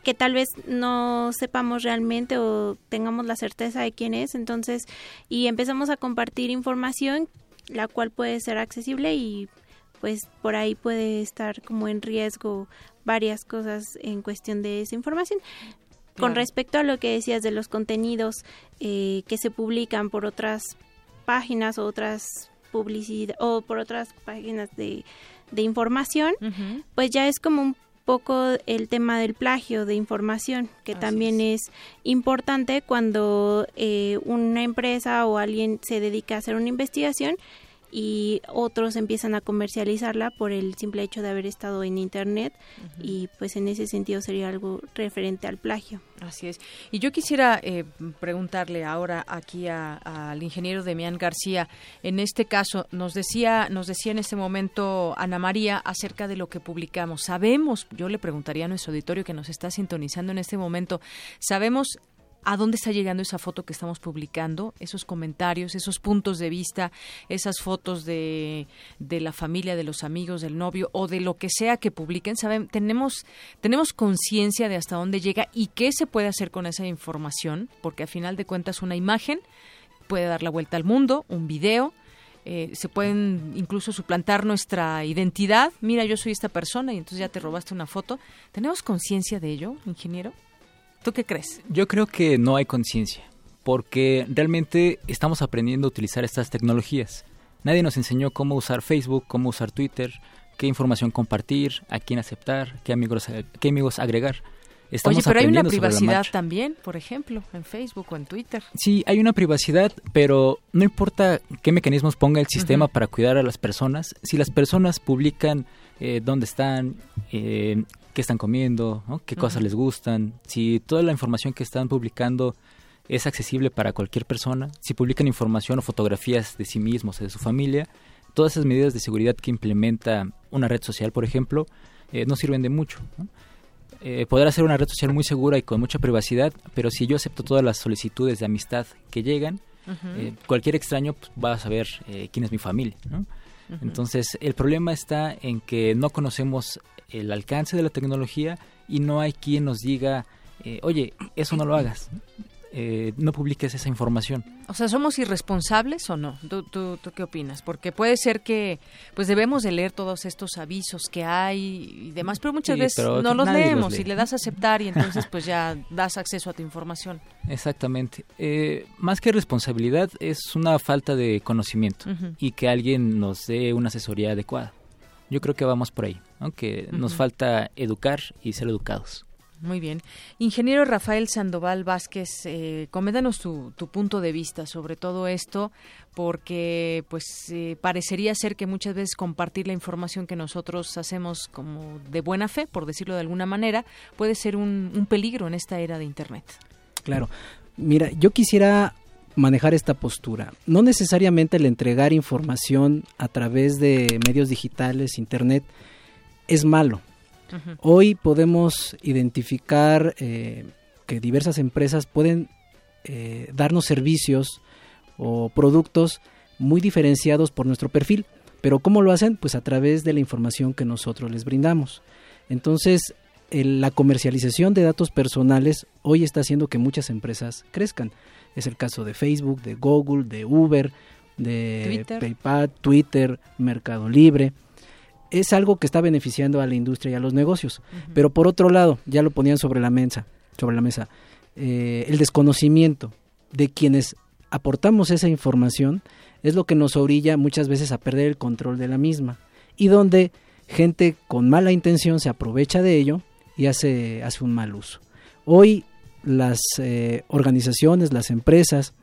que tal vez no sepamos realmente o tengamos la certeza de quién es, entonces y empezamos a compartir información la cual puede ser accesible y pues por ahí puede estar como en riesgo varias cosas en cuestión de esa información. Con Claro. respecto a lo que decías de los contenidos eh, que se publican por otras páginas o otras publicidad o por otras páginas de, de información, pues ya es como un poco el tema del plagio de información, que Así también es. importante cuando eh, una empresa o alguien se dedica a hacer una investigación y otros empiezan a comercializarla por el simple hecho de haber estado en internet y pues en ese sentido sería algo referente al plagio. Así es. Y yo quisiera eh, preguntarle ahora aquí a- al ingeniero Demián García, en este caso, nos decía, nos decía en este momento Ana María acerca de lo que publicamos. Sabemos, yo le preguntaría a nuestro auditorio que nos está sintonizando en este momento, sabemos a dónde está llegando esa foto que estamos publicando, esos comentarios, esos puntos de vista, esas fotos de, de la familia, de los amigos, del novio o de lo que sea que publiquen. Saben, tenemos, tenemos conciencia de hasta dónde llega y qué se puede hacer con esa información, porque a final de cuentas una imagen puede dar la vuelta al mundo, un video, eh, se pueden incluso suplantar nuestra identidad. Mira, yo soy esta persona y entonces ya te robaste una foto. ¿Tenemos conciencia de ello, ingeniero? ¿Tú qué crees? Yo creo que no hay conciencia, porque realmente estamos aprendiendo a utilizar estas tecnologías. Nadie nos enseñó cómo usar Facebook, cómo usar Twitter, qué información compartir, a quién aceptar, qué amigos, qué amigos agregar. Oye, pero hay una privacidad también, por ejemplo, en Facebook o en Twitter. Sí, hay una privacidad, pero no importa qué mecanismos ponga el sistema para cuidar a las personas, si las personas publican eh, dónde están, eh, qué están comiendo, qué cosas les gustan, si toda la información que están publicando es accesible para cualquier persona, si publican información o fotografías de sí mismos o de su familia, todas esas medidas de seguridad que implementa una red social, por ejemplo, eh, no sirven de mucho. ¿no? eh, poder hacer una red social muy segura y con mucha privacidad, pero si yo acepto todas las solicitudes de amistad que llegan, eh, cualquier extraño pues, va a saber quién es mi familia. Entonces, el problema está en que no conocemos el alcance de la tecnología y no hay quien nos diga, eh, oye, eso no lo hagas. Eh, no publiques esa información. O sea, ¿somos irresponsables o no? ¿Tú, tú, qué opinas? Porque puede ser que pues debemos de leer todos estos avisos que hay y demás, pero muchas veces no los leemos y le das a aceptar y entonces pues ya das acceso a tu información. Exactamente. Eh, más que responsabilidad es una falta de conocimiento y que alguien nos dé una asesoría adecuada. Yo creo que vamos por ahí, aunque nos falta educar y ser educados. Muy bien. Ingeniero Rafael Sandoval Vázquez, eh, coméntanos tu, punto de vista sobre todo esto, porque pues eh, parecería ser que muchas veces compartir la información que nosotros hacemos como de buena fe, por decirlo de alguna manera, puede ser un, un peligro en esta era de Internet. Claro. Mira, yo quisiera manejar esta postura. No necesariamente el entregar información a través de medios digitales, Internet, es malo Hoy podemos identificar eh, que diversas empresas pueden eh, darnos servicios o productos muy diferenciados por nuestro perfil. Pero ¿cómo lo hacen? Pues a través de la información que nosotros les brindamos. Entonces, la comercialización de datos personales hoy está haciendo que muchas empresas crezcan. Es el caso de Facebook, de Google, de Uber, de PayPal, Twitter, Mercado Libre es algo que está beneficiando a la industria y a los negocios. Pero por otro lado, ya lo ponían sobre la mesa, sobre la mesa, eh, el desconocimiento de quienes aportamos esa información es lo que nos orilla muchas veces a perder el control de la misma y donde gente con mala intención se aprovecha de ello y hace, hace un mal uso. Hoy las eh, organizaciones, las empresas,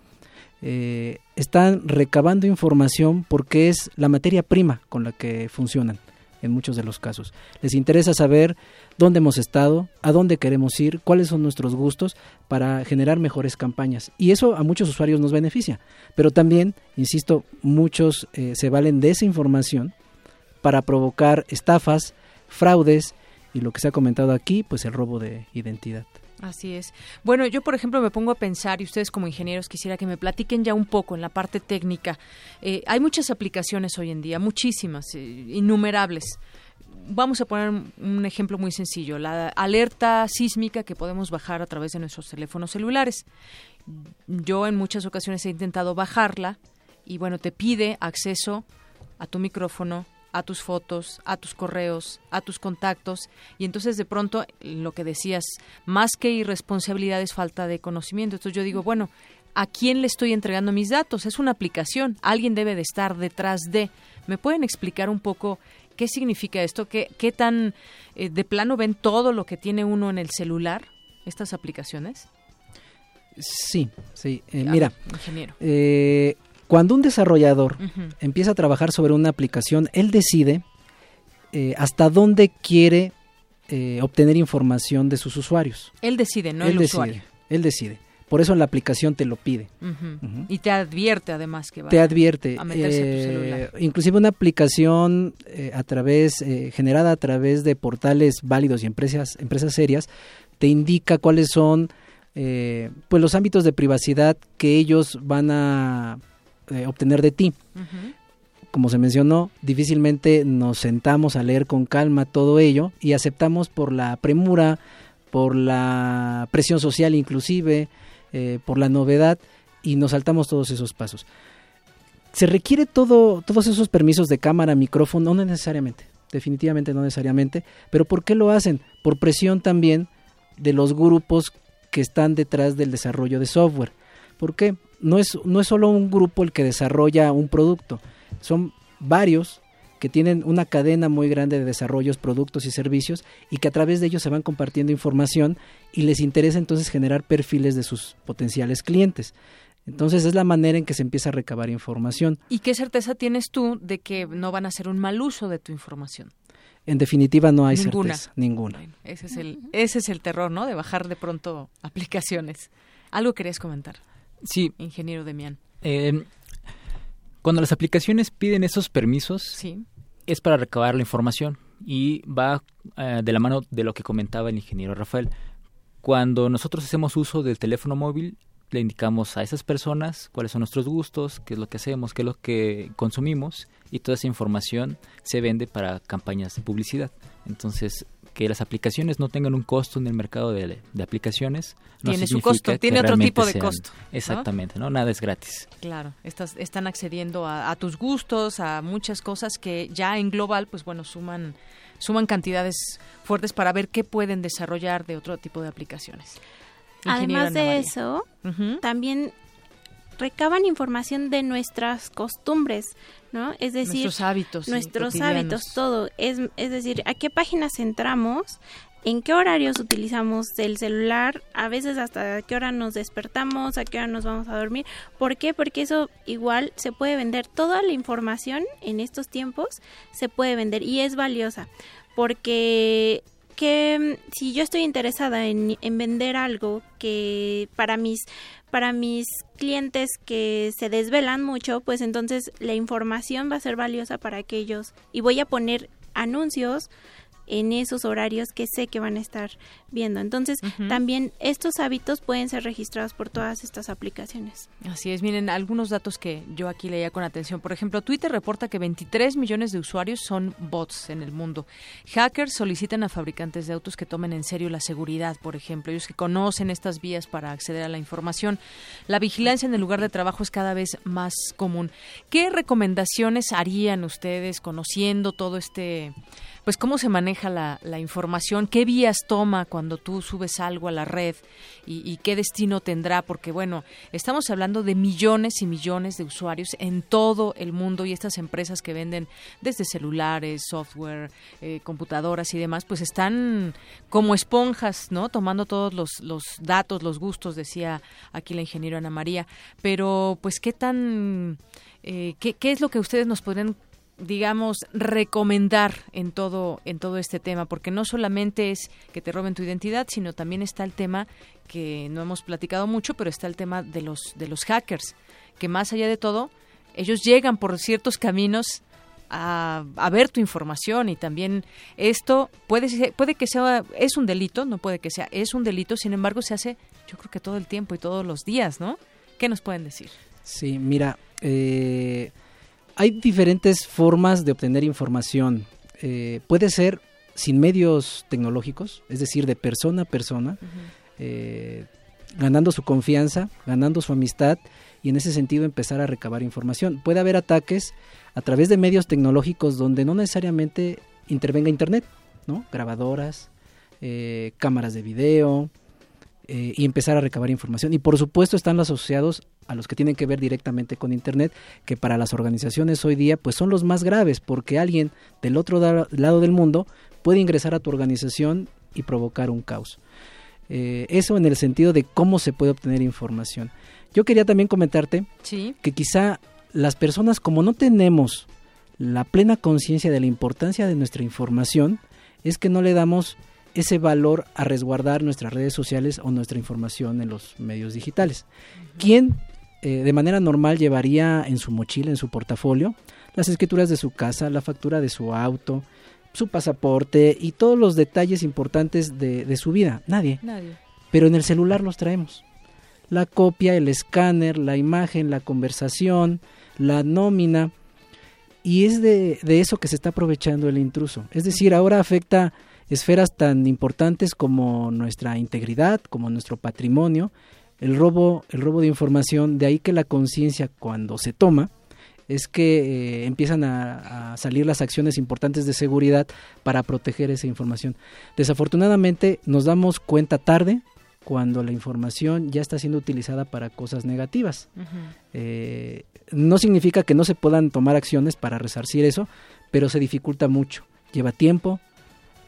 eh, están recabando información porque es la materia prima con la que funcionan en muchos de los casos. Les interesa saber dónde hemos estado, a dónde queremos ir, cuáles son nuestros gustos para generar mejores campañas. Y eso a muchos usuarios nos beneficia. Pero también, insisto, muchos eh, se valen de esa información para provocar estafas, fraudes y lo que se ha comentado aquí, pues el robo de identidad. Así es. Bueno, yo por ejemplo me pongo a pensar, y ustedes como ingenieros quisiera que me platiquen ya un poco en la parte técnica. Eh, hay muchas aplicaciones hoy en día, muchísimas, eh, innumerables. Vamos a poner un ejemplo muy sencillo, la alerta sísmica que podemos bajar a través de nuestros teléfonos celulares. Yo en muchas ocasiones he intentado bajarla y bueno, te pide acceso a tu micrófono, a tus fotos, a tus correos, a tus contactos y entonces de pronto lo que decías, más que irresponsabilidad es falta de conocimiento. Entonces yo digo, bueno, ¿a quién le estoy entregando mis datos? Es una aplicación, alguien debe de estar detrás de. ¿Me pueden explicar un poco qué significa esto? ¿Qué, qué tan eh, de plano ven todo lo que tiene uno en el celular, estas aplicaciones? Sí, sí. Eh, mira, ingeniero. Eh, cuando un desarrollador empieza a trabajar sobre una aplicación, él decide eh, hasta dónde quiere eh, obtener información de sus usuarios. Él decide, no el usuario. Él decide. Por eso la aplicación te lo pide. Y te advierte además que va te advierte, a meterse tu eh, celular. Inclusive una aplicación a través generada a través de portales válidos y empresas empresas serias te indica cuáles son pues los ámbitos de privacidad que ellos van a eh, obtener de ti. Como se mencionó, difícilmente nos sentamos a leer con calma todo ello y aceptamos por la premura, por la presión social inclusive, eh, por la novedad y nos saltamos todos esos pasos. ¿Se requiere todo, todos esos permisos de cámara, micrófono? No necesariamente, definitivamente no necesariamente. Pero ¿por qué lo hacen? Por presión también de los grupos que están detrás del desarrollo de software. ¿Por qué? No es, no es solo un grupo el que desarrolla un producto, son varios que tienen una cadena muy grande de desarrollos, productos y servicios y que a través de ellos se van compartiendo información y les interesa entonces generar perfiles de sus potenciales clientes. Entonces es la manera en que se empieza a recabar información. ¿Y qué certeza tienes tú de que no van a hacer un mal uso de tu información? En definitiva no hay certeza, ninguna. ese es el ese es el terror, ¿no? De bajar de pronto aplicaciones. Algo querías comentar. Sí, ingeniero Demián. Eh, cuando las aplicaciones piden esos permisos, sí. es para recabar la información y va eh, de la mano de lo que comentaba el ingeniero Rafael. Cuando nosotros hacemos uso del teléfono móvil, le indicamos a esas personas cuáles son nuestros gustos, qué es lo que hacemos, qué es lo que consumimos y toda esa información se vende para campañas de publicidad. Entonces, que las aplicaciones no tengan un costo en el mercado de, aplicaciones. No tiene su costo, tiene otro tipo de costo. Exactamente, ¿no? Nada es gratis. Claro, estás, están accediendo a, a, tus gustos, a muchas cosas que ya en global, pues bueno, suman, suman cantidades fuertes para ver qué pueden desarrollar de otro tipo de aplicaciones. Además de eso, también recaban información de nuestras costumbres, ¿no? Es decir, nuestros hábitos, nuestros hábitos, todo. Es, es decir, a qué páginas entramos, en qué horarios utilizamos el celular, a veces hasta a qué hora nos despertamos, a qué hora nos vamos a dormir. ¿Por qué? Porque eso igual se puede vender. Toda la información en estos tiempos se puede vender y es valiosa porque que mm, si yo estoy interesada en, en, vender algo que para mis para mis clientes que se desvelan mucho, pues entonces la información va a ser valiosa para aquellos. Y voy a poner anuncios en esos horarios que sé que van a estar viendo. Entonces, también estos hábitos pueden ser registrados por todas estas aplicaciones. Así es, miren, algunos datos que yo aquí leía con atención. Por ejemplo, Twitter reporta que 23 millones de usuarios son bots en el mundo. Hackers solicitan a fabricantes de autos que tomen en serio la seguridad, por ejemplo, ellos que conocen estas vías para acceder a la información. La vigilancia en el lugar de trabajo es cada vez más común. ¿Qué recomendaciones harían ustedes conociendo todo este pues cómo se maneja la, información, qué vías toma cuando tú subes algo a la red y, qué destino tendrá, porque bueno, estamos hablando de millones y millones de usuarios en todo el mundo y estas empresas que venden desde celulares, software, eh, computadoras y demás, pues están como esponjas, ¿no? Tomando todos los, los datos, los gustos, decía aquí la ingeniera Ana María, pero pues qué tan... Eh, ¿qué, ¿Qué es lo que ustedes nos podrían digamos recomendar en todo en todo este tema porque no solamente es que te roben tu identidad sino también está el tema que no hemos platicado mucho pero está el tema de los de los hackers que más allá de todo ellos llegan por ciertos caminos a, ver tu información y también esto puede puede que sea es un delito no puede que sea es un delito sin embargo se hace yo creo que todo el tiempo y todos los días no qué nos pueden decir sí mira eh, hay diferentes formas de obtener información. Eh, puede ser sin medios tecnológicos, es decir, de persona a persona, eh, ganando su confianza, ganando su amistad y en ese sentido empezar a recabar información. Puede haber ataques a través de medios tecnológicos donde no necesariamente intervenga Internet, ¿no? Grabadoras, eh, cámaras de video, eh, y empezar a recabar información. Y por supuesto están los asociados a los que tienen que ver directamente con Internet, que para las organizaciones hoy día pues son los más graves, porque alguien del otro lado del mundo puede ingresar a tu organización y provocar un caos. Eh, eso en el sentido de cómo se puede obtener información. Yo quería también comentarte que quizá las personas como no tenemos la plena conciencia de la importancia de nuestra información, es que no le damos ese valor a resguardar nuestras redes sociales o nuestra información en los medios digitales. ¿Quién eh, de manera normal llevaría en su mochila, en su portafolio, las escrituras de su casa, la factura de su auto, su pasaporte y todos los detalles importantes de, de su vida? Nadie. Nadie. Pero en el celular los traemos. La copia, el escáner, la imagen, la conversación, la nómina. Y es de, de eso que se está aprovechando el intruso. Es decir, ahora afecta esferas tan importantes como nuestra integridad, como nuestro patrimonio, el robo, el robo de información, de ahí que la conciencia cuando se toma es que eh, empiezan a, salir las acciones importantes de seguridad para proteger esa información. Desafortunadamente nos damos cuenta tarde cuando la información ya está siendo utilizada para cosas negativas. Eh, no significa que no se puedan tomar acciones para resarcir eso, pero se dificulta mucho. Lleva tiempo,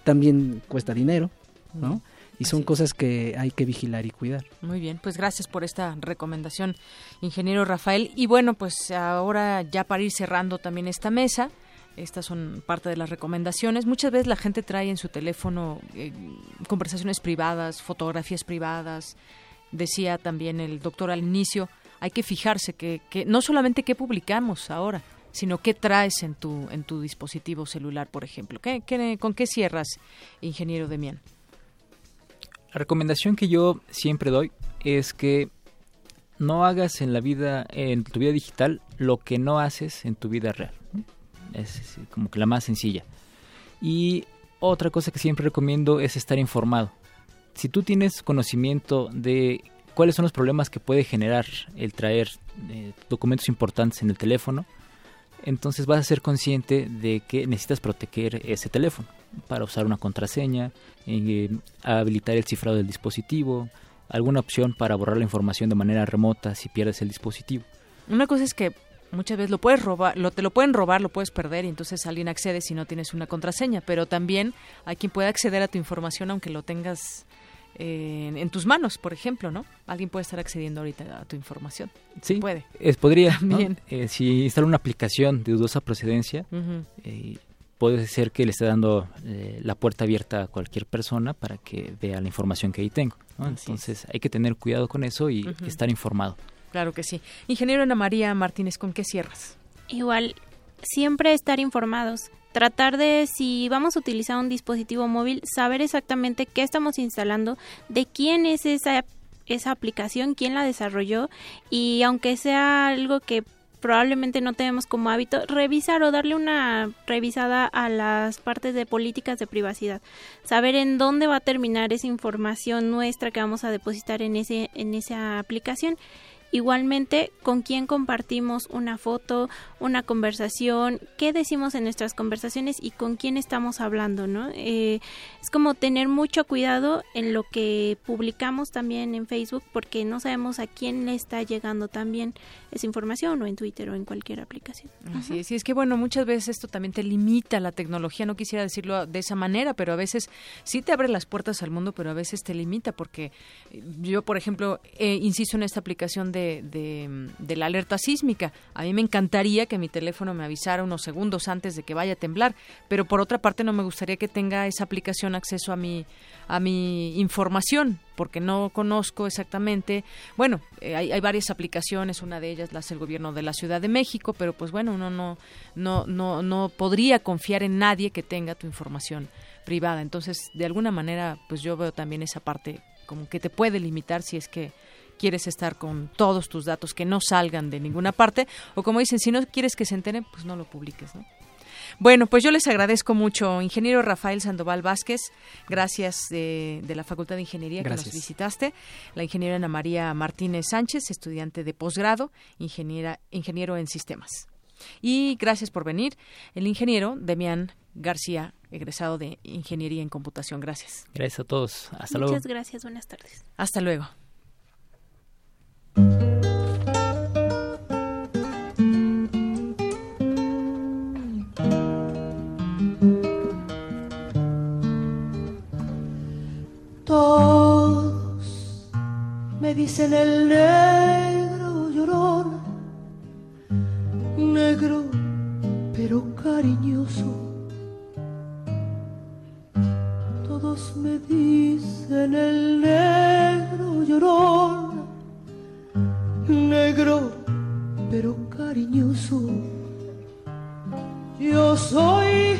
también cuesta dinero, ¿no? Y son cosas que hay que vigilar y cuidar. Muy bien, pues gracias por esta recomendación, ingeniero Rafael. Y bueno, pues ahora ya para ir cerrando también esta mesa, estas son parte de las recomendaciones. Muchas veces la gente trae en su teléfono eh, conversaciones privadas, fotografías privadas. Decía también el doctor al inicio, hay que fijarse que, que no solamente qué publicamos ahora, sino qué traes en tu en tu dispositivo celular, por ejemplo. ¿Qué, qué, con qué cierras, ingeniero Demián? La recomendación que yo siempre doy es que no hagas en la vida, en tu vida digital, lo que no haces en tu vida real. Es como que la más sencilla. Y otra cosa que siempre recomiendo es estar informado. Si tú tienes conocimiento de cuáles son los problemas que puede generar el traer eh, documentos importantes en el teléfono, entonces vas a ser consciente de que necesitas proteger ese teléfono para usar una contraseña, eh, habilitar el cifrado del dispositivo, alguna opción para borrar la información de manera remota si pierdes el dispositivo. Una cosa es que muchas veces lo puedes robar, lo, te lo pueden robar, lo puedes perder y entonces alguien accede si no tienes una contraseña, pero también hay quien puede acceder a tu información aunque lo tengas eh, en, tus manos, por ejemplo, ¿no? Alguien puede estar accediendo ahorita a tu información. Sí, puede. Es, podría. Bien. Eh, si instala una aplicación de dudosa procedencia, puede ser que le esté dando eh, la puerta abierta a cualquier persona para que vea la información que ahí tengo. Entonces hay que tener cuidado con eso y estar informado. Claro que sí. Ingeniero Ana María Martínez, ¿con qué cierras? Igual, siempre estar informados. Tratar de, si vamos a utilizar un dispositivo móvil, saber exactamente qué estamos instalando, de quién es esa esa aplicación, quién la desarrolló y aunque sea algo que probablemente no tenemos como hábito, revisar o darle una revisada a las partes de políticas de privacidad. Saber en dónde va a terminar esa información nuestra que vamos a depositar en, ese, en esa aplicación Igualmente, con quién compartimos una foto, una conversación, qué decimos en nuestras conversaciones y con quién estamos hablando, ¿no? Eh, es como tener mucho cuidado en lo que publicamos también en Facebook porque no sabemos a quién le está llegando también esa información o en Twitter o en cualquier aplicación. Así es, y es que bueno, muchas veces esto también te limita la tecnología, no quisiera decirlo de esa manera, pero a veces sí te abre las puertas al mundo, pero a veces te limita porque yo, por ejemplo, eh, insisto en esta aplicación de de, la alerta sísmica. A mí me encantaría que mi teléfono me avisara unos segundos antes de que vaya a temblar, pero por otra parte no me gustaría que tenga esa aplicación acceso a mi, a mi información, porque no conozco exactamente. Bueno, eh, hay, varias aplicaciones, una de ellas la hace el gobierno de la Ciudad de México, pero pues bueno, uno no, no, no, no podría confiar en nadie que tenga tu información privada. Entonces, de alguna manera, pues yo veo también esa parte como que te puede limitar si es que quieres estar con todos tus datos que no salgan de ninguna parte o como dicen, si no quieres que se enteren, pues no lo publiques, ¿no? Bueno, pues yo les agradezco mucho, ingeniero Rafael Sandoval Vázquez, gracias de, la Facultad de Ingeniería que nos visitaste, la ingeniera Ana María Martínez Sánchez, estudiante de posgrado, ingeniera, ingeniero en sistemas. Y gracias por venir, el ingeniero Demián García, egresado de Ingeniería en Computación. Gracias. Gracias a todos. Hasta luego. Muchas gracias. Buenas tardes. Hasta luego. Todos me dicen el negro llorón, negro pero cariñoso. Todos me dicen el negro llorón negro pero cariñoso. Yo soy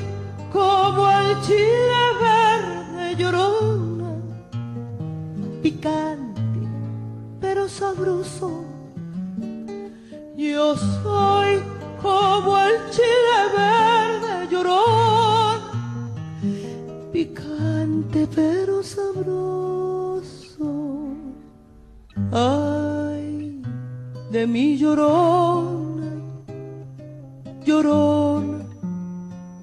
como el chile verde llorona, picante pero sabroso. Yo soy como el chile verde llorón, picante pero sabroso. Ay, de mi llorona, llorona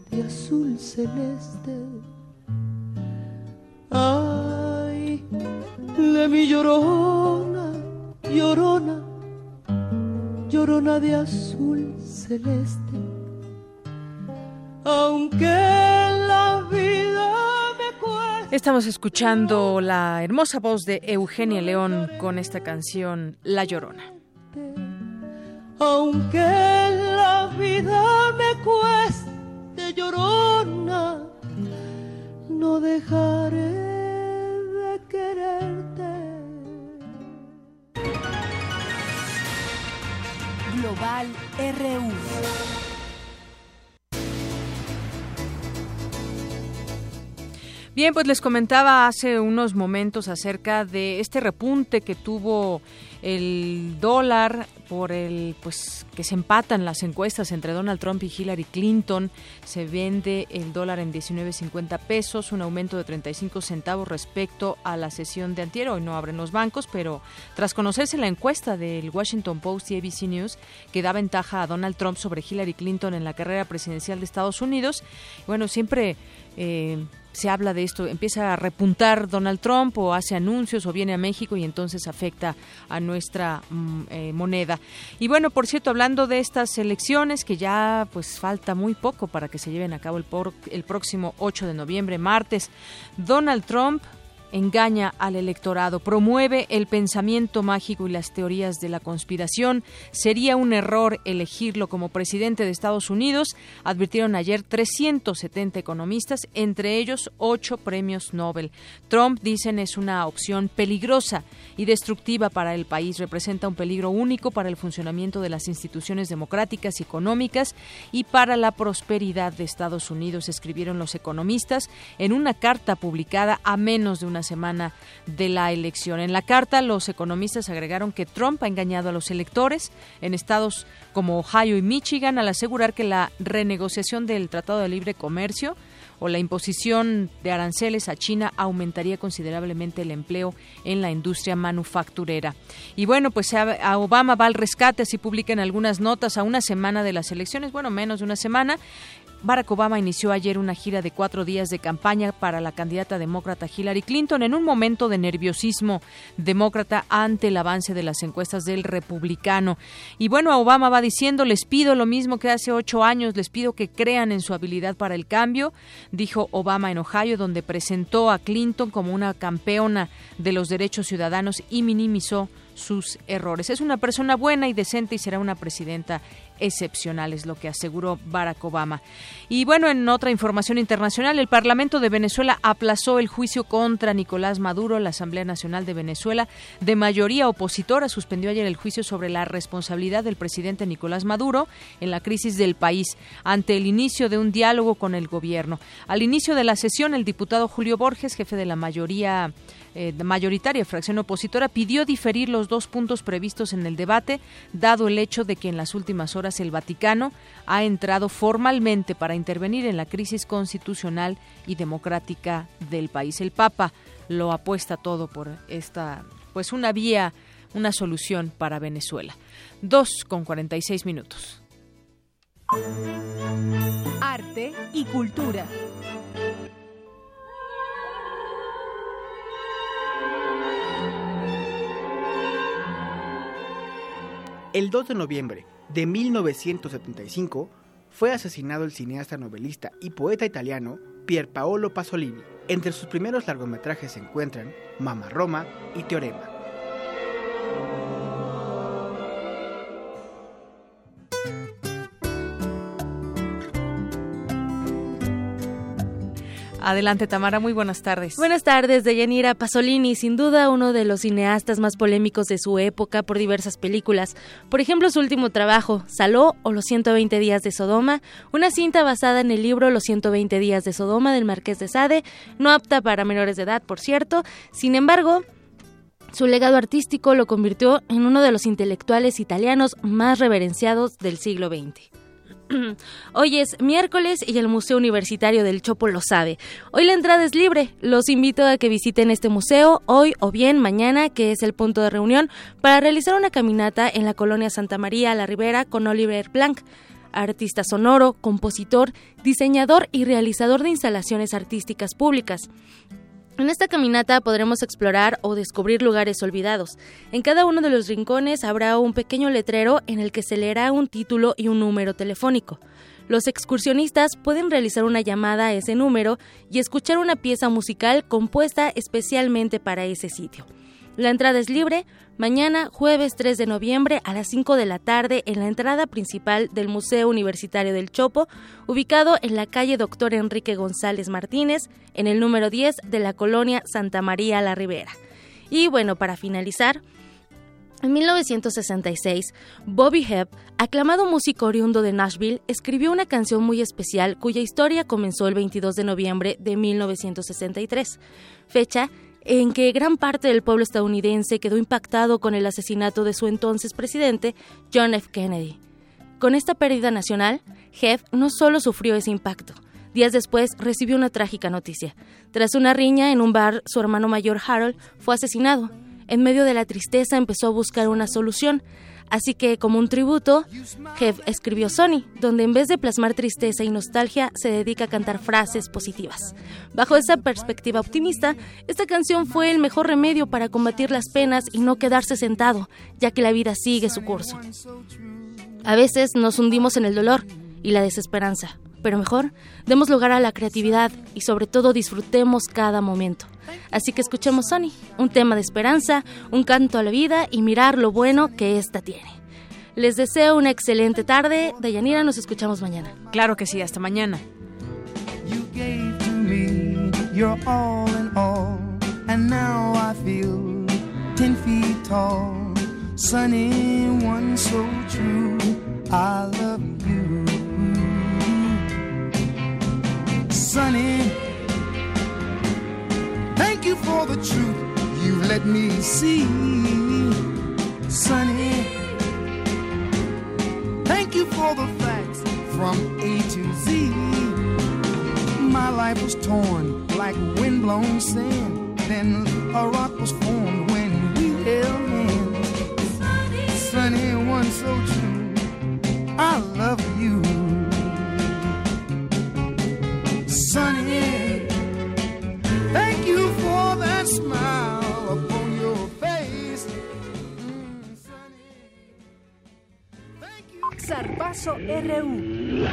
de azul celeste. Ay, de mi llorona, llorona, llorona de azul celeste. Aunque la vida. Estamos escuchando la hermosa voz de Eugenia León con esta canción La Llorona. Aunque la vida me cueste llorona, no dejaré de quererte. Global RU. Bien, pues les comentaba hace unos momentos acerca de este repunte que tuvo el dólar por el pues que se empatan las encuestas entre Donald Trump y Hillary Clinton. Se vende el dólar en 19.50 pesos, un aumento de 35 centavos respecto a la sesión de antier. Hoy no abren los bancos, pero tras conocerse la encuesta del Washington Post y ABC News que da ventaja a Donald Trump sobre Hillary Clinton en la carrera presidencial de Estados Unidos, bueno, siempre eh, se habla de esto, empieza a repuntar Donald Trump o hace anuncios o viene a México y entonces afecta a nuestra mm, eh, moneda. Y bueno, por cierto, hablando de estas elecciones, que ya pues falta muy poco para que se lleven a cabo el, por, el próximo 8 de noviembre, martes, Donald Trump engaña al electorado, promueve el pensamiento mágico y las teorías de la conspiración. Sería un error elegirlo como presidente de Estados Unidos, advirtieron ayer 370 economistas, entre ellos ocho premios Nobel. Trump, dicen, es una opción peligrosa y destructiva para el país. Representa un peligro único para el funcionamiento de las instituciones democráticas y económicas y para la prosperidad de Estados Unidos, escribieron los economistas en una carta publicada a menos de una semana de la elección. En la carta, los economistas agregaron que Trump ha engañado a los electores en estados como Ohio y Michigan al asegurar que la renegociación del Tratado de Libre Comercio o la imposición de aranceles a China aumentaría considerablemente el empleo en la industria manufacturera. Y bueno, pues a Obama va al rescate, así publican algunas notas a una semana de las elecciones, bueno, menos de una semana, Barack Obama inició ayer una gira de cuatro días de campaña para la candidata demócrata Hillary Clinton en un momento de nerviosismo demócrata ante el avance de las encuestas del republicano. Y bueno, Obama va diciendo, les pido lo mismo que hace ocho años, les pido que crean en su habilidad para el cambio, dijo Obama en Ohio, donde presentó a Clinton como una campeona de los derechos ciudadanos y minimizó sus errores. Es una persona buena y decente y será una presidenta excepcional, es lo que aseguró Barack Obama. Y bueno, en otra información internacional, el Parlamento de Venezuela aplazó el juicio contra Nicolás Maduro. La Asamblea Nacional de Venezuela, de mayoría opositora, suspendió ayer el juicio sobre la responsabilidad del presidente Nicolás Maduro en la crisis del país ante el inicio de un diálogo con el gobierno. Al inicio de la sesión, el diputado Julio Borges, jefe de la mayoría eh, mayoritaria fracción opositora pidió diferir los dos puntos previstos en el debate, dado el hecho de que en las últimas horas el Vaticano ha entrado formalmente para intervenir en la crisis constitucional y democrática del país. El Papa lo apuesta todo por esta, pues una vía, una solución para Venezuela. Dos con cuarenta y seis minutos. Arte y cultura. El 2 de noviembre de 1975 fue asesinado el cineasta novelista y poeta italiano Pier Paolo Pasolini. Entre sus primeros largometrajes se encuentran Mama Roma y Teorema. Adelante, Tamara, muy buenas tardes. Buenas tardes, Deyanira Pasolini, sin duda uno de los cineastas más polémicos de su época por diversas películas. Por ejemplo, su último trabajo, Saló o Los 120 días de Sodoma, una cinta basada en el libro Los 120 días de Sodoma del Marqués de Sade, no apta para menores de edad, por cierto. Sin embargo, su legado artístico lo convirtió en uno de los intelectuales italianos más reverenciados del siglo XX. Hoy es miércoles y el Museo Universitario del Chopo lo sabe. Hoy la entrada es libre. Los invito a que visiten este museo hoy o bien mañana, que es el punto de reunión, para realizar una caminata en la colonia Santa María la Ribera con Oliver Blanc. artista sonoro, compositor, diseñador y realizador de instalaciones artísticas públicas. En esta caminata podremos explorar o descubrir lugares olvidados. En cada uno de los rincones habrá un pequeño letrero en el que se leerá un título y un número telefónico. Los excursionistas pueden realizar una llamada a ese número y escuchar una pieza musical compuesta especialmente para ese sitio. La entrada es libre, mañana jueves 3 de noviembre a las 5 de la tarde en la entrada principal del Museo Universitario del Chopo, ubicado en la calle Doctor Enrique González Martínez, en el número 10 de la colonia Santa María la Ribera. Y bueno, para finalizar, en 1966, Bobby Hebb, aclamado músico oriundo de Nashville, escribió una canción muy especial cuya historia comenzó el 22 de noviembre de 1963, fecha en que gran parte del pueblo estadounidense quedó impactado con el asesinato de su entonces presidente, John F. Kennedy. Con esta pérdida nacional, Jeff no solo sufrió ese impacto, días después recibió una trágica noticia. Tras una riña en un bar, su hermano mayor Harold fue asesinado. En medio de la tristeza empezó a buscar una solución, Así que, como un tributo, Jeff escribió Sony, donde en vez de plasmar tristeza y nostalgia, se dedica a cantar frases positivas. Bajo esa perspectiva optimista, esta canción fue el mejor remedio para combatir las penas y no quedarse sentado, ya que la vida sigue su curso. A veces nos hundimos en el dolor y la desesperanza, pero mejor demos lugar a la creatividad y sobre todo disfrutemos cada momento. Así que escuchemos Sony, un tema de esperanza, un canto a la vida y mirar lo bueno que ésta tiene. Les deseo una excelente tarde. Dayanira, nos escuchamos mañana. Claro que sí, hasta mañana. You gave to me your all in all, and now I feel ten feet tall. Sunny one so true, I love you. Sunny, thank you for the truth you let me see. Sonny. thank you for the facts from A to Z. My life was torn like windblown sand. Then a rock was formed when we held hands. Sunny, one so true. I love you. Sunny, RU.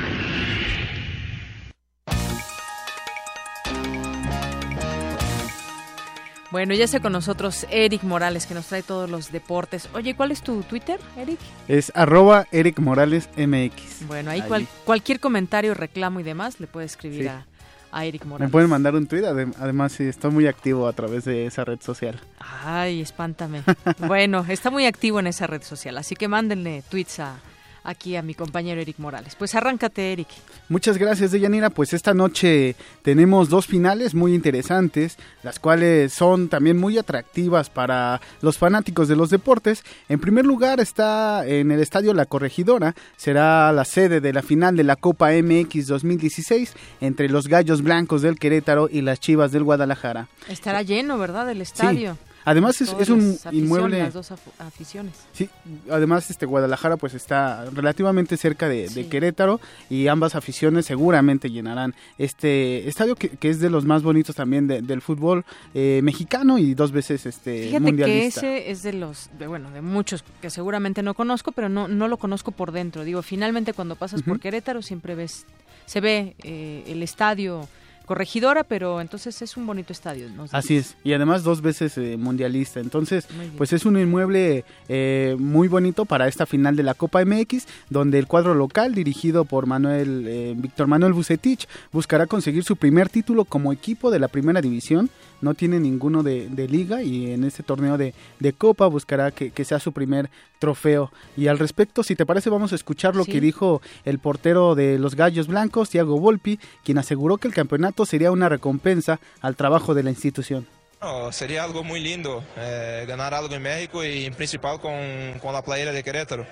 Bueno, ya está con nosotros Eric Morales, que nos trae todos los deportes. Oye, ¿cuál es tu Twitter, Eric? Es arroba Eric Morales MX. Bueno, ahí, cual- cualquier comentario, reclamo y demás le puede escribir Sí. a, a Eric Me Morales. pueden mandar un tweet, adem- además sí, estoy muy activo a través de esa red social. Ay, espántame. bueno, está muy activo en esa red social, así que mándenle tweets a, aquí a mi compañero Eric Morales. Pues arráncate, Eric. Muchas gracias, Deyanira. Pues esta noche tenemos dos finales muy interesantes, las cuales son también muy atractivas para los fanáticos de los deportes. En primer lugar está en el Estadio La Corregidora, será la sede de la final de la Copa MX 2016 entre los Gallos Blancos del Querétaro y las Chivas del Guadalajara. Estará lleno, ¿verdad? El estadio. Además es, es un inmueble... Las dos aficiones. Sí, además este Guadalajara pues está relativamente cerca de, de Querétaro y ambas aficiones seguramente llenarán este estadio que, que es de los más bonitos también de- del fútbol eh, mexicano y dos veces este Fíjate que mundialista. ese es de los, de, bueno, de muchos que seguramente no conozco, pero no, no lo conozco por dentro. Digo, finalmente cuando pasas por. Querétaro siempre ves, se ve eh, el estadio corregidora, pero entonces es un bonito estadio. Así es, y además dos veces eh, mundialista. Entonces, pues es un inmueble eh, muy bonito para esta final de la Copa MX, donde el cuadro local, dirigido por Manuel eh, Víctor Manuel Bucetich, buscará conseguir su primer título como equipo de la primera división. No tiene ninguno de, de liga y en este torneo de, de Copa buscará que, que sea su primer trofeo. Y al respecto, si te parece, vamos a escuchar lo Sí. que dijo el portero de los Gallos Blancos, Thiago Volpi, quien aseguró que el campeonato sería una recompensa al trabajo de la institución. No, sería algo muy lindo eh, ganar algo en México y en principal con, con la playera de Querétaro.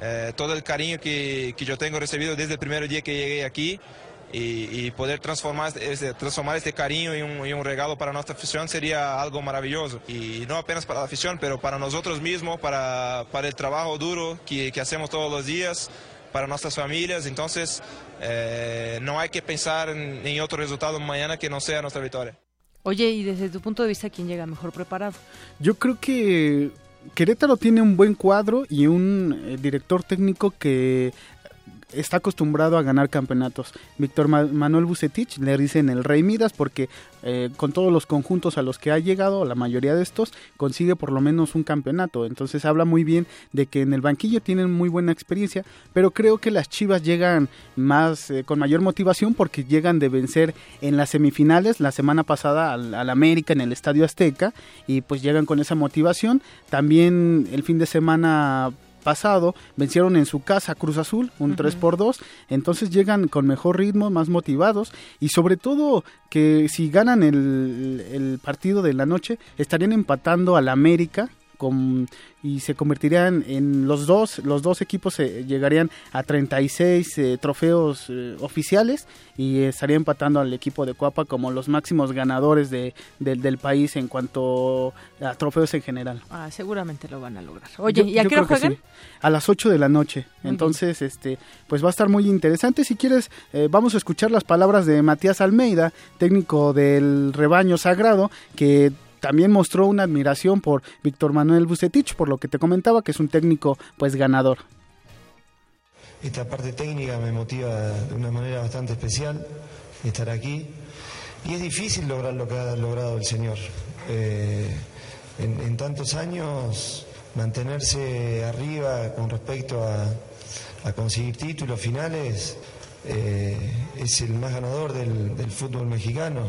Eh, todo el cariño que, que yo tengo recibido desde el primer día que llegué aquí y, y poder transformar este, transformar este cariño en un, en un regalo para nuestra afición sería algo maravilloso. Y no apenas para la afición, pero para nosotros mismos, para, para el trabajo duro que, que hacemos todos los días. para nuestras familias. Entonces, eh, no hay que pensar en, en otro resultado mañana que no sea nuestra victoria. Oye, y desde tu punto de vista, ¿quién llega mejor preparado? Yo creo que Querétaro tiene un buen cuadro y un eh, director técnico que está acostumbrado a ganar campeonatos. Víctor Manuel Bucetich le dicen el Rey Midas porque eh, con todos los conjuntos a los que ha llegado, la mayoría de estos, consigue por lo menos un campeonato. Entonces habla muy bien de que en el banquillo tienen muy buena experiencia, pero creo que las Chivas llegan más eh, con mayor motivación porque llegan de vencer en las semifinales la semana pasada al, al América en el Estadio Azteca y pues llegan con esa motivación. También el fin de semana pasado vencieron en su casa Cruz Azul, un 3 por 2, entonces llegan con mejor ritmo, más motivados y sobre todo que si ganan el, el partido de la noche estarían empatando al América con, y se convertirían en los dos, los dos equipos eh, llegarían a 36 eh, trofeos eh, oficiales y estaría empatando al equipo de Cuapa como los máximos ganadores de, del país en cuanto a trofeos en general. Ah, seguramente lo van a lograr. Oye, ¿y a qué hora juegan? A las 8 de la noche. Entonces, este, pues va a estar muy interesante. Si quieres, vamos a escuchar las palabras de Matías Almeida, técnico del rebaño sagrado, que también mostró una admiración por Víctor Manuel Bucetich, por lo que te comentaba que es un técnico pues ganador. Esta parte técnica me motiva de una manera bastante especial estar aquí y es difícil lograr lo que ha logrado el señor. Eh, en, tantos años mantenerse arriba con respecto a, conseguir títulos finales eh, es el más ganador del, del fútbol mexicano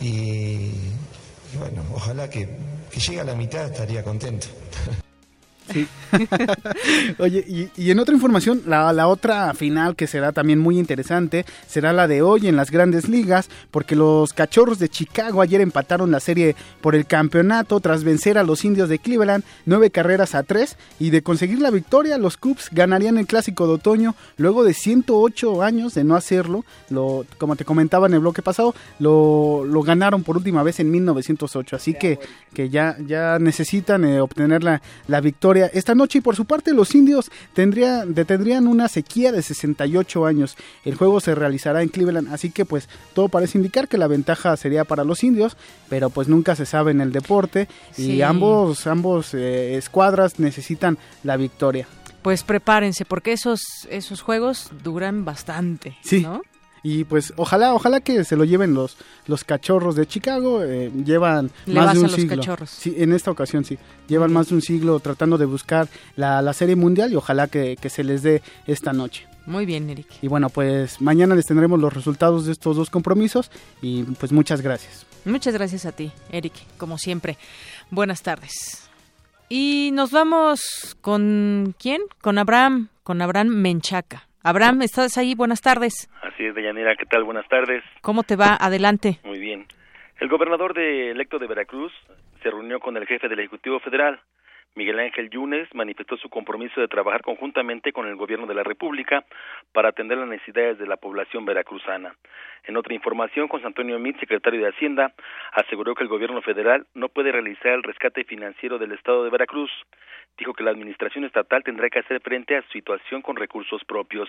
y bueno, ojalá que, que llegue a la mitad, estaría contento. Sí. Oye, y, en otra información, la, la, otra final que será también muy interesante será la de hoy en las grandes ligas, porque los cachorros de Chicago ayer empataron la serie por el campeonato tras vencer a los indios de Cleveland nueve carreras a tres y de conseguir la victoria, los Cubs ganarían el clásico de otoño luego de 108 años de no hacerlo. Lo, como te comentaba en el bloque pasado, lo, lo ganaron por última vez en 1908, así que, que ya, ya necesitan eh, obtener la, la victoria esta noche y por su parte los indios tendría, detendrían una sequía de 68 años. El juego se realizará en Cleveland, así que pues todo parece indicar que la ventaja sería para los indios, pero pues nunca se sabe en el deporte y ambos, ambos eh, escuadras necesitan la victoria. Pues prepárense porque esos, esos juegos duran bastante, sí. Y pues ojalá, ojalá que se lo lleven los, los cachorros de Chicago. Eh, llevan más de un siglo. Sí, en esta ocasión sí. Llevan más de un siglo tratando de buscar la, la serie mundial y ojalá que, que, se les dé esta noche. Muy bien, Eric. Y bueno, pues mañana les tendremos los resultados de estos dos compromisos y pues muchas gracias. Muchas gracias a ti, Eric, como siempre. Buenas tardes. Y nos vamos con quién? Con Abraham, con Abraham Menchaca. Abraham, ¿estás ahí? Buenas tardes. Así es, Deyanira, ¿qué tal? Buenas tardes. ¿Cómo te va? Adelante. Muy bien. El gobernador de electo de Veracruz se reunió con el jefe del Ejecutivo Federal, Miguel Ángel Yunes, manifestó su compromiso de trabajar conjuntamente con el gobierno de la República para atender las necesidades de la población veracruzana. En otra información, José Antonio Mit, secretario de Hacienda, aseguró que el gobierno federal no puede realizar el rescate financiero del Estado de Veracruz. Dijo que la administración estatal tendrá que hacer frente a su situación con recursos propios.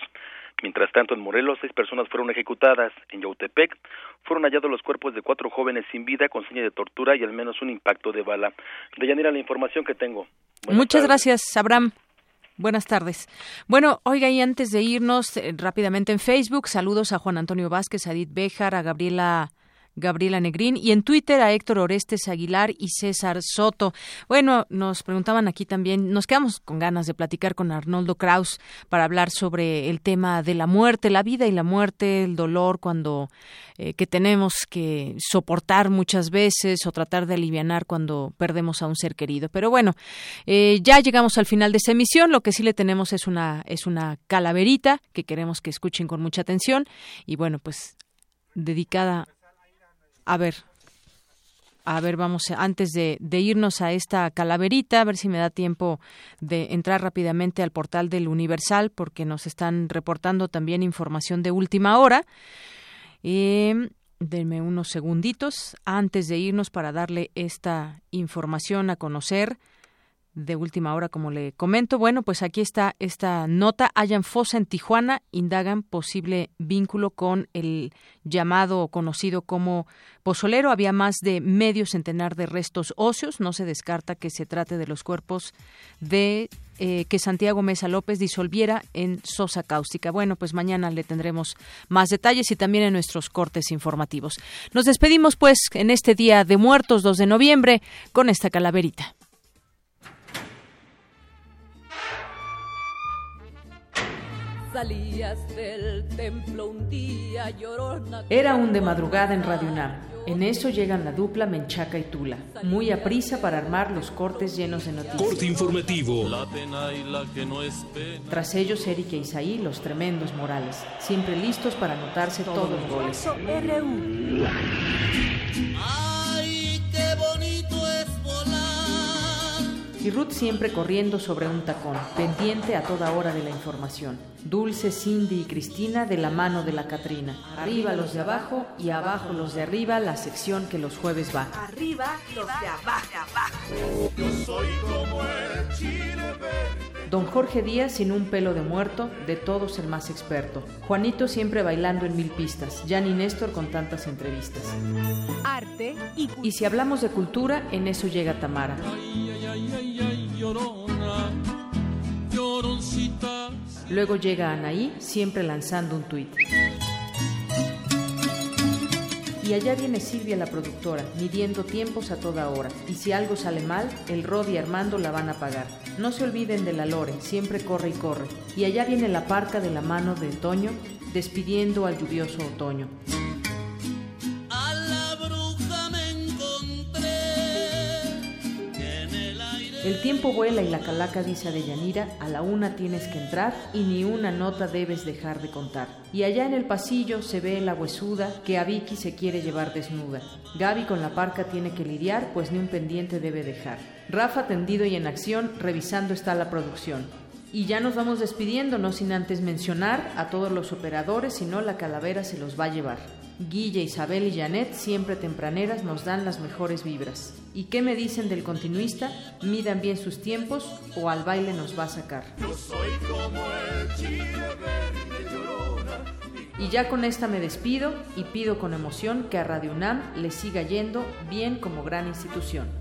Mientras tanto, en Morelos, seis personas fueron ejecutadas. En Yautepec, fueron hallados los cuerpos de cuatro jóvenes sin vida con seña de tortura y al menos un impacto de bala. De Yanira, la información que tengo. Muchas gracias, Abraham. Buenas tardes. Bueno, oiga, y antes de irnos eh, rápidamente en Facebook, saludos a Juan Antonio Vázquez, a Edith Béjar, a Gabriela Gabriela Negrín y en Twitter a Héctor Orestes Aguilar y César Soto. Bueno, nos preguntaban aquí también, nos quedamos con ganas de platicar con Arnoldo Kraus para hablar sobre el tema de la muerte, la vida y la muerte, el dolor cuando eh, que tenemos que soportar muchas veces o tratar de aliviar cuando perdemos a un ser querido. Pero bueno, eh, ya llegamos al final de esta emisión. Lo que sí le tenemos es una es una calaverita que queremos que escuchen con mucha atención y bueno, pues dedicada a ver, a ver, vamos, antes de, irnos a esta calaverita, a ver si me da tiempo de entrar rápidamente al portal del Universal, porque nos están reportando también información de última hora. Eh, denme unos segunditos antes de irnos para darle esta información a conocer de última hora, como le comento. Bueno, pues aquí está esta nota. Hayan fosa en Tijuana, indagan posible vínculo con el llamado o conocido como pozolero. Había más de medio centenar de restos óseos. No se descarta que se trate de los cuerpos de eh, que Santiago Mesa López disolviera en sosa cáustica. Bueno, pues mañana le tendremos más detalles y también en nuestros cortes informativos. Nos despedimos pues en este día de muertos, 2 de noviembre, con esta calaverita. Salías del templo un día llorona. Era un de madrugada en Radio UNAM. En eso llegan la dupla Menchaca y Tula, muy a prisa para armar los cortes llenos de noticias. Corte informativo. Tras ellos, Eric e Isaí, los tremendos morales, siempre listos para anotarse todos los goles. Ay, Y Ruth siempre corriendo sobre un tacón, pendiente a toda hora de la información. Dulce, Cindy y Cristina de la mano de la Catrina. Arriba los de abajo y abajo los de arriba, la sección que los jueves va. Arriba los de abajo. Yo soy como el chile verde. Don Jorge Díaz sin un pelo de muerto, de todos el más experto. Juanito siempre bailando en mil pistas. Jan y Néstor con tantas entrevistas. Arte y Y si hablamos de cultura, en eso llega Tamara. Luego llega Anaí, siempre lanzando un tuit. Y allá viene Silvia la productora, midiendo tiempos a toda hora. Y si algo sale mal, el Rod y Armando la van a pagar. No se olviden de la Lore, siempre corre y corre. Y allá viene la parca de la mano de Toño, despidiendo al lluvioso otoño. El tiempo vuela y la calaca dice a Deyanira, a la una tienes que entrar y ni una nota debes dejar de contar. Y allá en el pasillo se ve la huesuda que a Vicky se quiere llevar desnuda. Gaby con la parca tiene que lidiar, pues ni un pendiente debe dejar. Rafa tendido y en acción, revisando está la producción. Y ya nos vamos despidiendo, no sin antes mencionar a todos los operadores, si no la calavera se los va a llevar. Guille, Isabel y Janet, siempre tempraneras, nos dan las mejores vibras. ¿Y qué me dicen del continuista? Midan bien sus tiempos o al baile nos va a sacar. Yo soy como el chile verde llorona. Y ya con esta me despido y pido con emoción que a Radio UNAM le siga yendo bien como gran institución.